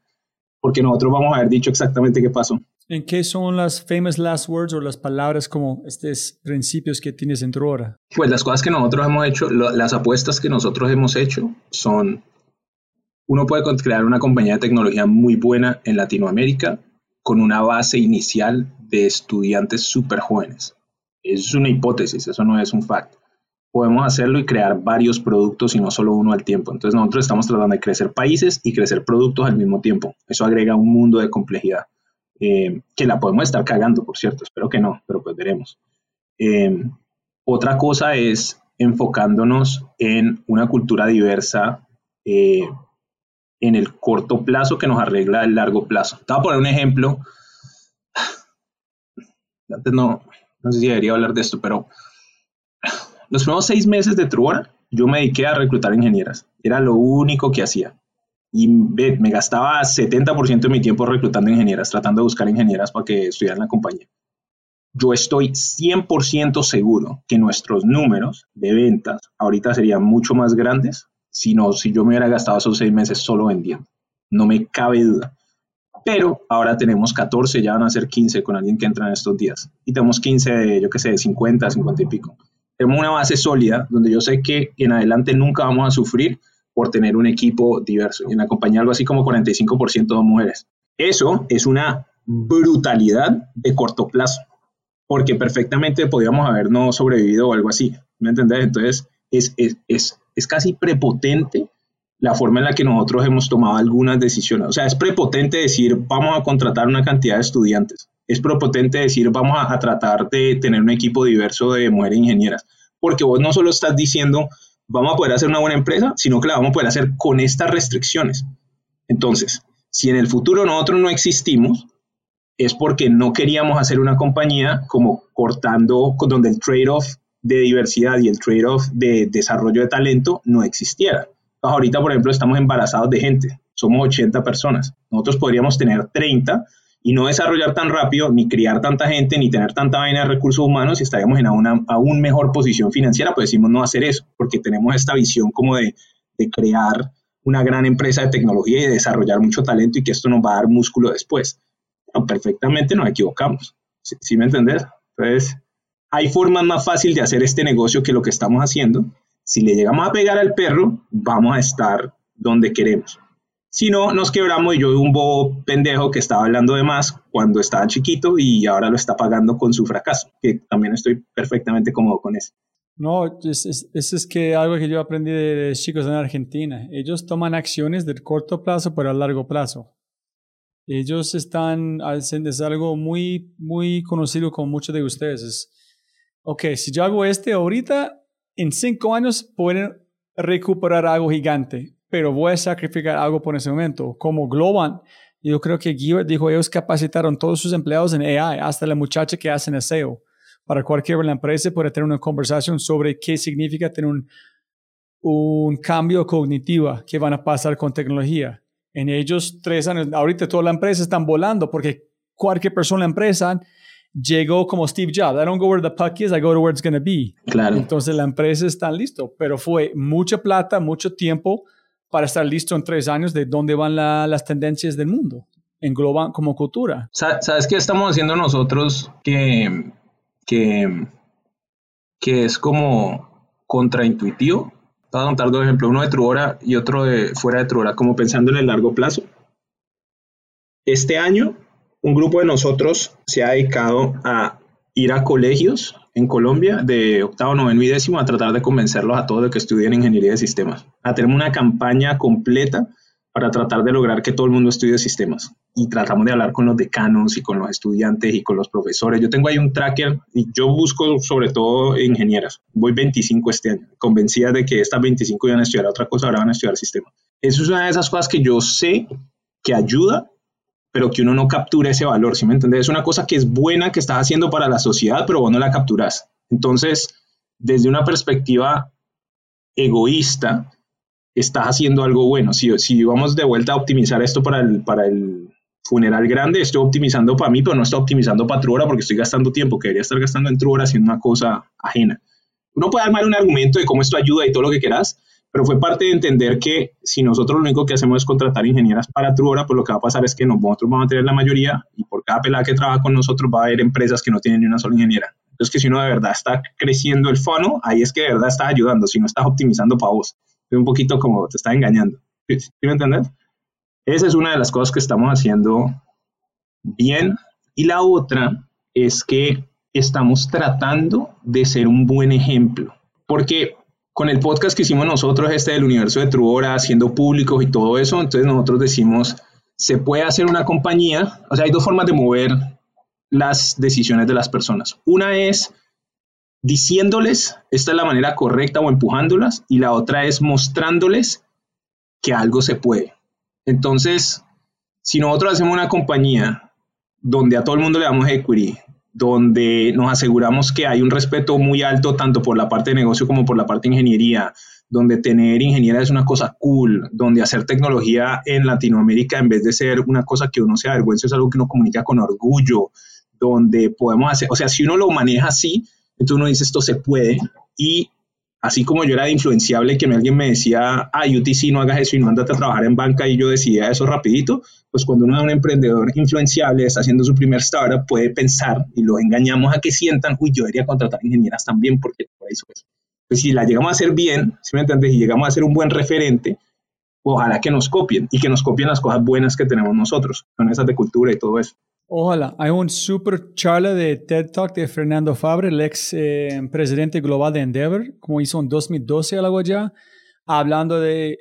porque nosotros vamos a haber dicho exactamente qué pasó. ¿En qué son las famous last words o las palabras como estos principios que tienes dentro ahora? Pues las cosas que nosotros hemos hecho, lo- las apuestas que nosotros hemos hecho son, uno puede crear una compañía de tecnología muy buena en Latinoamérica con una base inicial de estudiantes súper jóvenes. Es una hipótesis, eso no es un fact. Podemos hacerlo y crear varios productos y no solo uno al tiempo. Entonces nosotros estamos tratando de crecer países y crecer productos al mismo tiempo. Eso agrega un mundo de complejidad. eh, que la podemos estar cagando, por cierto. Espero que no, pero pues veremos. Eh, otra cosa es enfocándonos en una cultura diversa eh, en el corto plazo que nos arregla el largo plazo. Te voy a poner un ejemplo. Antes no, no sé si debería hablar de esto, pero los primeros seis meses de Truora yo me dediqué a reclutar ingenieras. Era lo único que hacía. Y me gastaba 70% de mi tiempo reclutando ingenieras, tratando de buscar ingenieras para que estudiaran la compañía yo estoy 100% seguro que nuestros números de ventas ahorita serían mucho más grandes si, no, si yo me hubiera gastado esos seis meses solo vendiendo. No me cabe duda. Pero ahora tenemos 14, ya van a ser 15 con alguien que entra en estos días. Y tenemos 15 de, yo qué sé, de 50, 50 y pico. Tenemos una base sólida donde yo sé que en adelante nunca vamos a sufrir por tener un equipo diverso. Y en la compañía algo así como 45% de mujeres. Eso es una brutalidad de corto plazo porque perfectamente podríamos haber no sobrevivido o algo así, ¿me entendés? Entonces, es, es, es, es, casi prepotente la forma en la que nosotros hemos tomado algunas decisiones. O sea, es prepotente decir, vamos a contratar una cantidad de estudiantes. Es prepotente decir, vamos a, tratar de tener un equipo diverso de mujeres ingenieras. Porque vos no solo estás diciendo, vamos a poder hacer una buena empresa, sino que la vamos a poder hacer con estas restricciones. Entonces, si en el futuro nosotros no existimos, es porque no queríamos hacer una compañía como cortando, donde el trade-off de diversidad y el trade-off de desarrollo de talento no existiera. Ahorita, por ejemplo, estamos embarazados de gente, somos 80 personas. Nosotros podríamos tener 30 y no desarrollar tan rápido, ni criar tanta gente, ni tener tanta vaina de recursos humanos y estaríamos en una aún mejor posición financiera, pues decimos no hacer eso, porque tenemos esta visión como de, de crear una gran empresa de tecnología y de desarrollar mucho talento y que esto nos va a dar músculo después perfectamente nos equivocamos. ¿Sí, ¿Sí, me entendés? Entonces, hay formas más fáciles de hacer este negocio que lo que estamos haciendo. Si le llegamos a pegar al perro, vamos a estar donde queremos. Si no, nos quebramos y yo un bobo pendejo que estaba hablando de más cuando estaba chiquito y ahora lo está pagando con su fracaso, que también estoy perfectamente cómodo con eso. No, es, es, es, que algo que yo aprendí de, de chicos en Argentina. Ellos toman acciones de corto plazo para largo plazo ellos están es algo muy, muy conocido con muchos de ustedes. Es, ok, si yo hago este ahorita, en cinco años pueden recuperar algo gigante, pero voy a sacrificar algo por ese momento. Como Globan, yo creo que Gilbert dijo, ellos capacitaron todos sus empleados en AI, hasta la muchacha que hace en SEO. Para cualquier empresa puede tener una conversación sobre qué significa tener un, un cambio cognitivo que van a pasar con tecnología en ellos tres años, ahorita toda la empresa están volando porque cualquier persona en la empresa llegó como Steve Jobs. I don't go where the puck is, I go to where it's going to be. Claro. Entonces la empresa está listo, pero fue mucha plata, mucho tiempo para estar listo en tres años de dónde van la, las tendencias del mundo, engloban como cultura. ¿Sabes qué estamos haciendo nosotros que, que, que es como contraintuitivo? Te voy a contar dos ejemplos, uno de Truora y otro de fuera de Truora, como pensando en el largo plazo. Este año, un grupo de nosotros se ha dedicado a ir a colegios en Colombia de octavo, noveno y décimo a tratar de convencerlos a todos de que estudien ingeniería de sistemas. A tener una campaña completa para tratar de lograr que todo el mundo estudie sistemas. Y tratamos de hablar con los decanos y con los estudiantes y con los profesores. Yo tengo ahí un tracker y yo busco sobre todo ingenieras. Voy 25 este año, convencida de que estas 25 iban a estudiar otra cosa, ahora van a estudiar sistemas. Eso es una de esas cosas que yo sé que ayuda, pero que uno no captura ese valor, ¿sí me entiendes? Es una cosa que es buena, que estás haciendo para la sociedad, pero vos no la capturas. Entonces, desde una perspectiva egoísta, estás haciendo algo bueno. Si, si vamos de vuelta a optimizar esto para el, para el funeral grande, estoy optimizando para mí, pero no estoy optimizando para Truora porque estoy gastando tiempo que debería estar gastando en Truora haciendo una cosa ajena. Uno puede armar un argumento de cómo esto ayuda y todo lo que quieras, pero fue parte de entender que si nosotros lo único que hacemos es contratar ingenieras para Truora, pues lo que va a pasar es que nosotros vamos a tener la mayoría y por cada pelada que trabaja con nosotros va a haber empresas que no tienen ni una sola ingeniera. Entonces, que si uno de verdad está creciendo el fono, ahí es que de verdad estás ayudando, si no estás optimizando para vos un poquito como te está engañando. ¿Sí, me entiendes? Esa es una de las cosas que estamos haciendo bien. Y la otra es que estamos tratando de ser un buen ejemplo. Porque con el podcast que hicimos nosotros, este del universo de Truora, haciendo públicos y todo eso, entonces nosotros decimos, se puede hacer una compañía, o sea, hay dos formas de mover las decisiones de las personas. Una es diciéndoles, esta es la manera correcta o empujándolas, y la otra es mostrándoles que algo se puede. Entonces, si nosotros hacemos una compañía donde a todo el mundo le damos equity, donde nos aseguramos que hay un respeto muy alto tanto por la parte de negocio como por la parte de ingeniería, donde tener ingeniería es una cosa cool, donde hacer tecnología en Latinoamérica en vez de ser una cosa que uno se avergüenza es algo que uno comunica con orgullo, donde podemos hacer, o sea, si uno lo maneja así, entonces uno dice, esto se puede. Y así como yo era influenciable, que alguien me decía, ah, UTC, no hagas eso y no andate a trabajar en banca, y yo decía eso rapidito, pues cuando uno es un emprendedor influenciable, está haciendo su primer startup, puede pensar y lo engañamos a que sientan, uy, yo debería contratar ingenieras también, porque por eso es. Pues si la llegamos a hacer bien, si me entiendes, y llegamos a ser un buen referente, ojalá que nos copien y que nos copien las cosas buenas que tenemos nosotros, con esas de cultura y todo eso. Ojalá. Hay un super charla de TED Talk de Fernando Fabre, el ex eh, presidente global de Endeavor, como hizo en 2012 algo ya, hablando de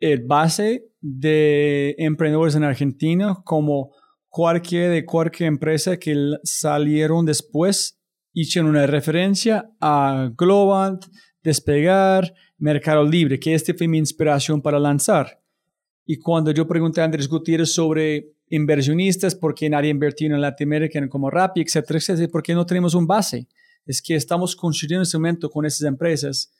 el base de emprendedores en Argentina, como cualquier de cualquier empresa que salieron después, hicieron una referencia a Globant, Despegar, Mercado Libre, que este fue mi inspiración para lanzar. Y cuando yo pregunté a Andrés Gutiérrez sobre inversionistas, por qué nadie invirtió en Latinoamérica como Rappi, etcétera, etcétera, por qué no tenemos un base. Es que estamos construyendo en este momento con esas empresas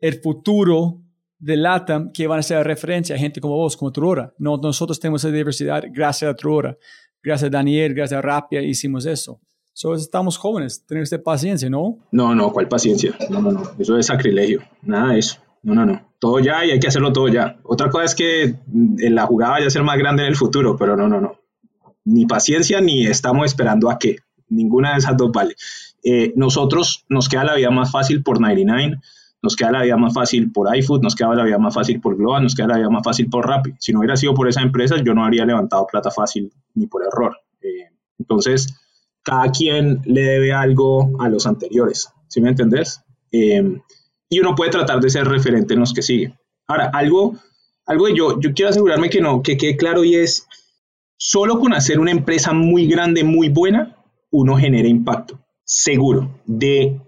el futuro de LATAM que van a ser referencia a gente como vos, como Truora. No, nosotros tenemos esa diversidad gracias a Truora, gracias a Daniel, gracias a Rapia hicimos eso. So, estamos jóvenes, tenemos paciencia, ¿no? No, no, ¿cuál paciencia? No, no, no, eso es sacrilegio, nada de eso. No, no, no. Todo ya y hay que hacerlo todo ya. Otra cosa es que la jugada vaya a ser más grande en el futuro, pero no, no, no. Ni paciencia ni estamos esperando a qué. Ninguna de esas dos vale. Eh, nosotros nos queda la vida más fácil por 99, nos queda la vida más fácil por iFood, nos queda la vida más fácil por Global, nos queda la vida más fácil por Rappi. Si no hubiera sido por esa empresa, yo no habría levantado plata fácil ni por error. Eh, entonces, cada quien le debe algo a los anteriores. ¿Sí me entendés? Eh, y uno puede tratar de ser referente en los que siguen. Ahora, algo, algo que yo, yo quiero asegurarme que no, que quede claro y es, solo con hacer una empresa muy grande, muy buena, uno genera impacto. Seguro. De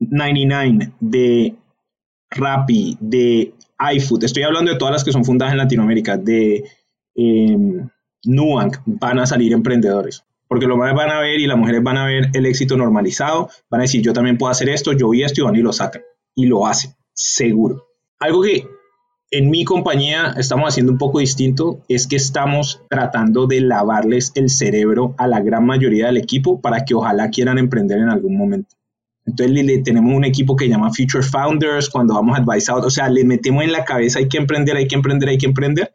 99, de Rappi, de iFood, estoy hablando de todas las que son fundadas en Latinoamérica, de eh, Nuanc, van a salir emprendedores. Porque los hombres van a ver y las mujeres van a ver el éxito normalizado, van a decir, yo también puedo hacer esto, yo vi esto y van y lo sacan y lo hace, seguro. Algo que en mi compañía estamos haciendo un poco distinto es que estamos tratando de lavarles el cerebro a la gran mayoría del equipo para que ojalá quieran emprender en algún momento. Entonces le, tenemos un equipo que llama Future Founders cuando vamos a Out, o sea, le metemos en la cabeza hay que emprender, hay que emprender, hay que emprender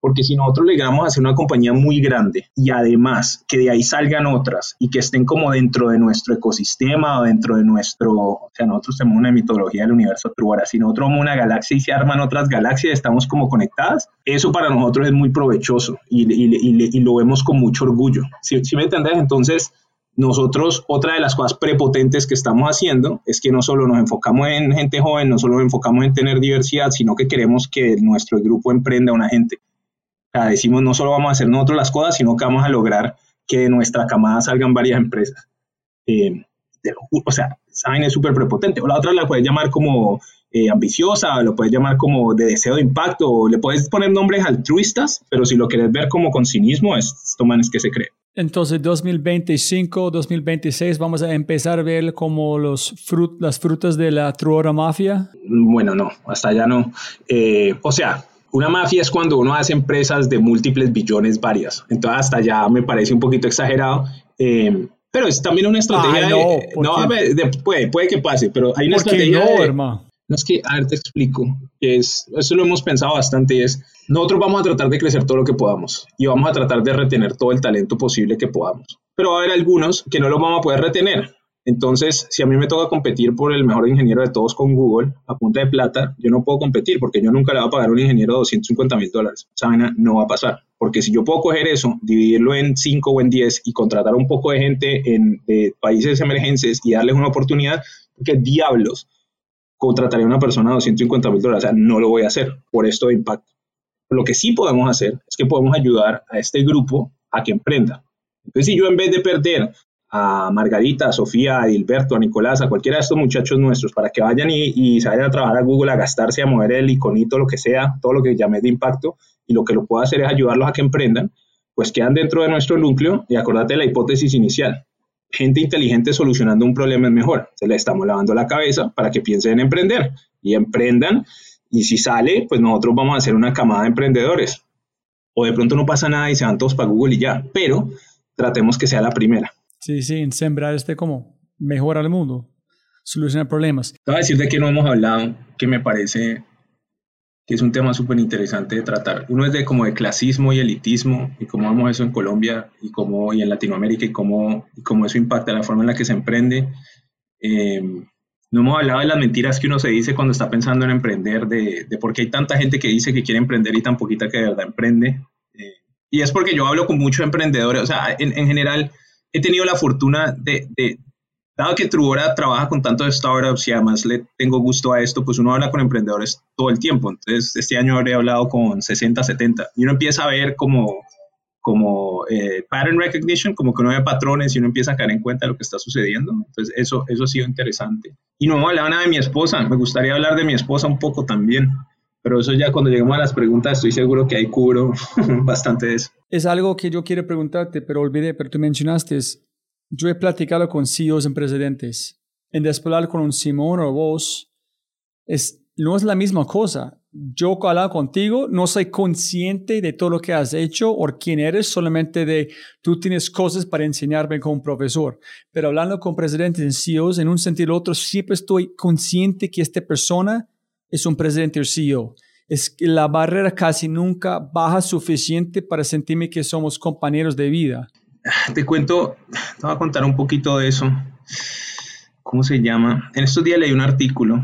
porque si nosotros llegamos a hacer una compañía muy grande y además que de ahí salgan otras y que estén como dentro de nuestro ecosistema o dentro de nuestro, o sea, nosotros tenemos una mitología del universo Truara, si nosotros vamos una galaxia y se arman otras galaxias, estamos como conectadas, eso para nosotros es muy provechoso y, y, lo vemos con mucho orgullo. ¿Sí, me entendés? Entonces, nosotros, otra de las cosas prepotentes que estamos haciendo es que no solo nos enfocamos en gente joven, no solo nos enfocamos en tener diversidad, sino que queremos que nuestro grupo emprenda a una gente O sea, decimos no solo vamos a hacer nosotros las cosas, sino que vamos a lograr que de nuestra camada salgan varias empresas. Eh, o sea, saben es súper prepotente. O la otra la puedes llamar como eh, ambiciosa, lo puedes llamar como de deseo de impacto, o le puedes poner nombres altruistas, pero si lo quieres ver como con cinismo, es, esto man es que se cree. Entonces, 2025, 2026, vamos a empezar a ver como los frut las frutas de la truora mafia. Bueno, no, hasta allá no. Eh, o sea, una mafia es cuando uno hace empresas de múltiples billones varias. Entonces, hasta allá me parece un poquito exagerado. Eh, pero es también una estrategia. no, de, puede, puede que pase, pero hay una estrategia. No, hermano. No es que, a ver, te explico. Es, eso lo hemos pensado bastante. Es nosotros vamos a tratar de crecer todo lo que podamos y vamos a tratar de retener todo el talento posible que podamos. Pero va a haber algunos que no lo vamos a poder retener. Entonces, si a mí me toca competir por el mejor ingeniero de todos con Google a punta de plata, yo no puedo competir porque yo nunca le voy a pagar a un ingeniero 250 mil dólares. Esa no va a pasar. Porque si yo puedo coger eso, dividirlo en 5 o en 10 y contratar un poco de gente en de países emergentes y darles una oportunidad, ¿qué diablos contrataría a una persona a 250 mil dólares? O sea, no lo voy a hacer por esto de impacto. Lo que sí podemos hacer es que podemos ayudar a este grupo a que emprenda. Entonces, si yo en vez de perder a Margarita, a Sofía, a Gilberto, a Nicolás, a cualquiera de estos muchachos nuestros para que vayan y, y se vayan a trabajar a Google, a gastarse, a mover el iconito, lo que sea, todo lo que llamé de impacto, y lo que lo puedo hacer es ayudarlos a que emprendan, pues quedan dentro de nuestro núcleo y acordate de la hipótesis inicial. Gente inteligente solucionando un problema es mejor. Se le estamos lavando la cabeza para que piensen en emprender y emprendan. Y si sale, pues nosotros vamos a hacer una camada de emprendedores. O de pronto no pasa nada y se van todos para Google y ya. Pero tratemos que sea la primera. Sí, sí, en sembrar este como mejora el mundo, solucionar problemas. Te voy a decir de que no hemos hablado, que me parece que es un tema súper interesante de tratar. Uno es de como de clasismo y elitismo y cómo vemos eso en Colombia y cómo y en Latinoamérica y cómo, y cómo eso impacta la forma en la que se emprende. Eh, no hemos hablado de las mentiras que uno se dice cuando está pensando en emprender, de, de por qué hay tanta gente que dice que quiere emprender y tan poquita que de verdad emprende. Eh, y es porque yo hablo con muchos emprendedores, o sea, en, en general he tenido la fortuna de, dado que Truora trabaja con tantos startups y además le tengo gusto a esto, pues uno habla con emprendedores todo el tiempo. Entonces, este año habré hablado con 60, 70 y uno empieza a ver como, como eh, pattern recognition, como que uno ve patrones y uno empieza a caer en cuenta de lo que está sucediendo. Entonces, eso, eso ha sido interesante. Y no hemos hablado nada de mi esposa. Me gustaría hablar de mi esposa un poco también. Pero eso ya cuando lleguemos a las preguntas estoy seguro que ahí cubro bastante de eso. Es algo que yo quiero preguntarte, pero olvidé, pero tú mencionaste, yo he platicado con CEOs en presidentes. En hablar con un Simón o vos, es, no es la misma cosa. Yo hablo contigo, no soy consciente de todo lo que has hecho o quién eres, solamente de tú tienes cosas para enseñarme como profesor. Pero hablando con presidentes y CEOs, en un sentido u otro, siempre estoy consciente que esta persona es un presidente o CEO. Es que la barrera casi nunca baja suficiente para sentirme que somos compañeros de vida. Te cuento, te voy a contar un poquito de eso. ¿Cómo se llama? En estos días leí un artículo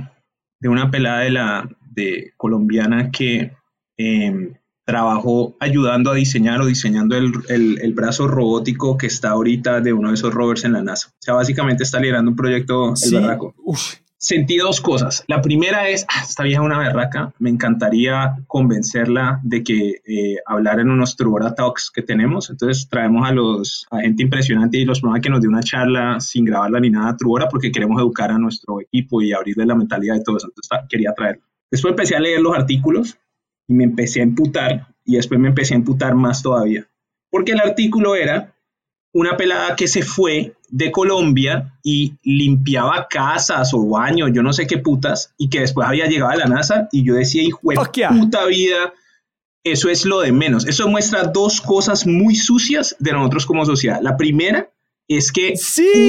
de una pelada de la de colombiana que em, trabajó ayudando a diseñar o diseñando el, el, brazo robótico que está ahorita de uno de esos rovers en la NASA. O sea, básicamente está liderando un proyecto sí. el Uf, sentí dos cosas. La primera es, ah, esta vieja es una berraca, me encantaría convencerla de que eh, hablar en unos Trubora Talks que tenemos. Entonces traemos a los a gente impresionante y los programas que nos dé una charla sin grabarla ni nada a Trubora porque queremos educar a nuestro equipo y abrirle la mentalidad de todo eso. Entonces quería traerlo. Después empecé a leer los artículos y me empecé a emputar y después me empecé a emputar más todavía. Porque el artículo era una pelada que se fue de Colombia y limpiaba casas o baños, yo no sé qué putas, y que después había llegado a la NASA y yo decía, hijo de puta vida, eso es lo de menos. Eso muestra dos cosas muy sucias de nosotros como sociedad. La primera es que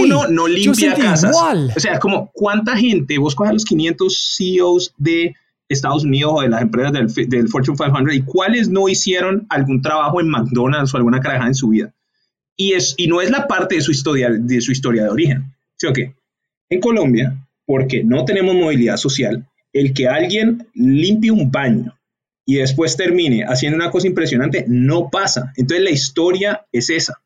uno no limpia casas. O sea, como cuánta gente, vos coges a los 500 CEOs de Estados Unidos o de las empresas del, del Fortune 500 y cuáles no hicieron algún trabajo en McDonald's o alguna carajada en su vida y, es, y no es la parte de su historia de, su historia de origen. ¿Sí o qué? En Colombia, porque no tenemos movilidad social, el que alguien limpie un baño y después termine haciendo una cosa impresionante no pasa. Entonces la historia es esa.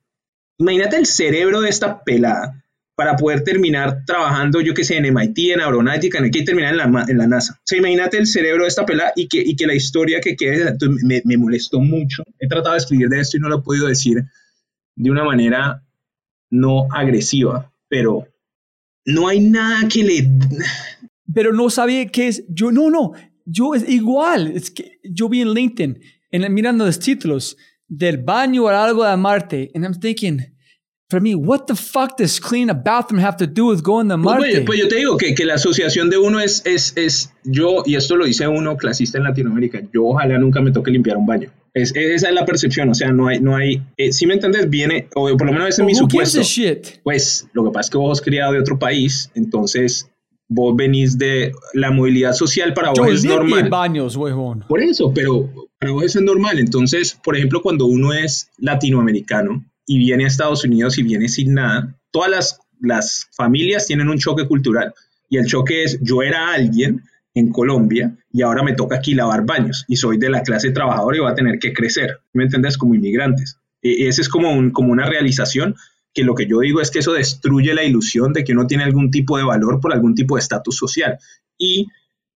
Imagínate el cerebro de esta pelada para poder terminar trabajando, yo que sé, en MIT, en aeronáutica, en que terminar en la, en la NASA. O sea, imagínate el cerebro de esta pelada y que, y que la historia que quede, me, me molestó mucho. He tratado de escribir de esto y no lo he podido decir de una manera no agresiva, pero no hay nada que le... Pero no sabía qué es. Yo, no, no, yo es igual. Es que yo vi en LinkedIn, en, mirando los títulos del baño o algo de Marte, and I'm thinking, For me, what the fuck does clean a bathroom have to do with going to pues, Marte? Pues, pues, yo te digo que, que, la asociación de uno es, es, es, yo, y esto lo dice uno clasista en Latinoamérica, yo ojalá nunca me toque limpiar un baño. Es, esa es la percepción, o sea, no hay, no hay, eh, si me entiendes, viene, o por lo menos ese es mi supuesto. Pues lo que pasa es que vos criado de otro país, entonces vos venís de la movilidad social para vos es normal. baños, huevón. Por eso, pero para vos eso es normal. Entonces, por ejemplo, cuando uno es latinoamericano, y viene a Estados Unidos y viene sin nada, todas las, las familias tienen un choque cultural. Y el choque es, yo era alguien en Colombia y ahora me toca aquí lavar baños y soy de la clase trabajadora y voy a tener que crecer, ¿me entiendes? Como inmigrantes. E, ese es como, un, como una realización que lo que yo digo es que eso destruye la ilusión de que uno tiene algún tipo de valor por algún tipo de estatus social. Y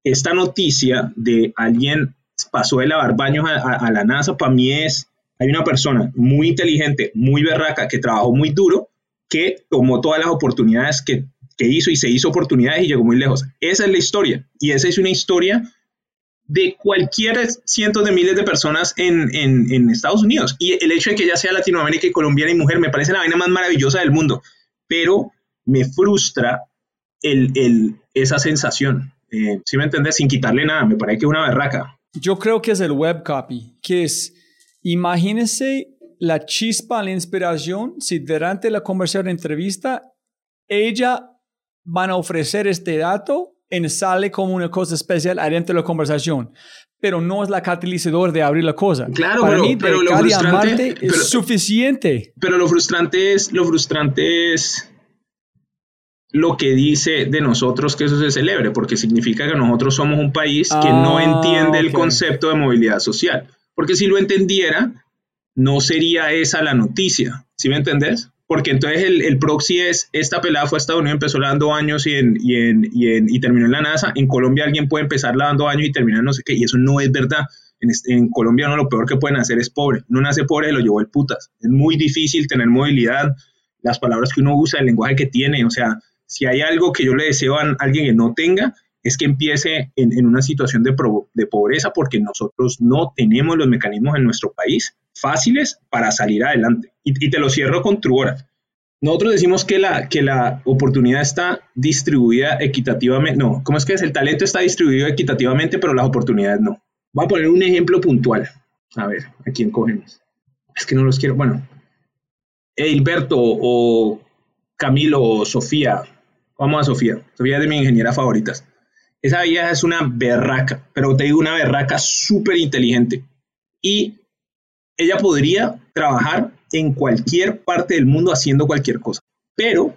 esta noticia de alguien pasó de lavar baños a, a la NASA, para mí es hay una persona muy inteligente, muy berraca, que trabajó muy duro, que tomó todas las oportunidades que, hizo y se hizo oportunidades y llegó muy lejos. Esa es la historia. Y esa es una historia de cualquier cientos de miles de personas en, Estados Unidos. Y el hecho de que ella sea latinoamérica y colombiana y mujer me parece la vaina más maravillosa del mundo. Pero me frustra el, esa sensación. Eh, si me entiendes? Sin quitarle nada. Me parece que es una berraca. Yo creo que es el web copy, que es Imagínense la chispa, la inspiración, si durante la conversación de entrevista ella van a ofrecer este dato y sale como una cosa especial adentro de la conversación. Pero no es la catalizador de abrir la cosa. Claro, Para pero, mí, pero lo frustrante es suficiente. Pero lo frustrante es, lo frustrante es lo que dice de nosotros que eso se celebre, porque significa que nosotros somos un país que no ah, entiende el concepto de movilidad social. Porque si lo entendiera, no sería esa la noticia. ¿Sí me entendés? Porque entonces el, proxy es, esta pelada fue a Estados Unidos, empezó lavando años y, en, y, en, y, terminó en la NASA. En Colombia alguien puede empezar lavando años y terminar no sé qué. Y eso no es verdad. En, en Colombia no lo peor que pueden hacer es pobre. No nace pobre, se lo llevó el putas. Es muy difícil tener movilidad. Las palabras que uno usa, el lenguaje que tiene. O sea, si hay algo que yo le deseo a alguien que no tenga, es que empiece en, una situación de, de, pobreza porque nosotros no tenemos los mecanismos en nuestro país fáciles para salir adelante. Y, te lo cierro con Truora. Nosotros decimos que la, que la oportunidad está distribuida equitativamente. No, ¿cómo es que es? El talento está distribuido equitativamente, pero las oportunidades no. Voy a poner un ejemplo puntual. A ver, ¿a quién cogemos? Es que no los quiero. Bueno, Hilberto o Camilo o Sofía. Vamos a Sofía. Sofía es de mis ingenieras favoritas. Esa vieja es una berraca, pero te digo una berraca súper inteligente. Y ella podría trabajar en cualquier parte del mundo haciendo cualquier cosa. Pero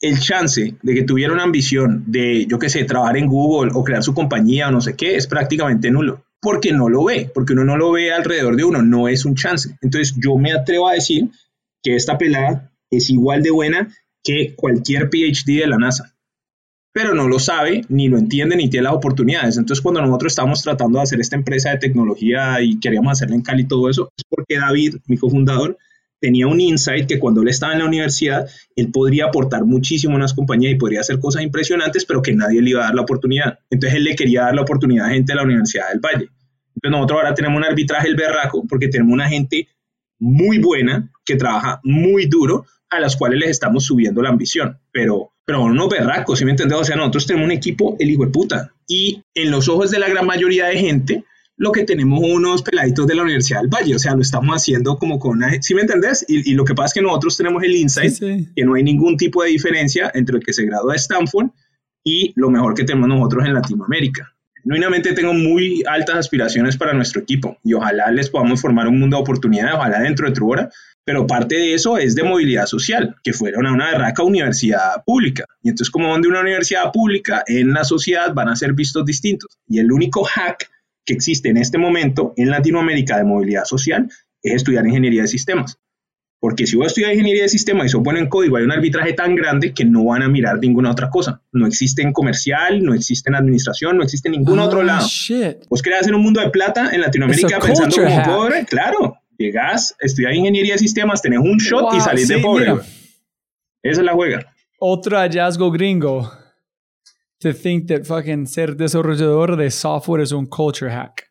el chance de que tuviera una ambición de, yo qué sé, trabajar en Google o crear su compañía o no sé qué, es prácticamente nulo. Porque no lo ve, porque uno no lo ve alrededor de uno, no es un chance. Entonces yo me atrevo a decir que esta pelada es igual de buena que cualquier PhD de la NASA pero no lo sabe, ni lo entiende, ni tiene las oportunidades. Entonces, cuando nosotros estábamos tratando de hacer esta empresa de tecnología y queríamos hacerla en Cali y todo eso, es porque David, mi cofundador, tenía un insight que cuando él estaba en la universidad, él podría aportar muchísimo a unas compañías y podría hacer cosas impresionantes, pero que nadie le iba a dar la oportunidad. Entonces, él le quería dar la oportunidad a gente de la Universidad del Valle. Entonces, nosotros ahora tenemos un arbitraje el berraco porque tenemos una gente muy buena que trabaja muy duro, a las cuales les estamos subiendo la ambición, pero pero no berracos, ¿sí me entiendes? O sea, nosotros tenemos un equipo, el hijo de puta. Y en los ojos de la gran mayoría de gente, lo que tenemos unos peladitos de la Universidad del Valle, o sea, lo estamos haciendo como con una... ¿Sí me entendés? Y, lo que pasa es que nosotros tenemos el insight, que no hay ningún tipo de diferencia entre el que se graduó de Stanford y lo mejor que tenemos nosotros en Latinoamérica. Genuinamente tengo muy altas aspiraciones para nuestro equipo y ojalá les podamos formar un mundo de oportunidades, ojalá dentro de Truora pero parte de eso es de movilidad social, que fuera una, una berraca universidad pública. Y entonces, como donde una universidad pública en la sociedad van a ser vistos distintos. Y el único hack que existe en este momento en Latinoamérica de movilidad social es estudiar ingeniería de sistemas. Porque si vos estudias ingeniería de sistema y sos bueno en código, hay un arbitraje tan grande que no van a mirar ninguna otra cosa. No existe en comercial, no existe en administración, no existe en ningún Ah, otro lado. shit. Vos creas en un mundo de plata en Latinoamérica a pensando como hack. pobre, claro. Llegás, estudias ingeniería de sistemas, tenés un shot y Wow, salís de sí, pobre. mira. Esa es la juega. Otro hallazgo gringo. To think that fucking ser desarrollador de software es un culture hack.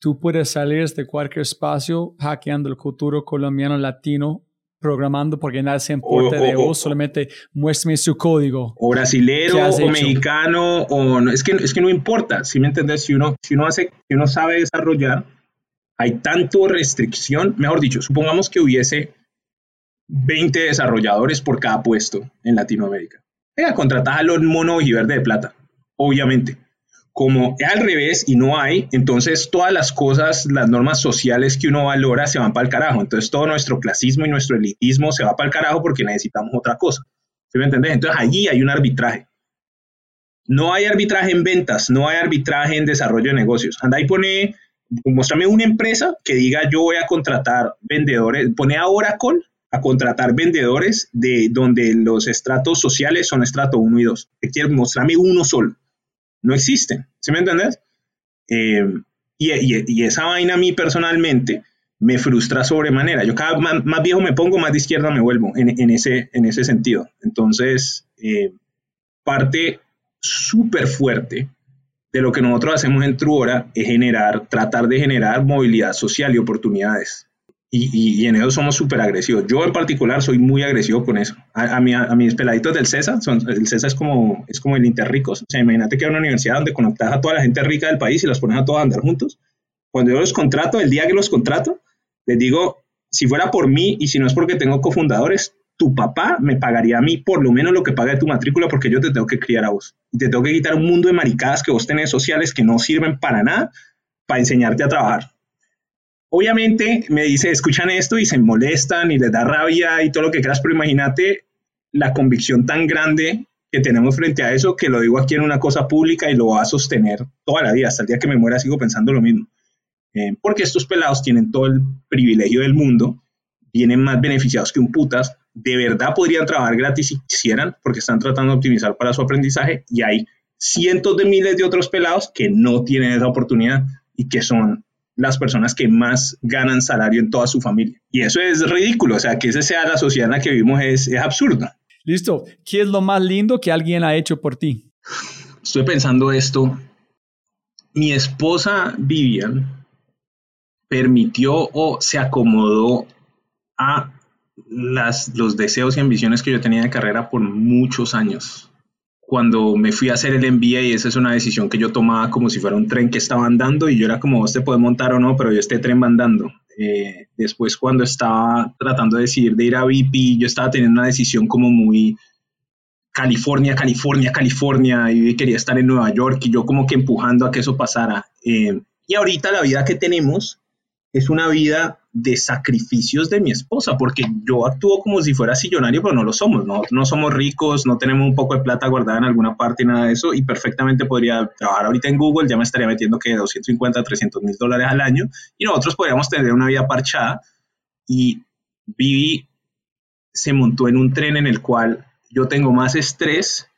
Tú puedes salir de cualquier espacio hackeando el futuro colombiano latino programando porque nada se importa O- de o- vos, solamente muéstrame su código. o brasilero ¿Qué has o mexicano o no, es que es que no importa si me entiendes si uno si uno hace si uno sabe desarrollar hay tanto restricción mejor dicho supongamos que hubiese 20 desarrolladores por cada puesto en Latinoamérica venga contratás a los mono y verde de plata obviamente como es al revés y no hay, entonces todas las cosas, las normas sociales que uno valora se van para el carajo. Entonces todo nuestro clasismo y nuestro elitismo se va para el carajo porque necesitamos otra cosa. ¿Sí me entendés? Entonces allí hay un arbitraje. No hay arbitraje en ventas, no hay arbitraje en desarrollo de negocios. Anda y pone, muéstrame una empresa que diga yo voy a contratar vendedores, pone a Oracle a contratar vendedores de donde los estratos sociales son estrato 1 y 2. Te quiero mostrarme uno solo. No existen, ¿sí me entendés? Eh, y, y- y esa vaina a mí personalmente me frustra sobremanera. Yo cada más, más viejo me pongo, más de izquierda me vuelvo en, en ese, en ese sentido. Entonces, eh, parte súper fuerte de lo que nosotros hacemos en Truora es generar, tratar de generar movilidad social y oportunidades. Y, y- en eso somos súper agresivos. Yo en particular soy muy agresivo con eso. A, a, a mis peladitos del CESA, son, el CESA es como, es como el Interricos. O sea, imagínate que hay una universidad donde conectas a toda la gente rica del país y los pones a todos a andar juntos. Cuando yo los contrato, el día que los contrato, les digo, si fuera por mí y si no es porque tengo cofundadores, tu papá me pagaría a mí por lo menos lo que paga de tu matrícula porque yo te tengo que criar a vos. Y te tengo que quitar un mundo de maricadas que vos tenés sociales que no sirven para nada para enseñarte a trabajar. Obviamente me dice, escuchan esto y se molestan y les da rabia y todo lo que quieras, pero imagínate la convicción tan grande que tenemos frente a eso, que lo digo aquí en una cosa pública y lo va a sostener toda la vida, hasta el día que me muera sigo pensando lo mismo. Eh, porque estos pelados tienen todo el privilegio del mundo, vienen más beneficiados que un putas, de verdad podrían trabajar gratis si quisieran, porque están tratando de optimizar para su aprendizaje, y hay cientos de miles de otros pelados que no tienen esa oportunidad y que son las personas que más ganan salario en toda su familia. Y eso es ridículo, o sea, que esa sea la sociedad en la que vivimos es, es absurdo. Listo. ¿Qué es lo más lindo que alguien ha hecho por ti? Estoy pensando esto. Mi esposa Vivian permitió o se acomodó a las, los deseos y ambiciones que yo tenía de carrera por muchos años. Cuando me fui a hacer el MBA, y esa es una decisión que yo tomaba como si fuera un tren que estaba andando y yo era como, vos te puedes montar o no, pero yo este tren va andando. Eh, después cuando estaba tratando de decidir de ir a VP, yo estaba teniendo una decisión como muy California, California, California, y quería estar en Nueva York y yo como que empujando a que eso pasara. Eh, y ahorita la vida que tenemos es una vida de sacrificios de mi esposa, porque yo actúo como si fuera sillonario, pero no lo somos, ¿no? no somos ricos, no tenemos un poco de plata guardada en alguna parte, nada de eso, y perfectamente podría trabajar ahorita en Google, ya me estaría metiendo que 250, 300 mil dólares al año, y nosotros podríamos tener una vida parchada, y Vivi se montó en un tren en el cual yo tengo más estrés,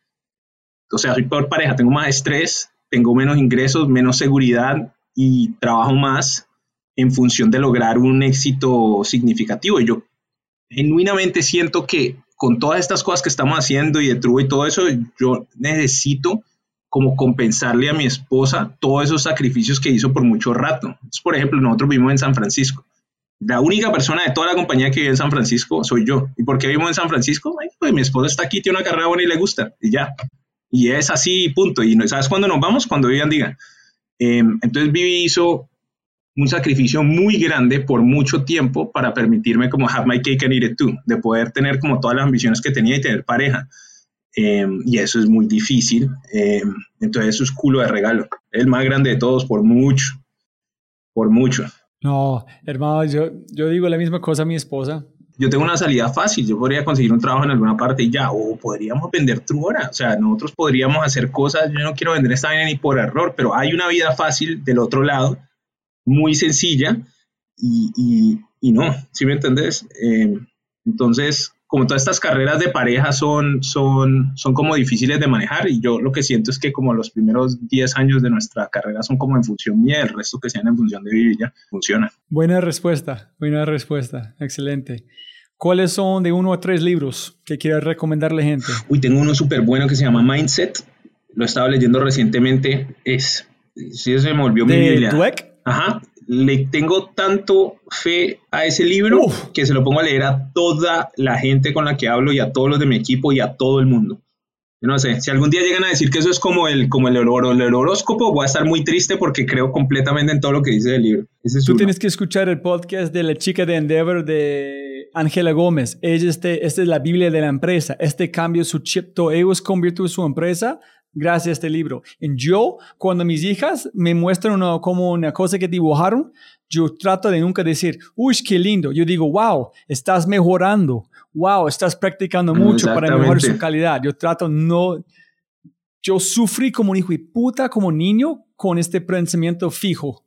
o sea, soy peor pareja, tengo más estrés, tengo menos ingresos, menos seguridad y trabajo más en función de lograr un éxito significativo. Yo genuinamente siento que con todas estas cosas que estamos haciendo y de True y todo eso, yo necesito como compensarle a mi esposa todos esos sacrificios que hizo por mucho rato. Por ejemplo, nosotros vivimos en San Francisco. La única persona de toda la compañía que vive en San Francisco soy yo. ¿Y por qué vivimos en San Francisco? Pues mi esposa está aquí, tiene una carrera buena y le gusta, y ya. Y es así, punto. Y no, ¿sabes cuándo nos vamos? Cuando Vivian diga. Eh, entonces Vivi hizo un sacrificio muy grande por mucho tiempo para permitirme como have my cake and eat it too, de poder tener como todas las ambiciones que tenía y tener pareja. Eh, y eso es muy difícil. Eh, entonces eso es culo de regalo. El más grande de todos por mucho. Por mucho. No, hermano, yo, yo digo la misma cosa a mi esposa. Yo tengo una salida fácil, yo podría conseguir un trabajo en alguna parte y ya, o podríamos vender Truora, o sea, nosotros podríamos hacer cosas, yo no quiero vender esta vaina ni por error, pero hay una vida fácil del otro lado, muy sencilla, y, y, y no, ¿sí me entendés? Eh, entonces, como todas estas carreras de pareja son, son, son como difíciles de manejar y yo lo que siento es que como los primeros 10 años de nuestra carrera son como en función mía, el resto que sean en función de vivir ya funciona. Buena respuesta, buena respuesta, excelente. ¿Cuáles son de uno a tres libros que quieras recomendarle gente? Uy, tengo uno súper bueno que se llama Mindset, lo estaba leyendo recientemente, es, sí, se me volvió mi ¿De Biblia. Dweck? Ajá, le tengo tanto fe a ese libro Uf. que se lo pongo a leer a toda la gente con la que hablo y a todos los de mi equipo y a todo el mundo. Yo no sé, si algún día llegan a decir que eso es como el, como el, horo- el horóscopo, voy a estar muy triste porque creo completamente en todo lo que dice el libro. Ese es Tú uno. tienes que escuchar el podcast de la chica de Endeavor de Ángela Gómez. Ella este, esta es la Biblia de la empresa. Este cambio su chip, todo ellos convirtió su empresa gracias a este libro. Y yo, cuando mis hijas me muestran una, como una cosa que dibujaron, yo trato de nunca decir, uy, qué lindo. Yo digo, wow, estás mejorando. Wow, estás practicando mucho para mejorar su calidad. Yo trato no... Yo sufrí como un hijo de puta, como niño, con este pensamiento fijo.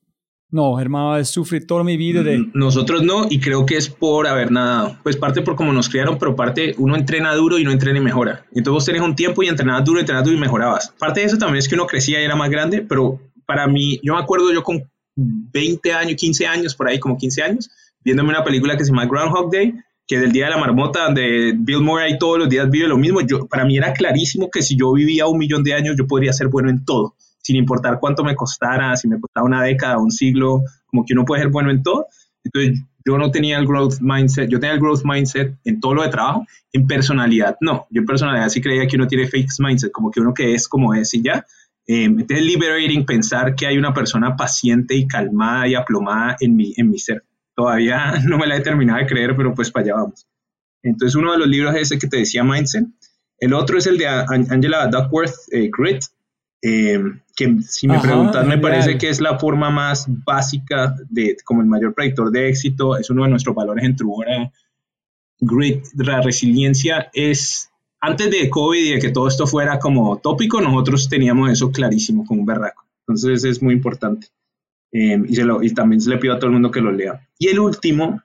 No, hermano, sufrí toda mi vida de... Nosotros no, y creo que es por haber nadado. Pues parte por cómo nos criaron, pero parte uno entrena duro y no entrena y mejora. Entonces vos tenés un tiempo y entrenabas duro, entrenabas duro y mejorabas. Parte de eso también es que uno crecía y era más grande, pero para mí, yo me acuerdo yo con 20 años, 15 años, por ahí como 15 años, viéndome una película que se llama Groundhog Day, que es del Día de la Marmota, donde Bill Murray todos los días vive lo mismo. Yo, para mí era clarísimo que si yo vivía un millón de años, yo podría ser bueno en todo, sin importar cuánto me costara, si me costaba una década, un siglo, como que uno puede ser bueno en todo. Entonces, yo no tenía el growth mindset, yo tenía el growth mindset en todo lo de trabajo, en personalidad no. Yo en personalidad sí creía que uno tiene fixed mindset, como que uno que es como es y ya. Eh, entonces, es liberating pensar que hay una persona paciente y calmada y aplomada en mi, en mi ser. Todavía no me la he terminado de creer, pero pues para allá vamos. Entonces, uno de los libros es ese que te decía Mindset. El otro es el de Angela Duckworth, eh, Grit, eh, que si me Ajá, preguntan, me genial. parece que es la forma más básica de, como el mayor predictor de éxito, es uno de nuestros valores en Trubora. Grit, la resiliencia es, antes de COVID y de que todo esto fuera como tópico, nosotros teníamos eso clarísimo como un berraco. Entonces es muy importante. Eh, y, se lo- y también se le pido a todo el mundo que lo lea. Y el último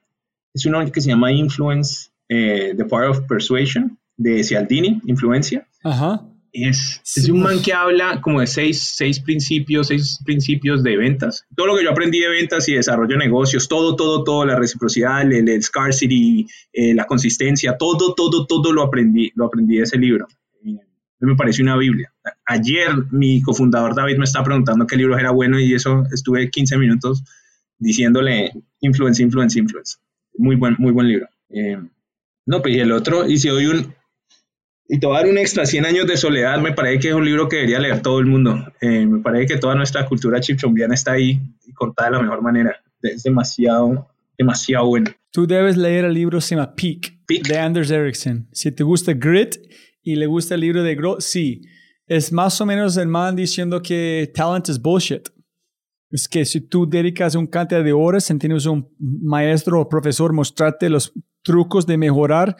es uno que se llama Influence, eh, The Power of Persuasion, de Cialdini, Influencia. Ajá. Es, es un man que habla como de seis, seis principios, seis principios de ventas. Todo lo que yo aprendí de ventas y desarrollo de negocios, todo, todo, todo, la reciprocidad, el, el scarcity, eh, la consistencia, todo, todo, todo lo aprendí, lo aprendí de ese libro. Eh, me pareció una Biblia. Ayer mi cofundador David me estaba preguntando qué libro era bueno y eso estuve 15 minutos diciéndole influence, influence, influence. Muy buen, muy buen libro. Eh, no, pues y el otro, y si doy un, y te voy a dar un extra 100 años de soledad, me parece que es un libro que debería leer todo el mundo. Eh, me parece que toda nuestra cultura chipchombiana está ahí y contada de la mejor manera. Es demasiado, demasiado bueno. Tú debes leer el libro se llama Peak, Peak. de Anders Ericsson. Si te gusta Grit y le gusta el libro de Growth, sí. Es más o menos el man diciendo que talent es bullshit. Es que si tú dedicas un cantidad de horas tienes un maestro o profesor mostrarte los trucos de mejorar,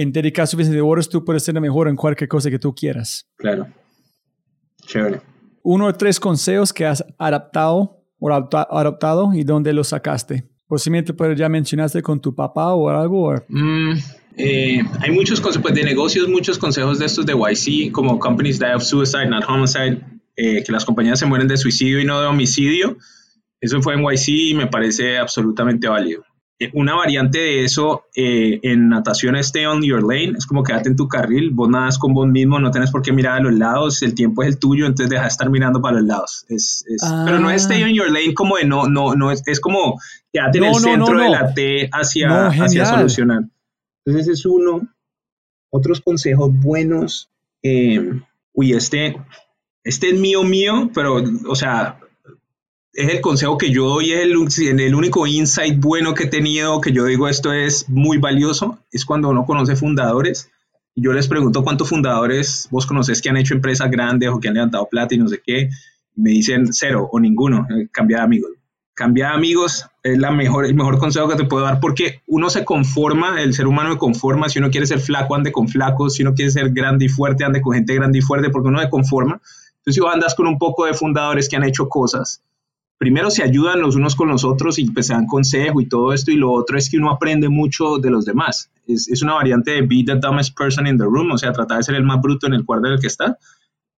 en dedicar suficientes horas tú puedes ser mejor en cualquier cosa que tú quieras. Claro. Chévere. Uno o tres consejos que has adaptado o adopta- adoptado y dónde los sacaste. Posiblemente pues, ya mencionaste con tu papá o algo. o- Mm, eh, hay muchos consejos pues, de negocios, muchos consejos de estos de YC, como Companies Die of Suicide, Not Homicide, eh, que las compañías se mueren de suicidio y no de homicidio. Eso fue en YC y me parece absolutamente válido. Eh, Una variante de eso eh, en natación es stay on your lane, es como quédate en tu carril, vos nadas con vos mismo, no tenés por qué mirar a los lados, el tiempo es el tuyo, entonces deja de estar mirando para los lados. Es, es- Ah. Pero no es stay on your lane como de no, no, no, es, es como quédate en No, el no, centro no, de la T hacia, No, hacia solucionar. Entonces ese es uno. Otros consejos buenos. eh, uy, este, este es mío, mío, pero, o sea, es el consejo que yo doy, es el, único insight bueno que he tenido, que yo digo esto es muy valioso, es cuando uno conoce fundadores. Yo les pregunto cuántos fundadores vos conoces que han hecho empresas grandes o que han levantado plata y no sé qué. Me dicen cero o ninguno, eh, cambia de amigos. Cambia de amigos es la mejor, el mejor consejo que te puedo dar porque uno se conforma, el ser humano se conforma, si uno quiere ser flaco, ande con flacos, si uno quiere ser grande y fuerte, ande con gente grande y fuerte, porque uno se conforma. Entonces, si vos andas con un poco de fundadores que han hecho cosas, primero se ayudan los unos con los otros y pues se dan consejo y todo esto, y lo otro es que uno aprende mucho de los demás. Es, es una variante de be the dumbest person in the room, o sea, tratar de ser el más bruto en el cuarto en el que está.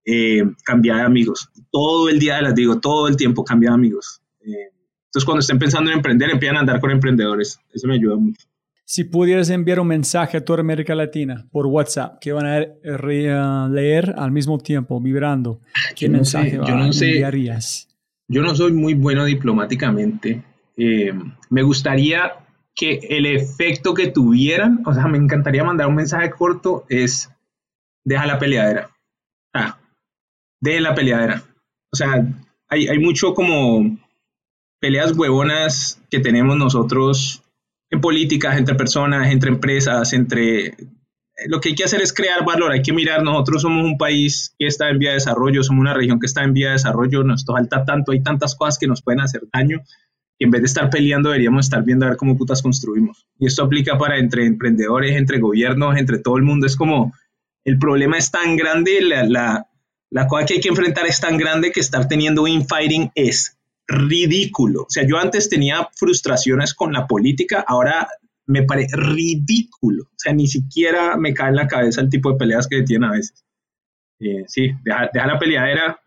Eh, cambiar de amigos. Todo el día les digo, todo el tiempo cambiar de amigos. Eh, entonces, cuando estén pensando en emprender, empiezan a andar con emprendedores. Eso me ayuda mucho. Si pudieras enviar un mensaje a toda América Latina por WhatsApp que van a re- leer al mismo tiempo, vibrando, ¿qué Yo no mensaje sé, va- yo no sé. enviarías? Yo no soy muy bueno diplomáticamente. Eh, me gustaría que el efecto que tuvieran, o sea, me encantaría mandar un mensaje corto, es deja la peleadera. Ah, deje la peleadera. O sea, hay, hay mucho como peleas huevonas que tenemos nosotros en políticas, entre personas, entre empresas, entre... Lo que hay que hacer es crear valor, hay que mirar, nosotros somos un país que está en vía de desarrollo, somos una región que está en vía de desarrollo, nos falta tanto, hay tantas cosas que nos pueden hacer daño, que en vez de estar peleando deberíamos estar viendo a ver cómo putas construimos. Y esto aplica para entre emprendedores, entre gobiernos, entre todo el mundo. Es como, el problema es tan grande, la, la, la cosa que hay que enfrentar es tan grande que estar teniendo infighting es ridículo. O sea, yo antes tenía frustraciones con la política, ahora me parece ridículo. O sea, ni siquiera me cae en la cabeza el tipo de peleas que tienen a veces. Eh, sí, deja, deja la peleadera,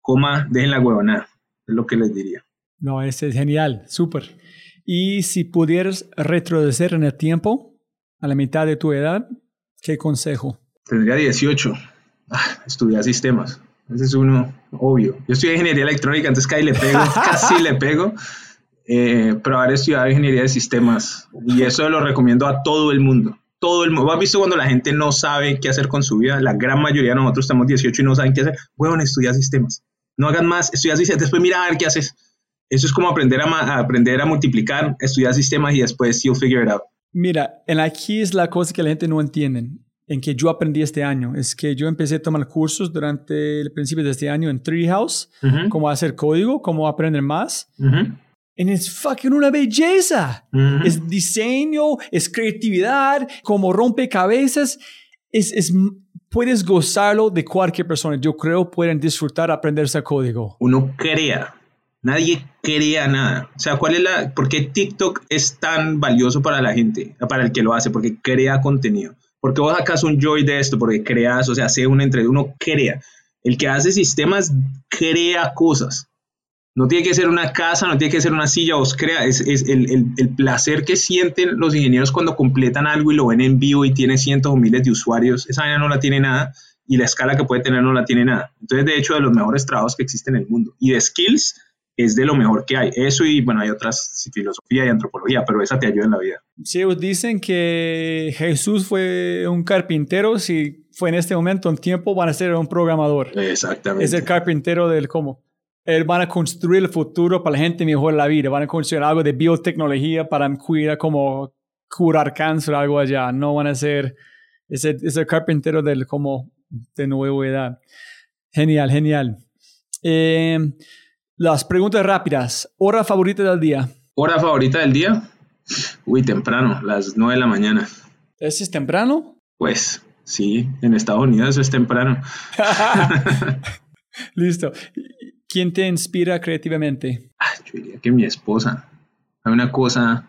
coma, dejen la huevonada. Es lo que les diría. No, ese es genial, súper. Y si pudieras retroceder en el tiempo, a la mitad de tu edad, ¿qué consejo? Tendría 18. Ah, estudiar sistemas. Ese es uno obvio. Yo estudié ingeniería electrónica, entonces casi le pego, casi le pego. Eh, pero haber estudiado ingeniería de sistemas. Y eso lo recomiendo a todo el mundo. Todo el mundo. ¿Has visto cuando la gente no sabe qué hacer con su vida? La gran mayoría de nosotros estamos 18 y no saben qué hacer. Bueno, estudia sistemas. No hagan más, estudia sistemas. Después mira a ver qué haces. Eso es como aprender a, a aprender a multiplicar, estudiar sistemas y después you'll figure it out. Mira, en aquí es la cosa que la gente no entiende, en que yo aprendí este año, es que yo empecé a tomar cursos durante el principio de este año en Treehouse, Ujú, cómo hacer código, cómo aprender más. ujú, Y es fucking una belleza. ujú. Es diseño, es creatividad, como rompecabezas. Es, es, puedes gozarlo de cualquier persona. Yo creo pueden disfrutar aprender ese código. uno crea. Nadie crea nada. O sea, ¿cuál es la, ¿por qué TikTok es tan valioso para la gente, para el que lo hace? Porque crea contenido. Porque vos sacas un joy de esto, porque creas, o sea, hace un entre uno crea. El que hace sistemas crea cosas. No tiene que ser una casa, no tiene que ser una silla, vos crea. Es, es el, el, el placer que sienten los ingenieros cuando completan algo y lo ven en vivo y tiene cientos o miles de usuarios. Esa vaina no la tiene nada y la escala que puede tener no la tiene nada. Entonces, de hecho, de los mejores trabajos que existen en el mundo. Y de skills es de lo mejor que hay. Eso y, bueno, hay otras, filosofía y antropología, pero esa te ayuda en la vida. Si ellos dicen que Jesús fue un carpintero, si fue en este momento un tiempo, van a ser un programador. Exactamente. Es el carpintero del cómo. Él van a construir el futuro para la gente mejor la vida. Van a construir algo de biotecnología para cuidar como curar cáncer, algo allá. No van a ser, es el, es el carpintero del como de nueva edad. Genial, genial. Eh, las preguntas rápidas. Hora favorita del día. ¿Hora favorita del día? Uy, temprano, las 9 de la mañana. ¿Ese es temprano? Pues sí, en Estados Unidos eso es temprano. Listo. ¿Quién te inspira creativamente? Ah, yo diría que mi esposa. Hay una cosa,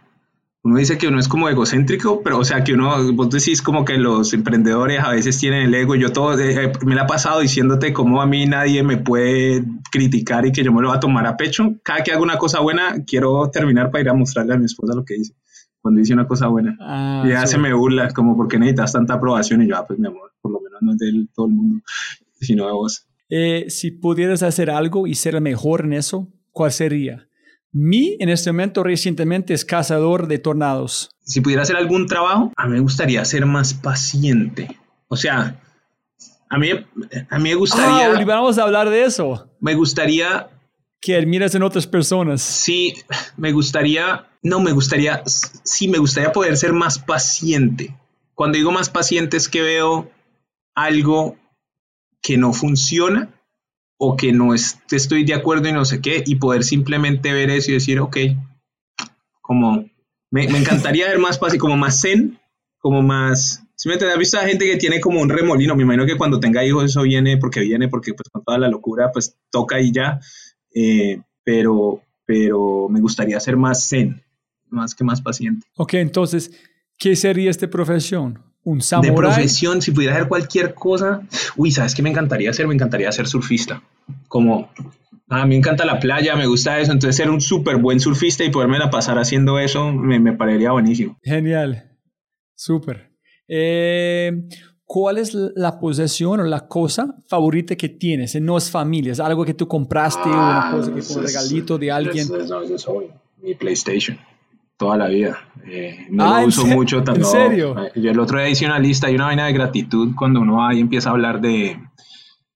uno dice que uno es como egocéntrico, pero o sea que uno, vos decís como que los emprendedores a veces tienen el ego. Yo todo, eh, me la he pasado diciéndote cómo a mí nadie me puede criticar y que yo me lo voy a tomar a pecho. Cada que hago una cosa buena, quiero terminar para ir a mostrarle a mi esposa lo que hice. Cuando hice una cosa buena. Ah, y ella se me burla, como porque necesitas tanta aprobación. Y yo, ah, pues mi amor, por lo menos no es de todo el mundo, sino de vos. Eh, si pudieras hacer algo y ser el mejor en eso, ¿cuál sería? Mi, en este momento, recientemente es cazador de tornados. si pudiera hacer algún trabajo, a mí me gustaría ser más paciente. O sea, a mí, a mí me Ah, gustaría, Oliver, vamos a hablar de eso. me gustaría, Que admiras en otras personas. sí, me gustaría, no, me gustaría, sí, me gustaría poder ser más paciente. Cuando digo más paciente es que veo algo que no funciona o que no es- estoy de acuerdo y no sé qué, y poder simplemente ver eso y decir, ok, como me, encantaría ver más fácil, como más zen, como más... Si me ¿Has visto a gente que tiene como un remolino? Me imagino que cuando tenga hijos eso viene porque viene, porque pues con toda la locura pues toca y ya. Eh, pero pero me gustaría ser más zen, más que más paciente. Ok, entonces, ¿qué sería esta profesión? ¿Un De profesión, si pudiera hacer cualquier cosa, uy, ¿sabes qué me encantaría hacer? Me encantaría ser surfista. Como, ah, a mí me encanta la playa, me gusta eso, entonces ser un súper buen surfista y poderme la pasar haciendo eso me, me parecería buenísimo. Genial. Súper. Eh, ¿Cuál es la posesión o la cosa favorita que tienes? No es familia, es algo que tú compraste, una cosa que fue un regalito de alguien. Eso es- no, eso es obvio. Mi PlayStation. Toda la vida. Eh, no Ah, lo ¿en uso mucho en tampoco. serio? Yo el otro día hice una vaina de gratitud cuando uno va y empieza a hablar de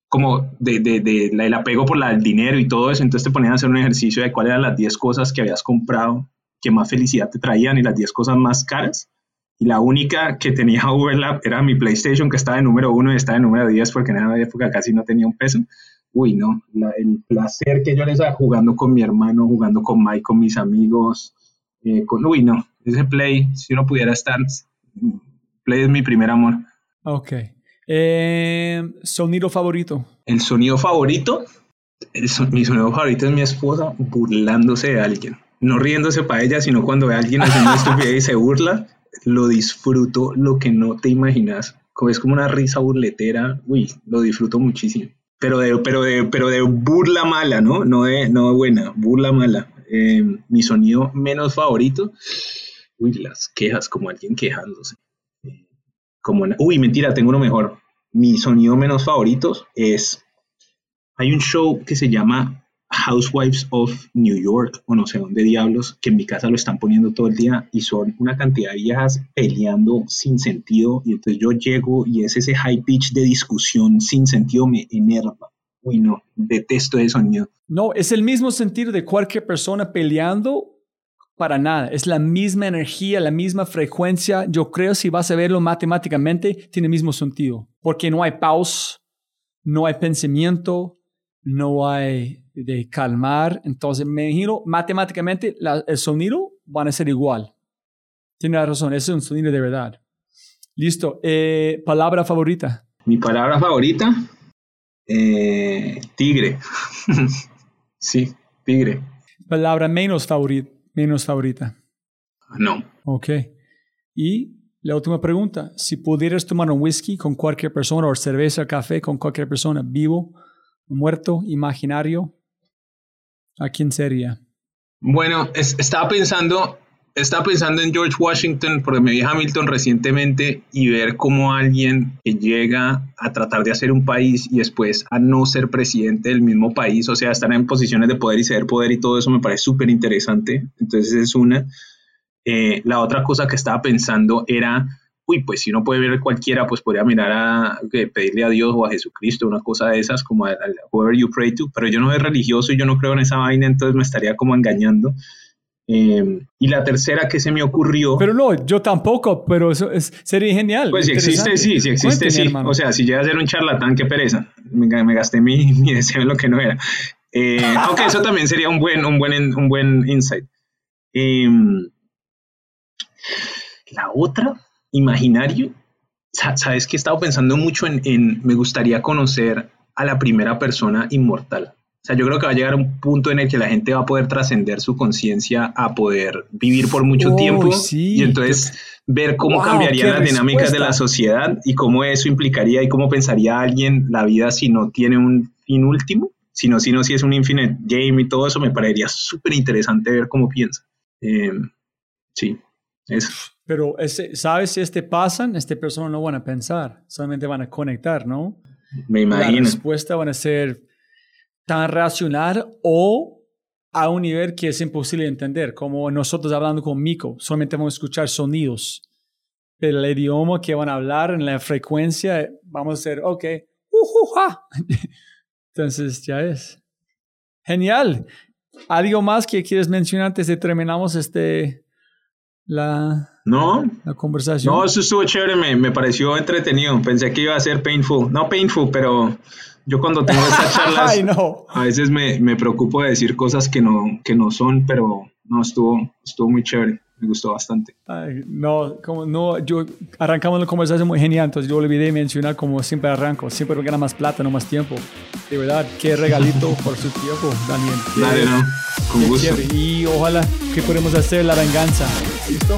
como de, de, de el apego por la- el dinero y todo eso, entonces te ponían a hacer un ejercicio de cuáles eran las 10 cosas que habías comprado que más felicidad te traían y las 10 cosas más caras. Y la única que tenía overlap era mi PlayStation, que estaba en número uno y estaba en número 10 porque en esa época casi no tenía un peso. Uy, no, la- el placer que yo les daba jugando con mi hermano, jugando con Mike, con mis amigos, eh, con, uy, no, ese Play, si uno pudiera estar, Play es mi primer amor. Ok. Eh, sonido favorito. El sonido favorito, el son- mi sonido favorito es mi esposa burlándose de alguien. No riéndose para ella, sino cuando ve a alguien haciendo estupidez y se burla, lo disfruto lo que no te imaginas. Como es como una risa burletera, uy, lo disfruto muchísimo. Pero de, pero de, pero de burla mala, ¿no? No de, no de buena, burla mala. Eh, mi sonido menos favorito, uy, las quejas, como alguien quejándose. Eh, Como, uy, mentira, tengo uno mejor. Mi sonido menos favorito es hay un show que se llama Housewives of New York, o no sé dónde diablos, que en mi casa lo están poniendo todo el día y son una cantidad de viejas peleando sin sentido. Y entonces yo llego y es ese high pitch de discusión sin sentido, me enerva. Uy, no, detesto ese sonido. No, es el mismo sentido de cualquier persona peleando para nada. Es la misma energía, la misma frecuencia. Yo creo si vas a verlo matemáticamente, tiene el mismo sentido. Porque no hay pausa, no hay pensamiento, no hay de calmar. Entonces, me imagino, matemáticamente la- el sonido van a ser igual. Tiene razón, ese es un sonido de verdad. Listo. Eh, palabra favorita. Mi palabra favorita, eh, tigre. sí, tigre. Palabra menos favorita. Menos favorita. No, Ok. Y la última pregunta. Si pudieras tomar un whisky con cualquier persona o cerveza café con cualquier persona, vivo, muerto, imaginario, ¿a quién sería? Bueno, es- estaba pensando, estaba pensando en George Washington porque me vi Hamilton recientemente y ver cómo alguien que llega a tratar de hacer un país y después a no ser presidente del mismo país, o sea, estar en posiciones de poder y ceder poder y todo eso me parece súper interesante. Entonces es una. Eh, la otra cosa que estaba pensando era, uy, pues si uno puede ver cualquiera, pues podría mirar a pedirle a Dios o a Jesucristo, una cosa de esas, como a, a whoever you pray to, pero yo no soy religioso y yo no creo en esa vaina, entonces me estaría como engañando. Eh, y la tercera que se me ocurrió, Pero no, yo tampoco, pero eso es, sería genial. pues si existe, sí, si existe, Cuénteme, sí. hermano. O sea, si llega a ser un charlatán, qué pereza. Me, ga- me gasté mi, mi deseo en lo que no era. Eh, aunque eso también sería un buen, un buen, un buen insight. Em, la otra, imaginario, sa- sabes que he estado pensando mucho en, en, me gustaría conocer a la primera persona inmortal. O sea, yo creo que va a llegar un punto en el que la gente va a poder trascender su conciencia a poder vivir por mucho tiempo sí. y entonces ver cómo Wow, cambiarían las dinámicas de la sociedad y cómo eso implicaría y cómo pensaría alguien la vida si no tiene un fin último, sino si no si es un infinite game y todo eso, me parecería súper interesante ver cómo piensa. Eh, sí, eso. Pero ese, ¿sabes si este pasan? Este persona no van a pensar, solamente van a conectar, ¿no? Me La imagino. respuesta van a ser tan racional o a un nivel que es imposible de entender, como nosotros hablando con Mico, solamente vamos a escuchar sonidos, pero el idioma que van a hablar en la frecuencia, vamos a hacer, ok, ujuja. entonces ya es. Genial. ¿Algo más que quieres mencionar antes de terminamos este, la, No, la conversación? no, eso estuvo chévere, me, me pareció entretenido. Pensé que iba a ser painful. No painful, pero yo cuando tengo estas charlas, Ay, no. a veces me, me preocupo de decir cosas que no, que no son, pero no, estuvo, estuvo muy chévere. me gustó bastante. Ay, no, como no, yo arrancamos la conversación muy genial, entonces yo olvidé mencionar como siempre arranco, siempre gana más plata, no más tiempo. De verdad, qué regalito por su tiempo, Daniel. Dale, no, con gusto. chévere. Y ojalá que podamos hacer la venganza. ¿Listo?